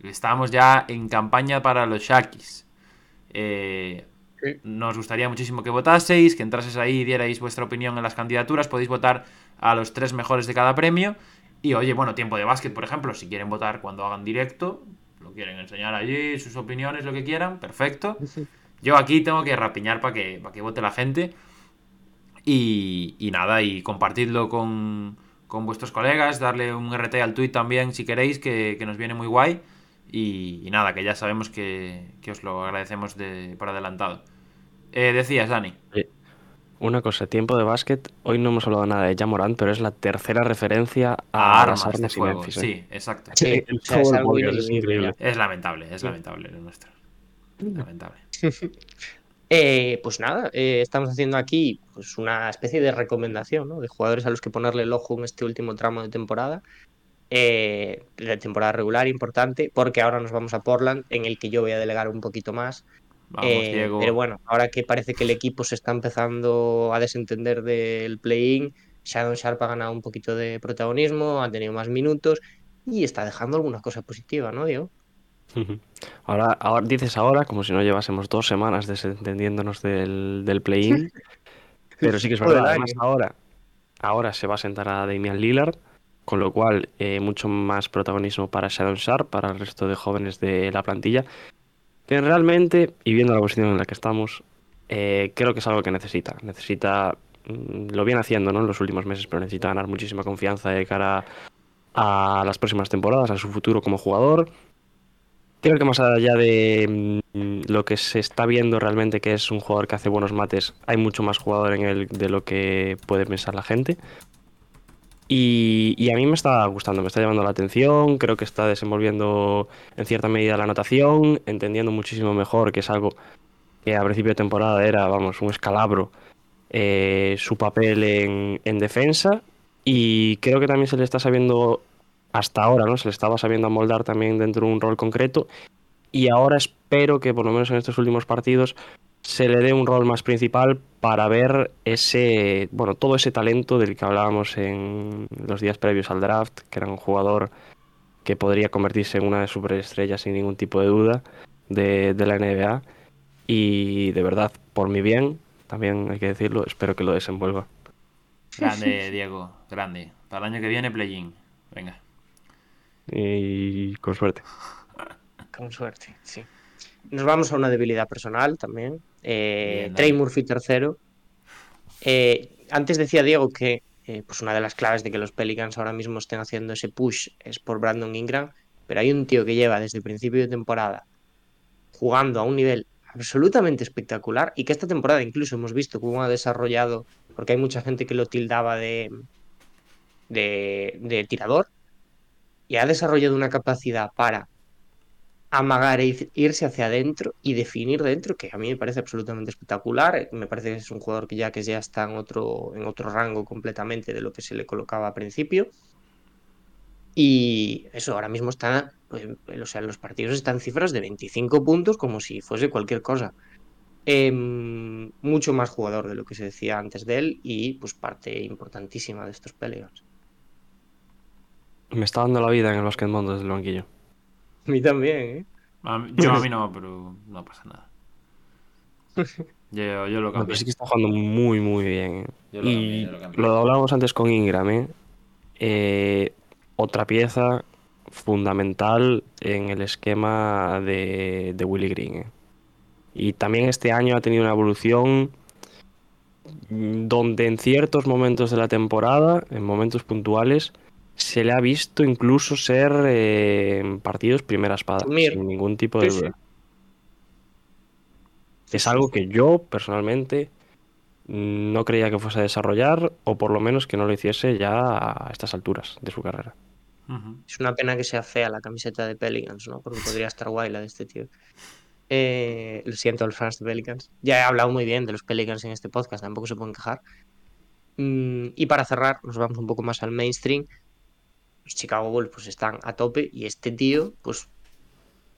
Estamos ya en campaña para los Shakis. Eh, Sí. nos gustaría muchísimo que votaseis, que entraseis ahí y dierais vuestra opinión en las candidaturas. Podéis votar a los tres mejores de cada premio. Y oye, bueno, tiempo de básquet, por ejemplo, si quieren votar cuando hagan directo, lo quieren enseñar allí, sus opiniones, lo que quieran, perfecto. Yo aquí tengo que rapiñar para que, para que vote la gente. Y, y nada, y compartidlo con, con vuestros colegas, darle un RT al tweet también si queréis, que, que nos viene muy guay. Y, y nada, que ya sabemos que, que os lo agradecemos de, por adelantado. Eh, decías, Dani. Una cosa, tiempo de básquet. Hoy no hemos hablado nada de Jamorant, pero es la tercera referencia A a, armas, las de armas y fuego. Memphis. ¿eh? Sí, exacto. Sí, El sea, es algo es increíble. Es lamentable, es lamentable lo nuestro. Lamentable. Eh, pues nada, eh, estamos haciendo aquí pues una especie de recomendación ¿no? de jugadores a los que ponerle el ojo en este último tramo de temporada. Eh, de temporada regular importante, porque ahora nos vamos a Portland, en el que yo voy a delegar un poquito más. Vamos, Eh, Diego. Pero bueno, ahora que parece que el equipo se está empezando a desentender del play-in, Shadow Sharp ha ganado un poquito de protagonismo, ha tenido más minutos y está dejando alguna cosa positiva, ¿no, Diego? Ahora, ahora dices ahora como si no llevásemos dos semanas desentendiéndonos del, del play-in. Pero sí que es verdad. Además, ahora, ahora se va a sentar a Damian Lillard, con lo cual eh, mucho más protagonismo para Shadow Sharp, para el resto de jóvenes de la plantilla. Que realmente, y viendo la posición en la que estamos, eh, creo que es algo que necesita. Necesita, mm, lo viene haciendo ¿no? en los últimos meses, pero necesita ganar muchísima confianza de cara a las próximas temporadas, a su futuro como jugador. Creo que más allá de mm, lo que se está viendo realmente que es un jugador que hace buenos mates, hay mucho más jugador en él de lo que puede pensar la gente. Y, a mí me está gustando, me está llamando la atención, creo que está desenvolviendo en cierta medida la anotación, entendiendo muchísimo mejor que es algo que a principio de temporada era, vamos, un escalabro, eh, su papel en, en defensa. Y creo que también se le está sabiendo hasta ahora, ¿no? Se le estaba sabiendo amoldar también dentro de un rol concreto. Y ahora espero que por lo menos en estos últimos partidos se le dé un rol más principal para ver ese, bueno, todo ese talento del que hablábamos en los días previos al draft, que era un jugador que podría convertirse en una de superestrellas sin ningún tipo de duda de, de la NBA. Y de verdad, por mi bien, también hay que decirlo, espero que lo desenvuelva. Grande, Diego. Grande. Para el año que viene, play-in. Venga. Y con suerte. Con suerte, sí. Nos vamos a una debilidad personal también. Eh, Bien, Trey. Murphy tercero. Eh, antes decía Diego que eh, pues una de las claves de que los Pelicans ahora mismo estén haciendo ese push es por Brandon Ingram, pero hay un tío que lleva desde el principio de temporada jugando a un nivel absolutamente espectacular y que esta temporada incluso hemos visto cómo ha desarrollado, porque hay mucha gente que lo tildaba de, de, de tirador, y ha desarrollado una capacidad para amagar e ir- irse hacia adentro y definir dentro, que a mí me parece absolutamente espectacular. Me parece que es un jugador que ya, que ya está en otro, en otro rango completamente de lo que se le colocaba al principio. Y eso, ahora mismo está, eh, o sea, los partidos están cifras de 25 puntos como si fuese cualquier cosa. Em, mucho más jugador de lo que se decía antes de él y pues parte importantísima de estos Pelicans. Me está dando la vida en el basquetbol desde el banquillo. A mí también, ¿eh? A mí- yo a mí no, pero no pasa nada. Yo, yo lo No, cambié. pero sí que está jugando muy, muy bien. ¿eh? Yo lo cambié, y yo lo hablábamos antes con Ingram, ¿eh? Eh, otra pieza fundamental en el esquema de, de Willy Green. ¿eh? Y también este año ha tenido una evolución donde en ciertos momentos de la temporada, en momentos puntuales, se le ha visto incluso ser eh, en partidos primera espada, sin ningún tipo de sí. duda. Es algo que yo personalmente no creía que fuese a desarrollar o por lo menos que no lo hiciese ya a estas alturas de su carrera. Es una pena que sea fea la camiseta de Pelicans, ¿no? Porque podría estar guay la de este tío. Eh, lo siento, los fans de Pelicans. Ya he hablado muy bien de los Pelicans en este podcast, tampoco se pueden quejar. Mm, y para cerrar, nos vamos un poco más al mainstream. Los Chicago Bulls pues están a tope y este tío, pues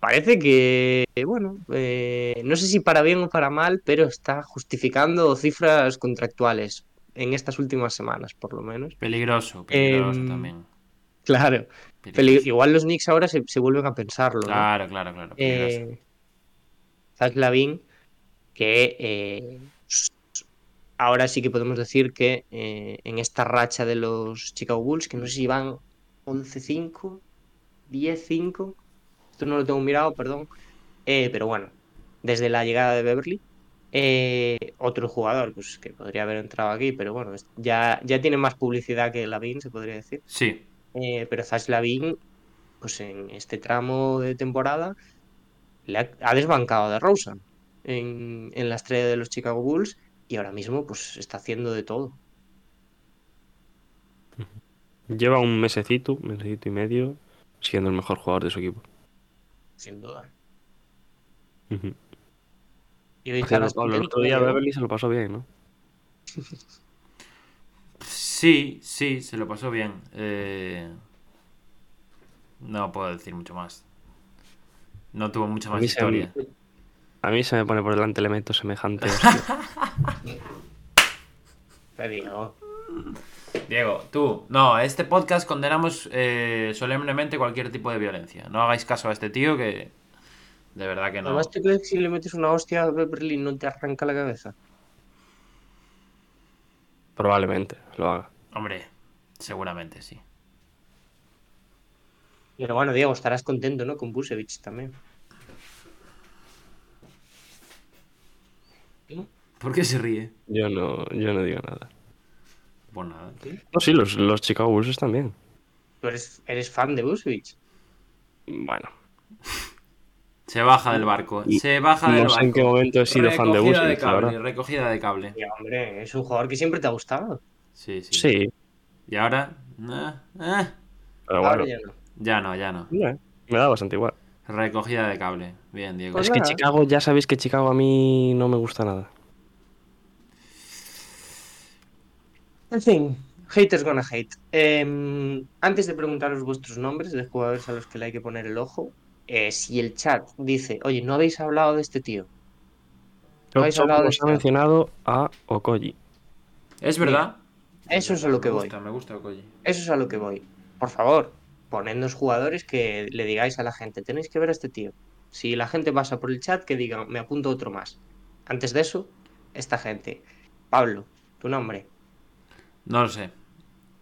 parece que, bueno, eh, no sé si para bien o para mal, pero está justificando cifras contractuales en estas últimas semanas, por lo menos. Peligroso, peligroso Em, también. Claro. Peligroso. Igual los Knicks ahora se, se vuelven a pensarlo, ¿no? Claro, claro, claro. Eh, Zach Lavin, que eh, ahora sí que podemos decir que en esta racha de los Chicago Bulls, que no sé si van 11-5, 10-5, esto no lo tengo mirado, perdón, eh, pero bueno, desde la llegada de Beverly, eh, otro jugador pues, que podría haber entrado aquí, pero bueno, ya, ya tiene más publicidad que Lavin, se podría decir. Sí, Eh, pero Zach Lavin, pues en este tramo de temporada, le ha, ha desbancado de Rosen en, en la estrella de los Chicago Bulls y ahora mismo pues está haciendo de todo. Lleva un mesecito, mesecito y medio, siendo el mejor jugador de su equipo. Sin duda. Y Pablo, el otro día. Beverly se lo pasó bien, ¿no? sí, sí, se lo pasó bien. Eh, No puedo decir mucho más. No tuvo mucha A más mí se- historia. A mí se me pone por delante elemento semejante. hostia. Te digo. Diego, tú, no, este podcast condenamos eh, solemnemente cualquier tipo de violencia. No hagáis caso a este tío que de verdad que no. Además, ¿te crees que si le metes una hostia a Beverly no te arranca la cabeza? Probablemente lo haga. Hombre, seguramente sí. Pero bueno, Diego, estarás contento, ¿no? Con Busevich también. ¿Por qué se ríe? Yo no, yo no digo nada. Pues nada. No, sí, los, los Chicago Bulls están bien. Tú eres, eres fan de Busevich. Bueno, Se baja del barco. Y- Se baja del no sé barco. en qué momento he sido fan de Recogida Busevich, la cable, verdad. recogida de cable. Y, hombre, es un jugador que siempre te ha gustado. Sí, sí. Sí, Y ahora, eh, eh, pero Ahora bueno, ya no. ya no, ya no. me da bastante igual. Recogida de cable. Bien, Diego. Pues Es que. Chicago, ya sabéis que Chicago a mí no me gusta nada. En fin, haters gonna hate. Em, antes de preguntaros vuestros nombres de jugadores a los que le hay que poner el ojo, eh, si el chat dice, oye, no habéis hablado de este tío. No habéis hablado de nos ha este. mencionado a Okoji. Es verdad. Eso es a lo que me voy. gusta, me gusta Okoye. Eso es a lo que voy. Por favor, ponednos jugadores que le digáis a la gente, tenéis que ver a este tío. Si la gente pasa por el chat, que digan, me apunto otro más. Antes de eso, esta gente. Pablo, tu nombre. No lo sé.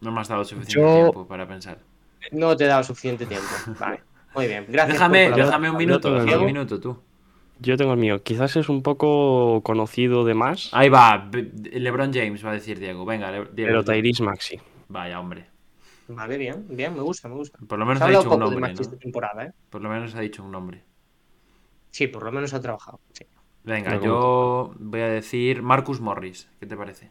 No me has dado suficiente Yo- tiempo para pensar. No te he dado suficiente tiempo. Vale, muy bien. Gracias. Déjame, déjame un minuto, déjame un minuto tú. Yo tengo el mío. Quizás es un poco conocido de más, Ahí va, LeBron James va a decir Diego. Venga, Diego. pero. Tyrese Maxi. Vaya, hombre. Vale, bien, bien, me gusta, me gusta. Por lo menos ha dicho un nombre, Maxi ¿no? esta temporada, ¿eh? Por lo menos ha dicho un nombre. Sí, por lo menos ha trabajado. sí. Venga, yo voy a decir Marcus Morris. ¿Qué te parece?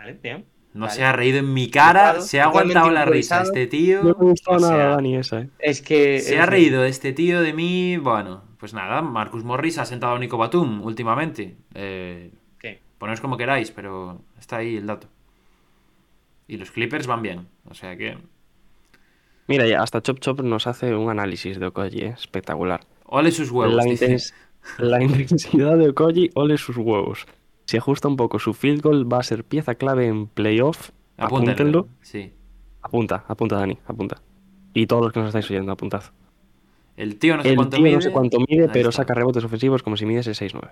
Vale, bien. No Vale. se ha reído en mi cara, se ha aguantado la risa este tío. No me gustó o nada, sea, Dani, esa, ¿eh? Es que. Se es- ha reído este tío de mí. Bueno, pues nada, Marcus Morris ha sentado a Nico Batum últimamente. Eh, ¿Qué? poneos como queráis, pero está ahí el dato. Y los Clippers van bien, o sea que. Mira, ya hasta Chop Chop nos hace un análisis de Okoji, ¿eh? espectacular. Ole sus huevos, la, dice. intens- la intensidad de Okoji, ole sus huevos. Si ajusta un poco su field goal, va a ser pieza clave en playoff. Apúntenlo. Apúntenlo. Sí. Apunta, apunta, Dani, apunta. Y todos los que nos estáis oyendo, apuntad. El tío no sé El cuánto tío mide. no sé cuánto mide, Ahí pero está. saca rebotes ofensivos como si midiese 6'9.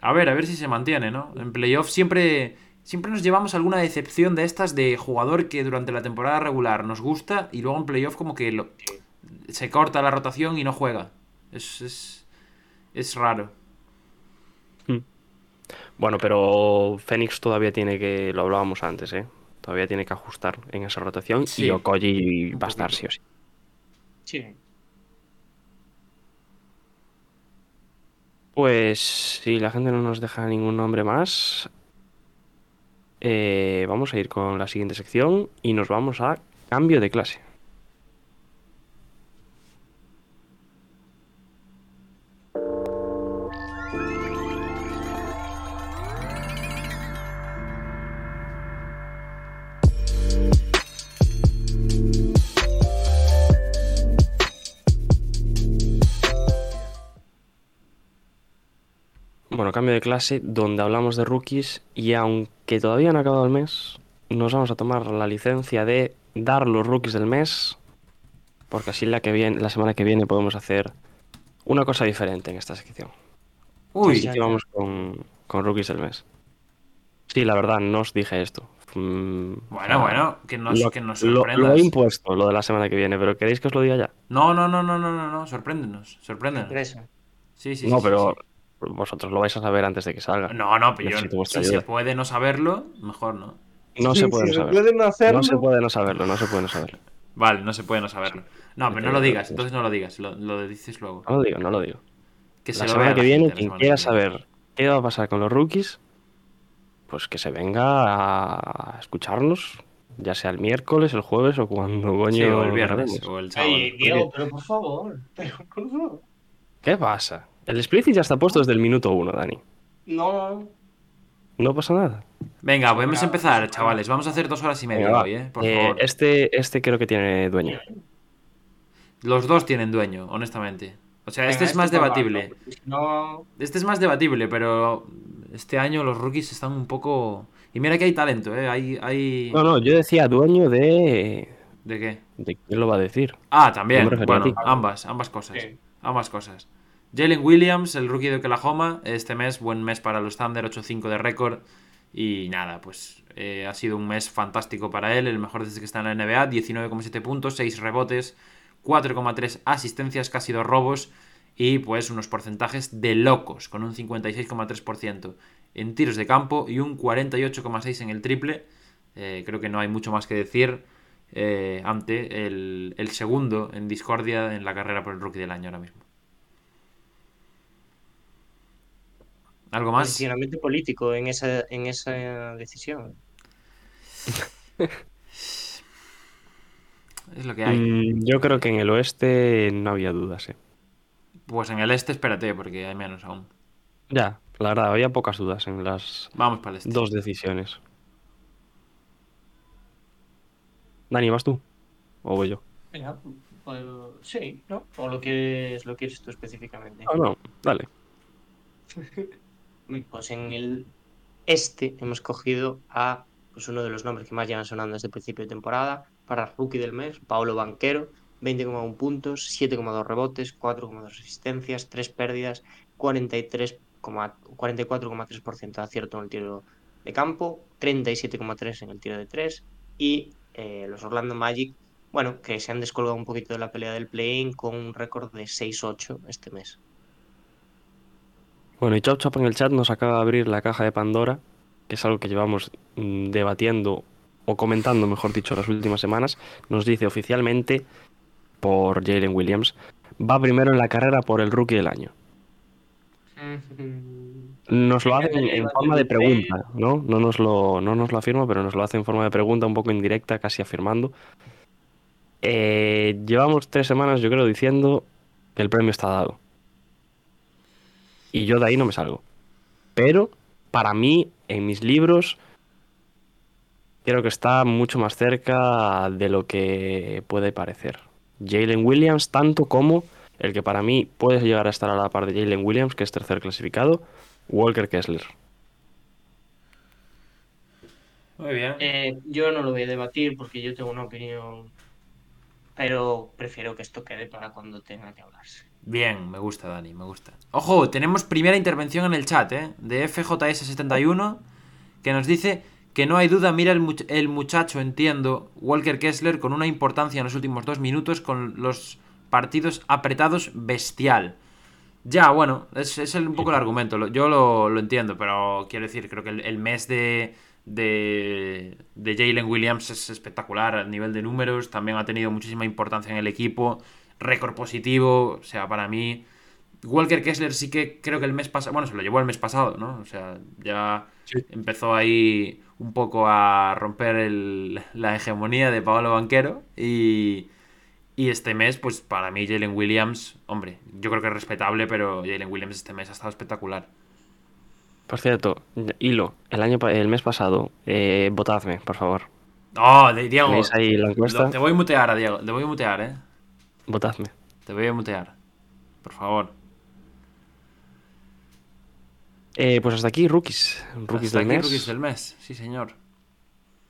A ver, a ver si se mantiene, ¿no? En playoff siempre, siempre nos llevamos alguna decepción de estas de jugador que durante la temporada regular nos gusta y luego en playoff como que lo- se corta la rotación y no juega. Es, es, es raro. Bueno, pero Fénix todavía tiene que, lo hablábamos antes, ¿eh? Todavía tiene que ajustar en esa rotación Sí. y Okoji va a estar sí o sí. Sí. Pues si la gente no nos deja ningún nombre más, eh, vamos a ir con la siguiente sección y nos vamos a cambio de clase. Bueno, cambio de clase donde hablamos de rookies y aunque todavía no ha acabado el mes, nos vamos a tomar la licencia de dar los rookies del mes, porque así la que viene, la semana que viene podemos hacer una cosa diferente en esta sección. Uy, Así que vamos con, con rookies del mes. Sí, la verdad, no os dije esto. Mm, bueno, bueno, que nos, lo, que nos lo- sorprendas. lo he impuesto, lo de la semana que viene, pero ¿queréis que os lo diga ya? No, no, no, no, no, no, no, sorpréndenos, sorpréndenos. Sorpresa. Sí, sí, no, sí, pero sí. Vosotros lo vais a saber antes de que salga. No, no, pero yo, si se puede no saberlo, mejor no. No se puede no saberlo. pueden hacerlo. No se puede no saberlo, no se puede no saberlo. Vale, no se puede no saberlo. No, pero no lo digas, entonces no lo digas, lo, lo dices luego. No lo digo, no lo digo. Que se La semana que la viene, gente, la quien semana quiera que viene. saber qué va a pasar con los rookies, pues que se venga a escucharnos, ya sea el miércoles, el jueves o cuando coño Sí, o el viernes, o el sábado. Ay, Diego, pero por favor. Pero por favor. ¿Qué pasa? El split ya está puesto desde el minuto uno, Dani. No. No pasa nada. Venga, podemos empezar, chavales. Vamos a hacer dos horas y media Venga, hoy, ¿eh? Por Eh, favor. Este, este creo que tiene dueño. Los dos tienen dueño, honestamente. O sea, este es más para debatible. No. Este es más debatible, pero este año los rookies están un poco... Y mira que hay talento, ¿eh? Hay... hay... No, no, yo decía dueño de... ¿De qué? ¿De quién lo va a decir? Ah, también. Bueno, ambas, ambas cosas. Sí. Ambas cosas. Jalen Williams, el rookie de Oklahoma, este mes, buen mes para los Thunder, 8-5 de récord. Y nada, pues eh, ha sido un mes fantástico para él, el mejor desde que está en la NBA, 19,7 puntos, 6 rebotes, 4,3 asistencias, casi 2 robos y pues unos porcentajes de locos, con un 56,3% en tiros de campo y un 48,6 en el triple. Eh, creo que no hay mucho más que decir eh, ante el segundo en discordia en la carrera por el rookie del año ahora mismo. ¿Algo más? Posicionamiento político en esa, en esa decisión. Es lo que hay. Mm, yo creo que en el oeste no había dudas, ¿eh? Pues en el este espérate, porque hay menos aún. Ya, la verdad, había pocas dudas en las Vamos para el este. dos decisiones. Dani, ¿vas tú? ¿O voy yo? Venga, pues, sí, ¿no? O lo quieres, lo quieres tú específicamente. Ah, no, dale. Pues en el este hemos cogido a pues uno de los nombres que más llevan sonando desde el principio de temporada para rookie del mes, Paulo Banquero, 20,1 puntos, 7,2 rebotes, 4,2 asistencias, 3 pérdidas, 43, 44,3% de acierto en el tiro de campo, 37,3 en el tiro de 3 y eh, los Orlando Magic, bueno, que se han descolgado un poquito de la pelea del play-in con un récord de 6-8 este mes. Bueno, y Chop Chop en el chat nos acaba de abrir la caja de Pandora, que es algo que llevamos mm, debatiendo o comentando, mejor dicho, las últimas semanas. Nos dice oficialmente, por Jalen Williams, va primero en la carrera por el rookie del año. Nos lo hacen en forma de pregunta, ¿no? No nos, lo, no nos lo afirma, pero nos lo hace en forma de pregunta, un poco indirecta, casi afirmando. Eh, llevamos tres semanas, yo creo, diciendo que el premio está dado. Y yo de ahí no me salgo. Pero, para mí, en mis libros, creo que está mucho más cerca de lo que puede parecer. Jalen Williams, tanto como el que para mí puede llegar a estar a la par de Jalen Williams, que es tercer clasificado, Walker Kessler. Muy bien. Eh, yo no lo voy a debatir porque yo tengo una opinión, pero prefiero que esto quede para cuando tenga que hablarse. Bien, me gusta, Dani, me gusta. Ojo, tenemos primera intervención en el chat, ¿eh? De FJS71, que nos dice que no hay duda, mira el, much- el muchacho, entiendo, Walker Kessler, con una importancia en los últimos dos minutos, con los partidos apretados, bestial. Ya, bueno, es, es un poco el argumento, yo lo, lo entiendo, pero quiero decir, creo que el, el mes de, de, de Jalen Williams es espectacular a nivel de números, también ha tenido muchísima importancia en el equipo, récord positivo, o sea, para mí... Walker Kessler sí que creo que el mes pasado, bueno, se lo llevó el mes pasado, ¿no? O sea, ya empezó ahí un poco a romper el- la hegemonía de Paolo Banquero y, y este mes, pues para mí Jalen Williams, hombre, yo creo que es respetable, pero Jalen Williams este mes ha estado espectacular. Por cierto, hilo, el año pa- el mes pasado, eh, votadme, por favor. ¡Oh, de- Diego! ¿Tenéis ahí la encuesta? lo- te voy a mutear, a Diego, te voy a mutear, ¿eh? Votadme. Te voy a mutear, por favor. Eh, pues hasta aquí, rookies. Rookies Hasta del aquí, mes. rookies del mes, sí señor.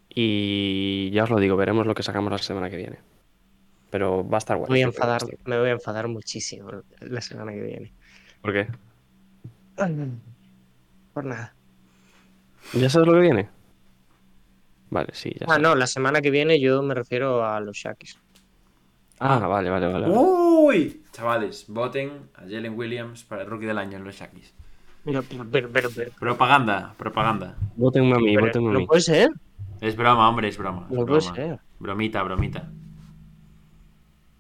Y ya os lo digo, veremos lo que sacamos la semana que viene. Pero va a estar bueno. voy a enfadar, me voy a enfadar muchísimo la semana que viene. ¿Por qué? Por nada. ¿Ya sabes lo que viene? Vale, sí, ya Ah, no, la semana que viene yo me refiero a los Shakis. Ah, vale, vale, vale. vale. ¡Uy! Chavales, voten a Jalen Williams para el rookie del año en los Shakis. Pero, pero, pero, pero, Propaganda, propaganda. Votenme a mí, votenme a no mí. puede ser. Es broma, hombre, es broma. No puede ser. Bromita, bromita.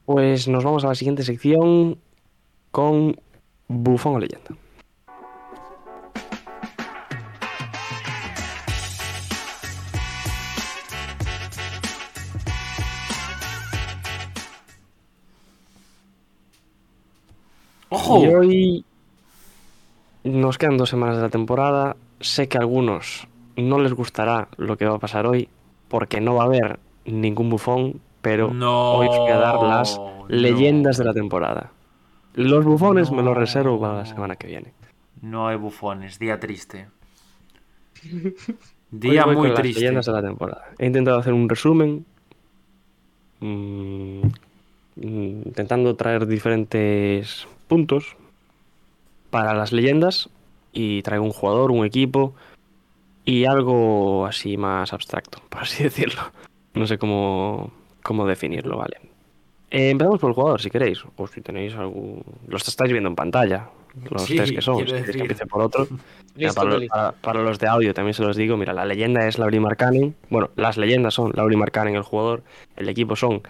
Pues nos vamos a la siguiente sección con Bufón o leyenda. ¡Ojo! Y hoy nos quedan dos semanas de la temporada. Sé que a algunos no les gustará lo que va a pasar hoy porque no va a haber ningún bufón, pero No, hoy os voy a dar las no. leyendas de la temporada. Los bufones me los reservo para la semana que viene. No hay bufones, día triste. Día muy con las triste. leyendas de la temporada. He intentado hacer un resumen, mm, intentando traer diferentes puntos para las leyendas y traigo un jugador, un equipo y algo así más abstracto, por así decirlo. No sé cómo, cómo definirlo, ¿vale? Eh, empezamos por el jugador, si queréis, o si tenéis algún... Los estáis viendo en pantalla, los Sí, tres que son, si que empiece por otro. Mira, para, los, listo. para- para los de audio también se los digo, mira, la leyenda es Lauri Markkanen. Bueno, las leyendas son Lauri Markkanen, el jugador. El equipo son,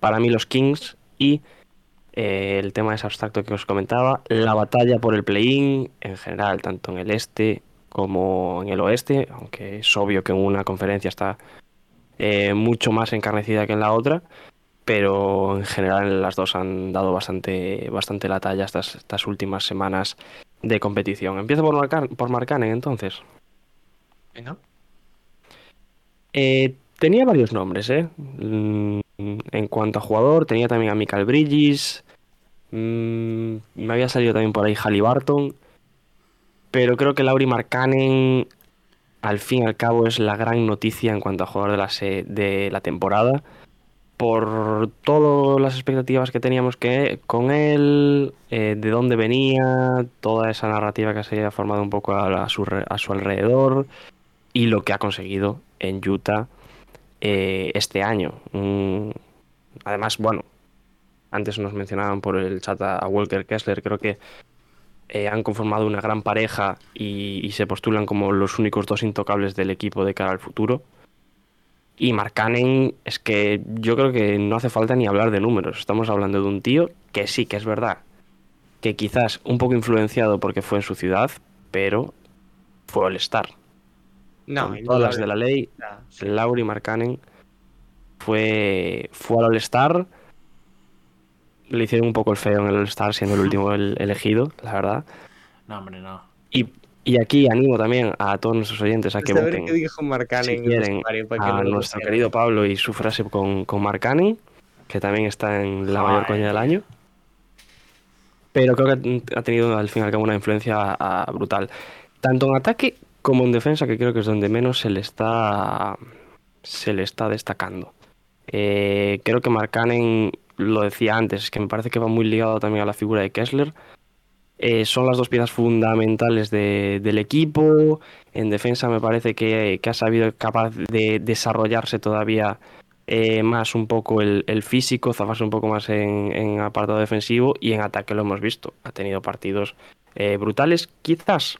para mí, los Kings. Y eh, el tema es abstracto que os comentaba, la batalla por el play-in en general, tanto en el este como en el oeste, aunque es obvio que en una conferencia está eh, mucho más encarnecida que en la otra. Pero en general las dos han dado bastante, bastante la talla estas, estas últimas semanas de competición. Empiezo por, Marcan por Markkanen entonces. Venga. Eh, tenía varios nombres, ¿eh? Mm, En cuanto a jugador, tenía también a Michael Bridges. mm, me había salido también por ahí Halliburton. Pero creo que Lauri Markkanen, al fin y al cabo, es la gran noticia en cuanto a jugador de la, temporada. Por todas las expectativas que teníamos que, con él, eh, de dónde venía, toda esa narrativa que se había formado un poco a su alrededor y lo que ha conseguido en Utah eh, este año. Mm, además, bueno, antes nos mencionaban por el chat a, Walker Kessler, creo que eh, han conformado una gran pareja y, se postulan como los únicos dos intocables del equipo de cara al futuro. Y Markkanen es que yo creo que no hace falta ni hablar de números. Estamos hablando de un tío que sí que es verdad que quizás un poco influenciado porque fue en su ciudad, pero fue All-Star. No, Con todas las de la ley, sí. Lauri Markkanen fue, fue al All-Star. Le hicieron un poco el feo en el All-Star, siendo el último el- elegido, la verdad. No, hombre, no. Y, y aquí animo también a todos nuestros oyentes a que Pues a voten qué dijo si quieren a no nuestro querido Pablo y su frase con, con Markkanen, que también está en la mayor coña del año. Pero creo que ha tenido al fin y al cabo una influencia ah, brutal. Tanto en ataque como en defensa, que creo que es donde menos se le está, se le está destacando. Eh, creo que Markkanen, lo decía antes, que me parece que va muy ligado también a la figura de Kessler. Eh, son las dos piezas fundamentales de- del equipo. En defensa me parece que, que ha sabido capaz de desarrollarse todavía eh, más un poco el, físico, zafarse un poco más en, en apartado defensivo y en ataque lo hemos visto. Ha tenido partidos brutales, quizás,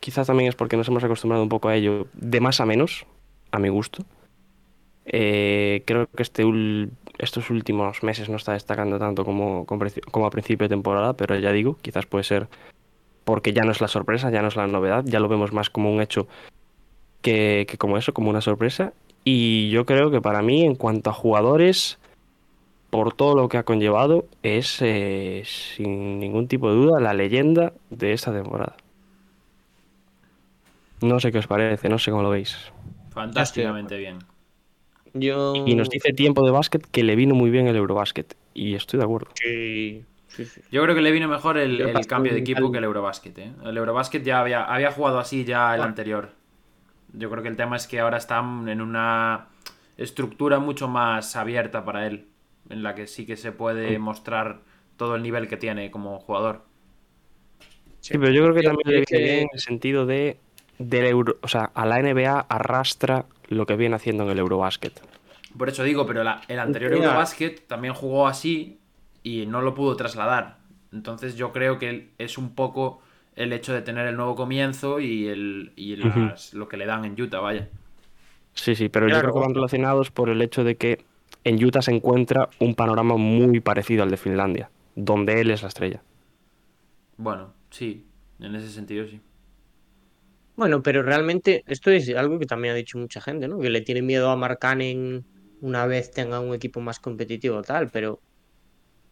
quizás también es porque nos hemos acostumbrado un poco a ello, de más a menos, a mi gusto. Eh, creo que este estos últimos meses no está destacando tanto como, como a principio de temporada, pero ya digo, quizás puede ser porque ya no es la sorpresa, ya no es la novedad, ya lo vemos más como un hecho que, que como eso, como una sorpresa. Y yo creo que para mí, en cuanto a jugadores, por todo lo que ha conllevado, es eh, sin ningún tipo de duda la leyenda de esta temporada. No sé qué os parece, no sé cómo lo veis. Fantásticamente bien. Yo... Y nos dice tiempo de básquet que le vino muy bien el Eurobásquet. Y estoy de acuerdo. Sí, sí, sí. Yo creo que le vino mejor el, cambio de equipo que el Eurobasket. ¿eh? El Eurobasket ya había, había jugado así ya el Bueno. anterior. Yo creo que el tema es que ahora están en una estructura mucho más abierta para él, en la que sí que se puede mostrar todo el nivel que tiene como jugador. Sí, pero yo creo que también le viene bien en el sentido de del euro, o sea, a la NBA arrastra lo que viene haciendo en el Eurobásquet. Por eso digo, pero la- el anterior Mira. Eurobasket también jugó así y no lo pudo trasladar. Entonces yo creo que es un poco el hecho de tener el nuevo comienzo y, el, y las- lo que le dan en Utah, vaya. Sí, sí, pero yo creo que van relacionados por el hecho de que en Utah se encuentra un panorama muy parecido al de Finlandia, donde él es la estrella. Bueno, sí, en ese sentido sí. Bueno, pero realmente esto es algo que también ha dicho mucha gente, ¿no? Que le tiene miedo a Markkanen una vez tenga un equipo más competitivo tal, pero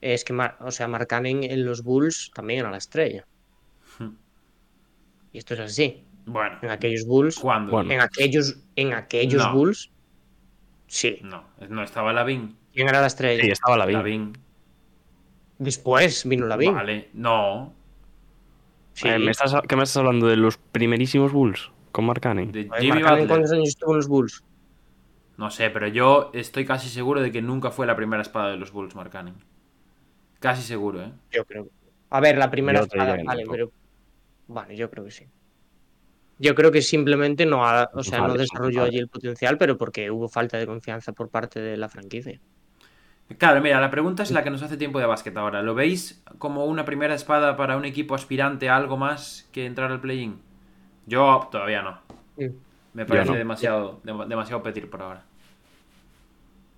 es que, Mar- o sea, Markkanen en los Bulls también era la estrella. Hmm. Y esto es así. Bueno, En aquellos Bulls, ¿cuándo? Bueno. en aquellos, en aquellos No. Bulls, sí. No, no estaba Lavin. ¿Quién era la estrella? Sí, estaba la vida. Lavin. Después vino Lavin. Vale, no. Sí. Eh, ¿me estás, ¿Qué me estás hablando de los primerísimos Bulls con Mark Cannon? De Jimmy Butler. ¿Cuántos años estuvo en los Bulls? No sé, pero yo estoy casi seguro de que nunca fue la primera espada de los Bulls, Mark Cannon. Casi seguro, ¿eh? Yo creo. A ver, la primera espada, vale, pero. Vale, yo creo que sí. Yo creo que simplemente no ha, o sea, no desarrolló vale. allí el potencial, pero porque hubo falta de confianza por parte de la franquicia. Claro, mira, la pregunta es la que nos hace tiempo de básquet ahora. ¿Lo veis como una primera espada para un equipo aspirante a algo más que entrar al play-in? Yo todavía no. Me parece no. demasiado, dem- demasiado pedir por ahora.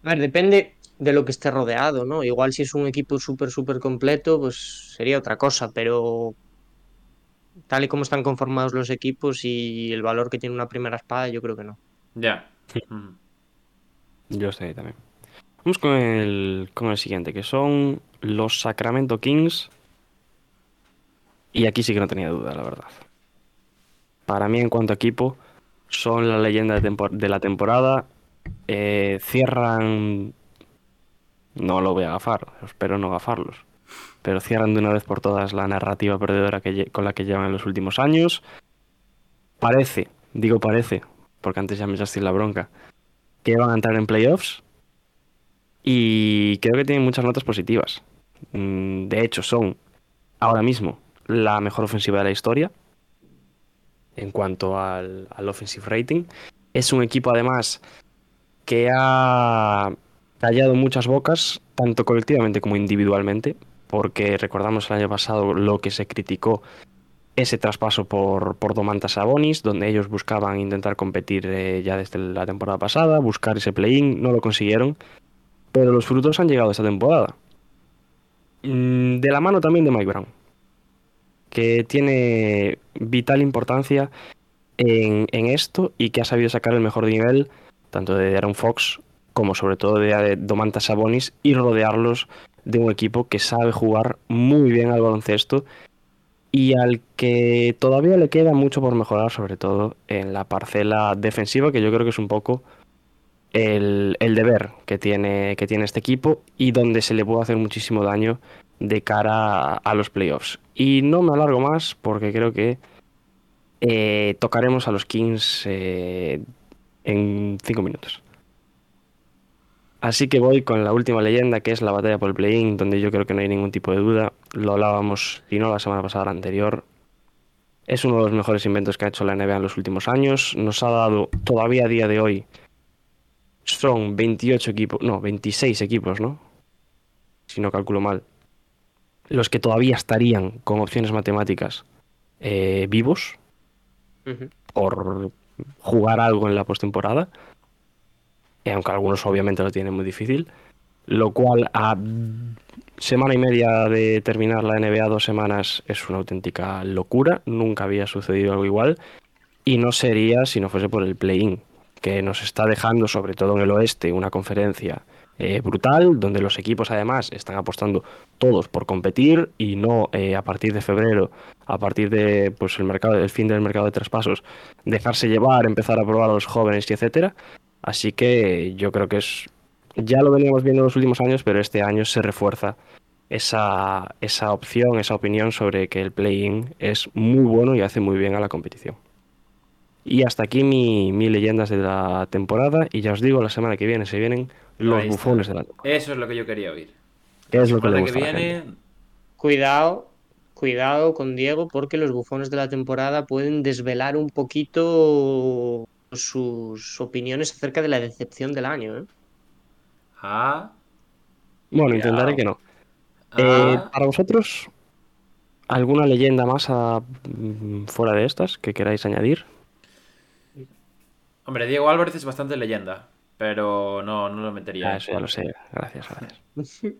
A ver, depende de lo que esté rodeado, ¿no? Igual si es un equipo súper, súper completo, pues sería otra cosa, pero tal y como están conformados los equipos y el valor que tiene una primera espada, yo creo que no. Ya. Yo estoy ahí también. Vamos con el, con el siguiente, que son los Sacramento Kings. Y aquí sí que no tenía duda, la verdad. Para mí, en cuanto a equipo, son la leyenda de, la temporada. Eh, cierran. No lo voy a gafar, espero no gafarlos. Pero cierran de una vez por todas la narrativa perdedora que, con la que llevan en los últimos años. Parece, digo parece, porque antes ya me echasteis la bronca, que van a entrar en playoffs. Y creo que tienen muchas notas positivas. Mm, De hecho, son ahora mismo la mejor ofensiva de la historia en cuanto al, offensive rating. Es un equipo además que ha callado muchas bocas, tanto colectivamente como individualmente, porque recordamos el año pasado lo que se criticó ese traspaso por, por Domantas Sabonis, donde ellos buscaban intentar competir eh, ya desde la temporada pasada, buscar ese play-in, no lo consiguieron, pero los frutos han llegado esta temporada. Mm, De la mano también de Mike Brown, que tiene vital importancia en, en esto y que ha sabido sacar el mejor nivel tanto de Aaron Fox como sobre todo de de Domantas Sabonis y rodearlos de un equipo que sabe jugar muy bien al baloncesto y al que todavía le queda mucho por mejorar, sobre todo en la parcela defensiva, que yo creo que es un poco el, deber que tiene, que tiene este equipo y donde se le puede hacer muchísimo daño de cara a, los playoffs. Y no me alargo más porque creo que eh, tocaremos a los Kings eh, en cinco minutos. Así que voy con la última leyenda, que es la batalla por el play-in, donde yo creo que no hay ningún tipo de duda. Lo hablábamos, si no la semana pasada, la anterior. Es uno de los mejores inventos que ha hecho la NBA en los últimos años. Nos ha dado, todavía a día de hoy, son 28 equipos, no, 26 equipos, ¿no? Si no calculo mal. Los que todavía estarían con opciones matemáticas eh, vivos por jugar algo en la postemporada, eh, aunque algunos obviamente lo tienen muy difícil, lo cual a semana y media de terminar la NBA, dos semanas, es una auténtica locura, nunca había sucedido algo igual, y no sería si no fuese por el play-in, que nos está dejando, sobre todo en el oeste, una conferencia eh, brutal, donde los equipos además están apostando todos por competir y no eh, a partir de febrero, a partir de pues el mercado, el fin del mercado de traspasos, dejarse llevar, empezar a probar a los jóvenes y etcétera. Así que yo creo que es ya lo veníamos viendo en los últimos años, pero este año se refuerza esa, esa opción, esa opinión sobre que el play-in es muy bueno y hace muy bien a la competición. Y hasta aquí mi, mi leyendas de la temporada. Y ya os digo, la semana que viene se vienen los bufones de la temporada. Eso es lo que yo quería oír. Es lo que le Semana gusta a la viene, gente. Cuidado, cuidado con Diego, porque los bufones de la temporada pueden desvelar un poquito sus opiniones acerca de la decepción del año. ¿eh? Ah, Bueno, Cuidado. intentaré que no. ah, Eh, para vosotros, ¿alguna leyenda más a- mm, fuera de estas que queráis añadir? Hombre, Diego Álvarez es bastante leyenda, pero no, no lo metería. Ah, eso ya lo sé. Gracias, gracias.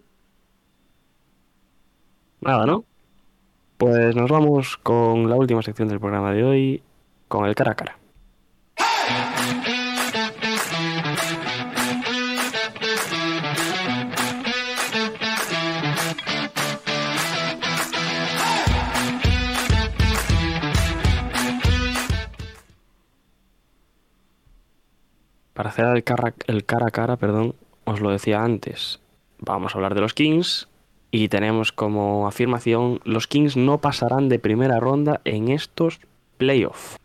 Nada, ¿no? Pues nos vamos con la última sección del programa de hoy, con el cara a cara. Para hacer el cara, el cara a cara, perdón, os lo decía antes. Vamos a hablar de los Kings y tenemos como afirmación los Kings no pasarán de primera ronda en estos playoffs.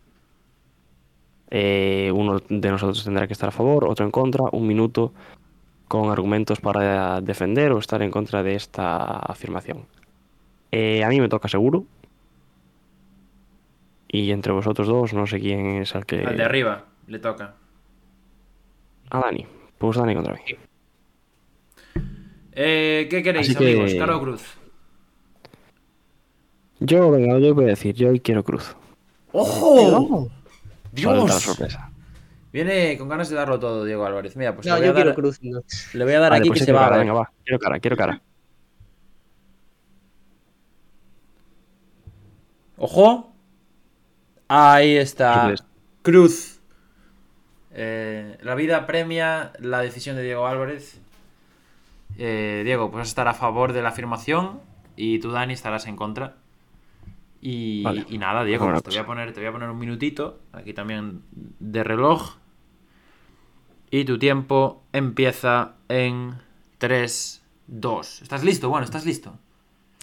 Eh, uno de nosotros tendrá que estar a favor, otro en contra, un minuto con argumentos para defender o estar en contra de esta afirmación. Eh, a mí me toca seguro. Y entre vosotros dos, no sé quién es el que. Al de arriba, le toca. A Dani. Pues Dani contra mí. Eh, ¿Qué queréis, Así que- amigos? ¿Cara o cruz? Yo, venga, yo voy a decir, yo hoy quiero cruz. ¡Ojo! La ¡Dios! sorpresa. Viene con ganas de darlo todo, Diego Álvarez. Mira, pues No, le, voy yo a dar, quiero cruz. no. le voy a dar Vale, aquí pues que se va cara, ver. venga, va. Quiero cara, quiero cara. ¡Ojo! Ahí está. Cruz. Eh, la vida premia la decisión de Diego Álvarez. Eh, Diego, pues vas a estar a favor de la afirmación y tú, Dani, estarás en contra. Y, Vale. y nada, Diego, pues te, voy a poner, te voy a poner un minutito, aquí también de reloj. Y tu tiempo empieza en 3, 2. ¿Estás listo? Bueno, ¿estás listo?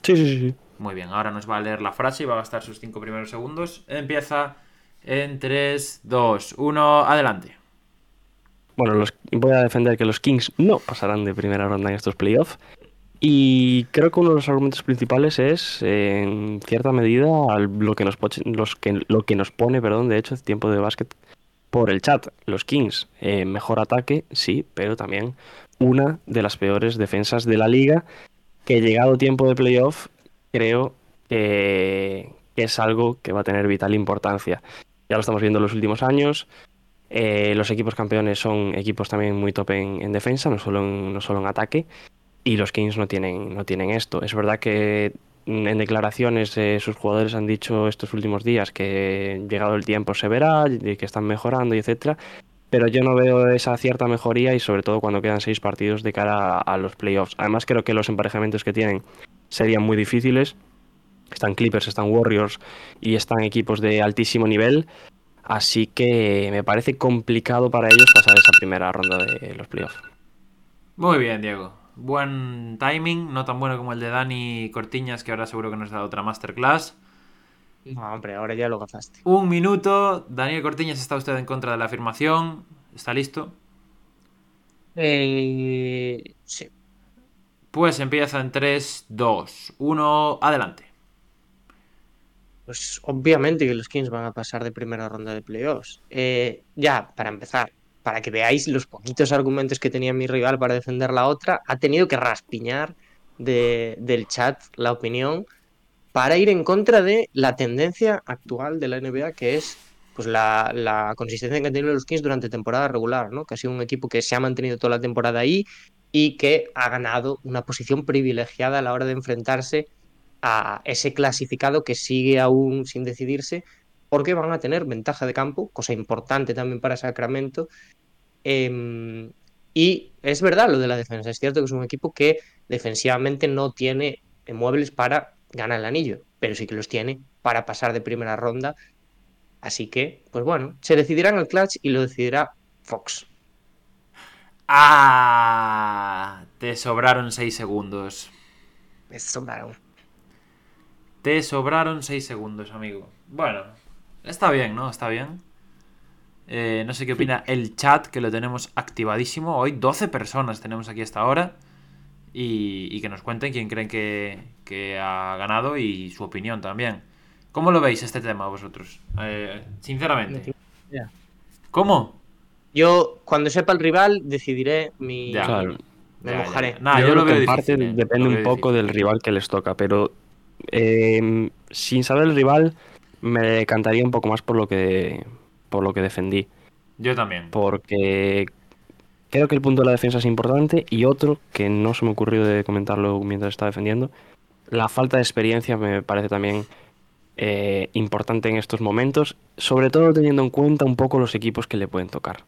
Sí, sí, sí, sí. Muy bien, ahora nos va a leer la frase y va a gastar sus 5 primeros segundos. Empieza en 3, 2, 1, adelante. Bueno, los, voy a defender que los Kings no pasarán de primera ronda en estos playoffs. Y creo que uno de los argumentos principales es, en cierta medida, lo que nos, los que, lo que nos pone, perdón, de hecho, tiempo de básquet por el chat. Los Kings, eh, mejor ataque, sí, pero también una de las peores defensas de la liga, que llegado tiempo de playoff, creo que, que es algo que va a tener vital importancia. Ya lo estamos viendo en los últimos años. Eh, los equipos campeones son equipos también muy top en, en defensa, no solo en, ataque. y los Kings no tienen, no tienen esto. Es verdad que en declaraciones eh, sus jugadores han dicho estos últimos días que llegado el tiempo se verá, que están mejorando y etcétera, pero yo no veo esa cierta mejoría y sobre todo cuando quedan seis partidos de cara a, a los playoffs. Además creo que los emparejamientos que tienen serían muy difíciles. Están Clippers, están Warriors y están equipos de altísimo nivel. Así que me parece complicado para ellos pasar esa primera ronda de los playoffs. Muy bien, Diego. Buen timing, no tan bueno como el de Dani Cortiñas, que ahora seguro que nos da otra masterclass. No, hombre, ahora ya lo gastaste. Un minuto. Daniel Cortiñas, ¿está usted en contra de la afirmación? ¿Está listo? Eh, sí. Pues empieza en 3, 2, 1, adelante. Pues obviamente que los Kings van a pasar de primera ronda de playoffs. Eh, ya, para empezar, para que veáis los poquitos argumentos que tenía mi rival para defender la otra, ha tenido que raspiñar de, del chat la opinión para ir en contra de la tendencia actual de la NBA, que es pues la, la consistencia que han tenido los Kings durante temporada regular, ¿no? Que ha sido un equipo que se ha mantenido toda la temporada ahí y que ha ganado una posición privilegiada a la hora de enfrentarse a ese clasificado que sigue aún sin decidirse, porque van a tener ventaja de campo, cosa importante también para Sacramento. Eh, y es verdad lo de la defensa, es cierto que es un equipo que defensivamente no tiene muebles para ganar el anillo, pero sí que los tiene para pasar de primera ronda. Así que, pues bueno, se decidirá en el clutch y lo decidirá Fox. ¡Ah! Te sobraron 6 segundos. Me sobraron. Te sobraron 6 segundos, amigo. Bueno, está bien, ¿no? Está bien. Eh, no sé qué opina el chat, que lo tenemos activadísimo. Hoy 12 personas tenemos aquí hasta ahora. Y, y que nos cuenten quién creen que, que, ha ganado y su opinión también. ¿Cómo lo veis este tema vosotros? Eh, sinceramente. ¿Cómo? Yo, cuando sepa el rival, decidiré mi... Ya. Claro. Me Ya, mojaré. ya. Nah, yo, yo lo que veo en parte ¿eh? depende Lo un poco difícil. del rival que les toca, pero eh, sin saber el rival me decantaría un poco más por lo que por lo que defendí, Yo también. porque creo que el punto de la defensa es importante y otro que no se me ocurrió de comentarlo mientras estaba defendiendo, la falta de experiencia me parece también eh, importante en estos momentos, sobre todo teniendo en cuenta un poco los equipos que le pueden tocar.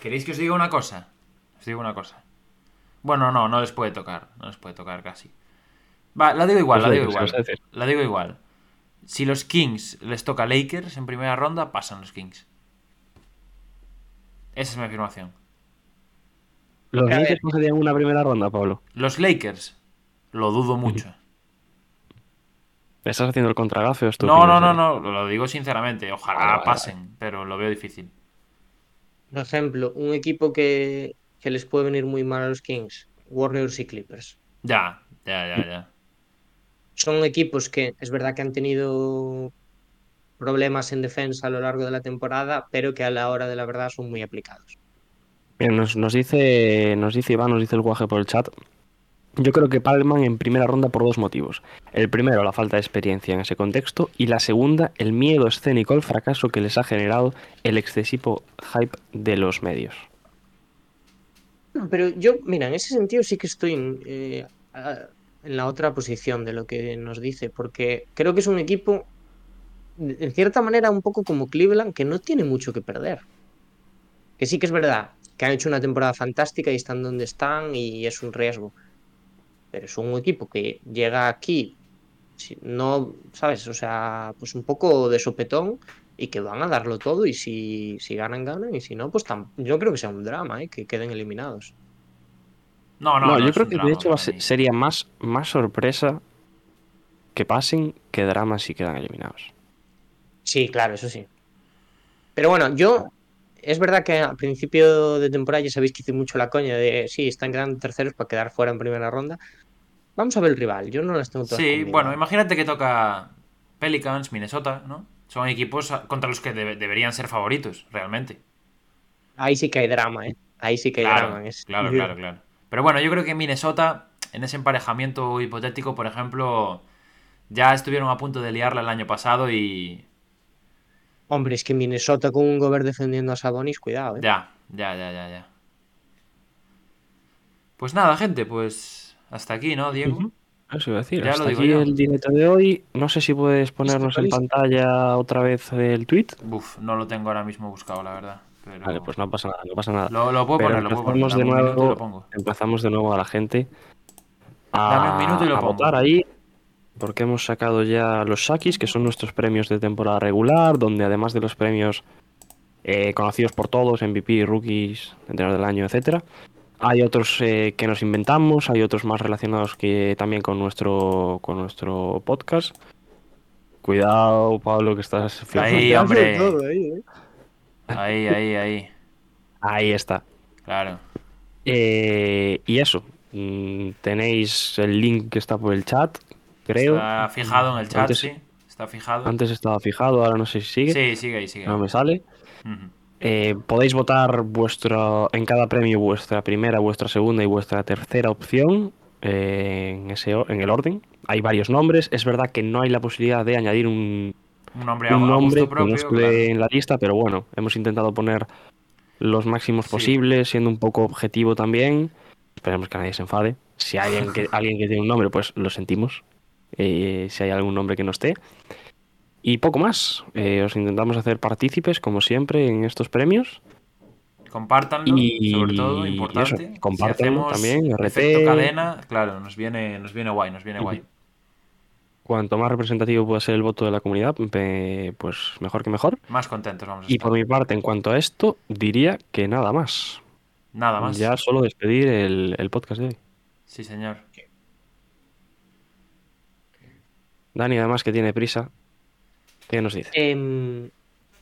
¿Queréis que os diga una cosa? Os digo una cosa. Bueno, no, no les puede tocar. No les puede tocar casi. Va, la digo igual, la digo Lakers, ¿qué igual. La digo igual. Si los Kings les toca Lakers en primera ronda, pasan los Kings. Esa es mi afirmación. ¿Los A. Lakers pasarían una primera ronda, Pablo? Los Lakers, lo dudo mucho. ¿Me estás haciendo el contragafe o es tu No, no, no, no, lo digo sinceramente. Ojalá pasen, pero lo veo difícil. Por ejemplo, un equipo que, que les puede venir muy mal a los Kings, Warriors y Clippers. Ya, ya, ya, ya. Son equipos que es verdad que han tenido problemas en defensa a lo largo de la temporada, pero que a la hora de la verdad son muy aplicados. Nos, nos dice, nos dice Iván, nos dice el guaje por el chat. Yo creo que palman en primera ronda por dos motivos. El primero, la falta de experiencia en ese contexto. Y la segunda, el miedo escénico al fracaso que les ha generado el excesivo hype de los medios. Pero yo, mira, en ese sentido sí que estoy eh, a- en la otra posición de lo que nos dice, porque creo que es un equipo, en cierta manera, un poco como Cleveland, que no tiene mucho que perder. Que sí que es verdad que han hecho una temporada fantástica y están donde están y es un riesgo. Pero es un equipo que llega aquí, no, ¿sabes? O sea, pues un poco de sopetón y que van a darlo todo y si, si ganan, ganan y si no, pues yo creo que sea un drama, ¿eh? Que queden eliminados. No, no, No, no yo es creo que drama de hecho ser- sería más, más sorpresa que pasen que drama si quedan eliminados. Sí, claro, eso sí. Pero bueno, yo. Es verdad que a principio de temporada ya sabéis que hice mucho la coña de sí, están quedando terceros para quedar fuera en primera ronda. Vamos a ver el rival, yo no las tengo todas Sí, conmigo. bueno, imagínate que toca Pelicans, Minnesota, ¿no? Son equipos contra los que debe- deberían ser favoritos, realmente. Ahí sí que hay drama, ¿eh? Ahí sí que hay Claro, drama. en ese claro, claro, claro. Pero bueno, yo creo que Minnesota, en ese emparejamiento hipotético, por ejemplo, ya estuvieron a punto de liarla el año pasado y. Hombre, es que Minnesota con un Gobert defendiendo a Sabonis, cuidado, ¿eh? Ya, ya, ya, ya, ya. Pues nada, gente, pues Hasta aquí, ¿no, Diego? Ujú. Eso iba a decir. Ya lo Hasta digo aquí yo. el directo de hoy. No sé si puedes ponernos en pantalla otra vez el tweet. Buf, no lo tengo ahora mismo buscado, la verdad. Pero... Vale, pues no pasa nada, no pasa nada. Lo, lo puedo Pero poner, lo puedo poner. empezamos de nuevo, lo pongo. de nuevo a la gente a, Dame un minuto y lo a pongo. votar ahí, porque hemos sacado ya los Shakis, que son nuestros premios de temporada regular, donde además de los premios eh, conocidos por todos, MVP, rookies, entrenador del año, etcétera, hay otros eh, que nos inventamos, hay otros más relacionados que también con nuestro con nuestro podcast. Cuidado, Pablo, que estás Ahí, hombre. todo ahí, ¿eh? Ahí, ahí, ahí. Ahí está. Claro. Eh, y eso, mm, tenéis el link que está por el chat, creo. Está fijado en el chat, Antes- sí. Está fijado. Antes estaba fijado, ahora no sé si sigue. Sí, sigue ahí, sigue. No me sale. Eh, podéis votar vuestra, en cada premio vuestra primera, vuestra segunda y vuestra tercera opción eh, en, ese, en el orden. Hay varios nombres. Es verdad que no hay la posibilidad de añadir un, Un nombre a, un a nombre gusto que no propio. esté claro. en la lista, pero bueno, hemos intentado poner los máximos Sí. posibles, siendo un poco objetivo también. Esperemos que nadie se enfade. Si hay alguien que, alguien que tiene un nombre, pues lo sentimos. Eh, si hay algún nombre que no esté. Y poco más. Eh, os intentamos hacer partícipes, como siempre, en estos premios. Compártanlo, Y- sobre todo, importante. eso, compártanlo si también, RT. efecto cadena, claro, nos viene, nos viene guay, nos viene guay. Cuanto más representativo pueda ser el voto de la comunidad, pues mejor que mejor. Más contentos vamos a Y estar. por mi parte, en cuanto a esto, diría que nada más. Nada más. Ya solo despedir el, el podcast de hoy. Sí, señor. Dani, además que tiene prisa, ¿qué nos dice? Em,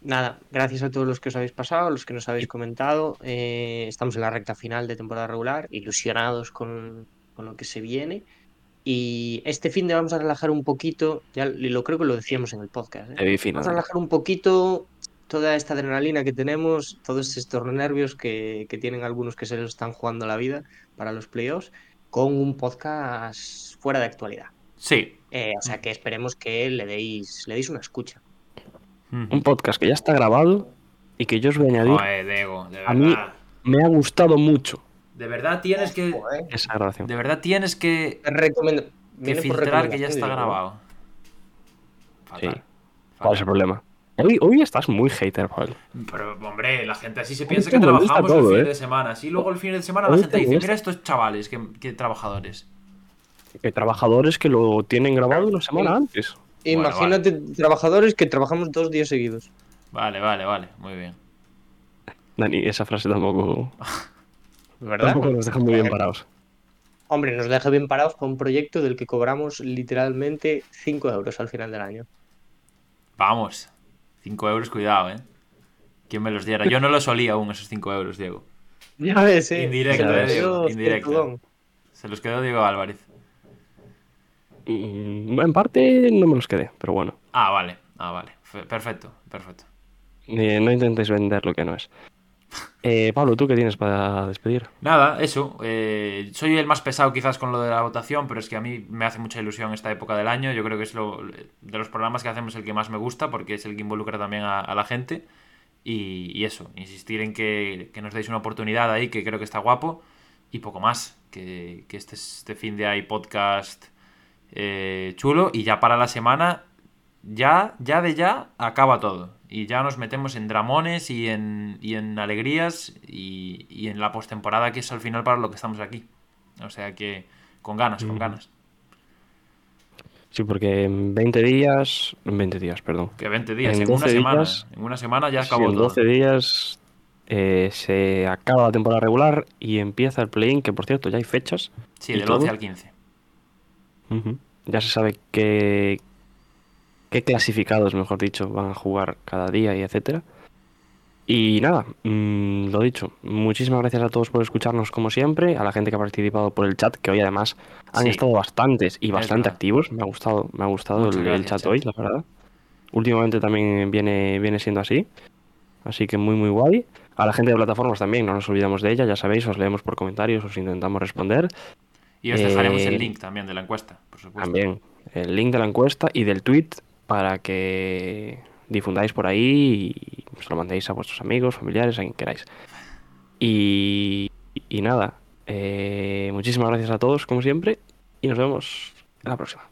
nada, gracias a todos los que os habéis pasado, los que nos habéis comentado. Eh, estamos en la recta final de temporada regular, ilusionados con, con lo que se viene. Y este fin de vamos a relajar un poquito, ya lo creo que lo decíamos en el podcast. ¿eh? Vamos a Dani. relajar un poquito toda esta adrenalina que tenemos, todos estos nervios que, que tienen algunos que se los están jugando la vida para los playoffs, con un podcast fuera de actualidad. Sí. Eh, o sea que esperemos que le deis, le deis una escucha. Un podcast que ya está grabado y que yo os voy a añadir. Joder, Diego, de A mí-. Me ha gustado mucho De verdad tienes que. Joder. esa grabación. De verdad tienes que, Te que filtrar que ya está grabado. Fatal. Sí. ¿Cuál es el problema? Hoy, hoy estás muy hater, Pablo. Pero, hombre, la gente así se piensa que trabajamos todo, el fin ¿eh? de semana. Así luego el fin de semana la gente te dice, mira estos chavales, que, que trabajadores. Hay trabajadores que lo tienen grabado una semana antes. Bueno, Imagínate trabajadores que trabajamos dos días seguidos. Vale, vale, vale, muy bien. Dani, esa frase tampoco, ¿Verdad? tampoco nos deja muy bien parados. Hombre, nos deja bien parados con un proyecto del que cobramos literalmente 5 euros al final del año. Vamos. 5 euros, cuidado, ¿eh? ¿Quién me los diera? Yo no los olía aún esos 5 euros, Diego. Ya ves, eh. Indirecto, eh, Diego, indirecto. Se los quedó Diego Álvarez. Mm, En parte no me los quedé, pero bueno. Ah, vale. Ah, vale. Fe- Perfecto, perfecto. Eh, no intentéis vender lo que no es. Eh, Pablo, ¿tú qué tienes para despedir? Nada, eso. eh, soy el más pesado quizás con lo de la votación, pero es que a mí me hace mucha ilusión esta época del año. Yo creo que es lo, de los programas que hacemos el que más me gusta porque es el que involucra también a, la gente. Y, eso, insistir en que, nos deis una oportunidad ahí, que creo que está guapo. Y poco más, que, este, este fin de hay podcast eh, chulo. Y ya para la semana, ya, ya de ya, acaba todo. Y ya nos metemos en dramones y en, y en alegrías y, y en la postemporada, que es al final para lo que estamos aquí. O sea que con ganas, con Mm. ganas. Sí, porque en 20 días. En 20 días, perdón. Que 20 días, En en, una 12 semana. días- en una semana ya Sí, acabó en todo. 12 días eh, se acaba la temporada regular y empieza el play-in, que por cierto ya hay fechas. Sí, ¿Y del todo? 11 al 15. Ujú. Ya se sabe qué, qué clasificados, mejor dicho, van a jugar cada día y etcétera. Y nada, mm, lo dicho, muchísimas gracias a todos por escucharnos como siempre, a la gente que ha participado por el chat, que hoy además han Sí. estado bastantes y bastante activos. Me ha gustado, me ha gustado el, chat chat. hoy, la verdad. Últimamente también viene, viene siendo así. Así que muy muy guay. A la gente de plataformas también, no nos olvidamos de ella, ya sabéis, os leemos por comentarios, os intentamos responder. Y os dejaremos Eh, el link también de la encuesta, por supuesto. También el link de la encuesta y del tweet para que difundáis por ahí y se lo mandéis a vuestros amigos, familiares, a quien queráis. Y, nada, Eh, muchísimas gracias a todos, como siempre, y nos vemos en la próxima.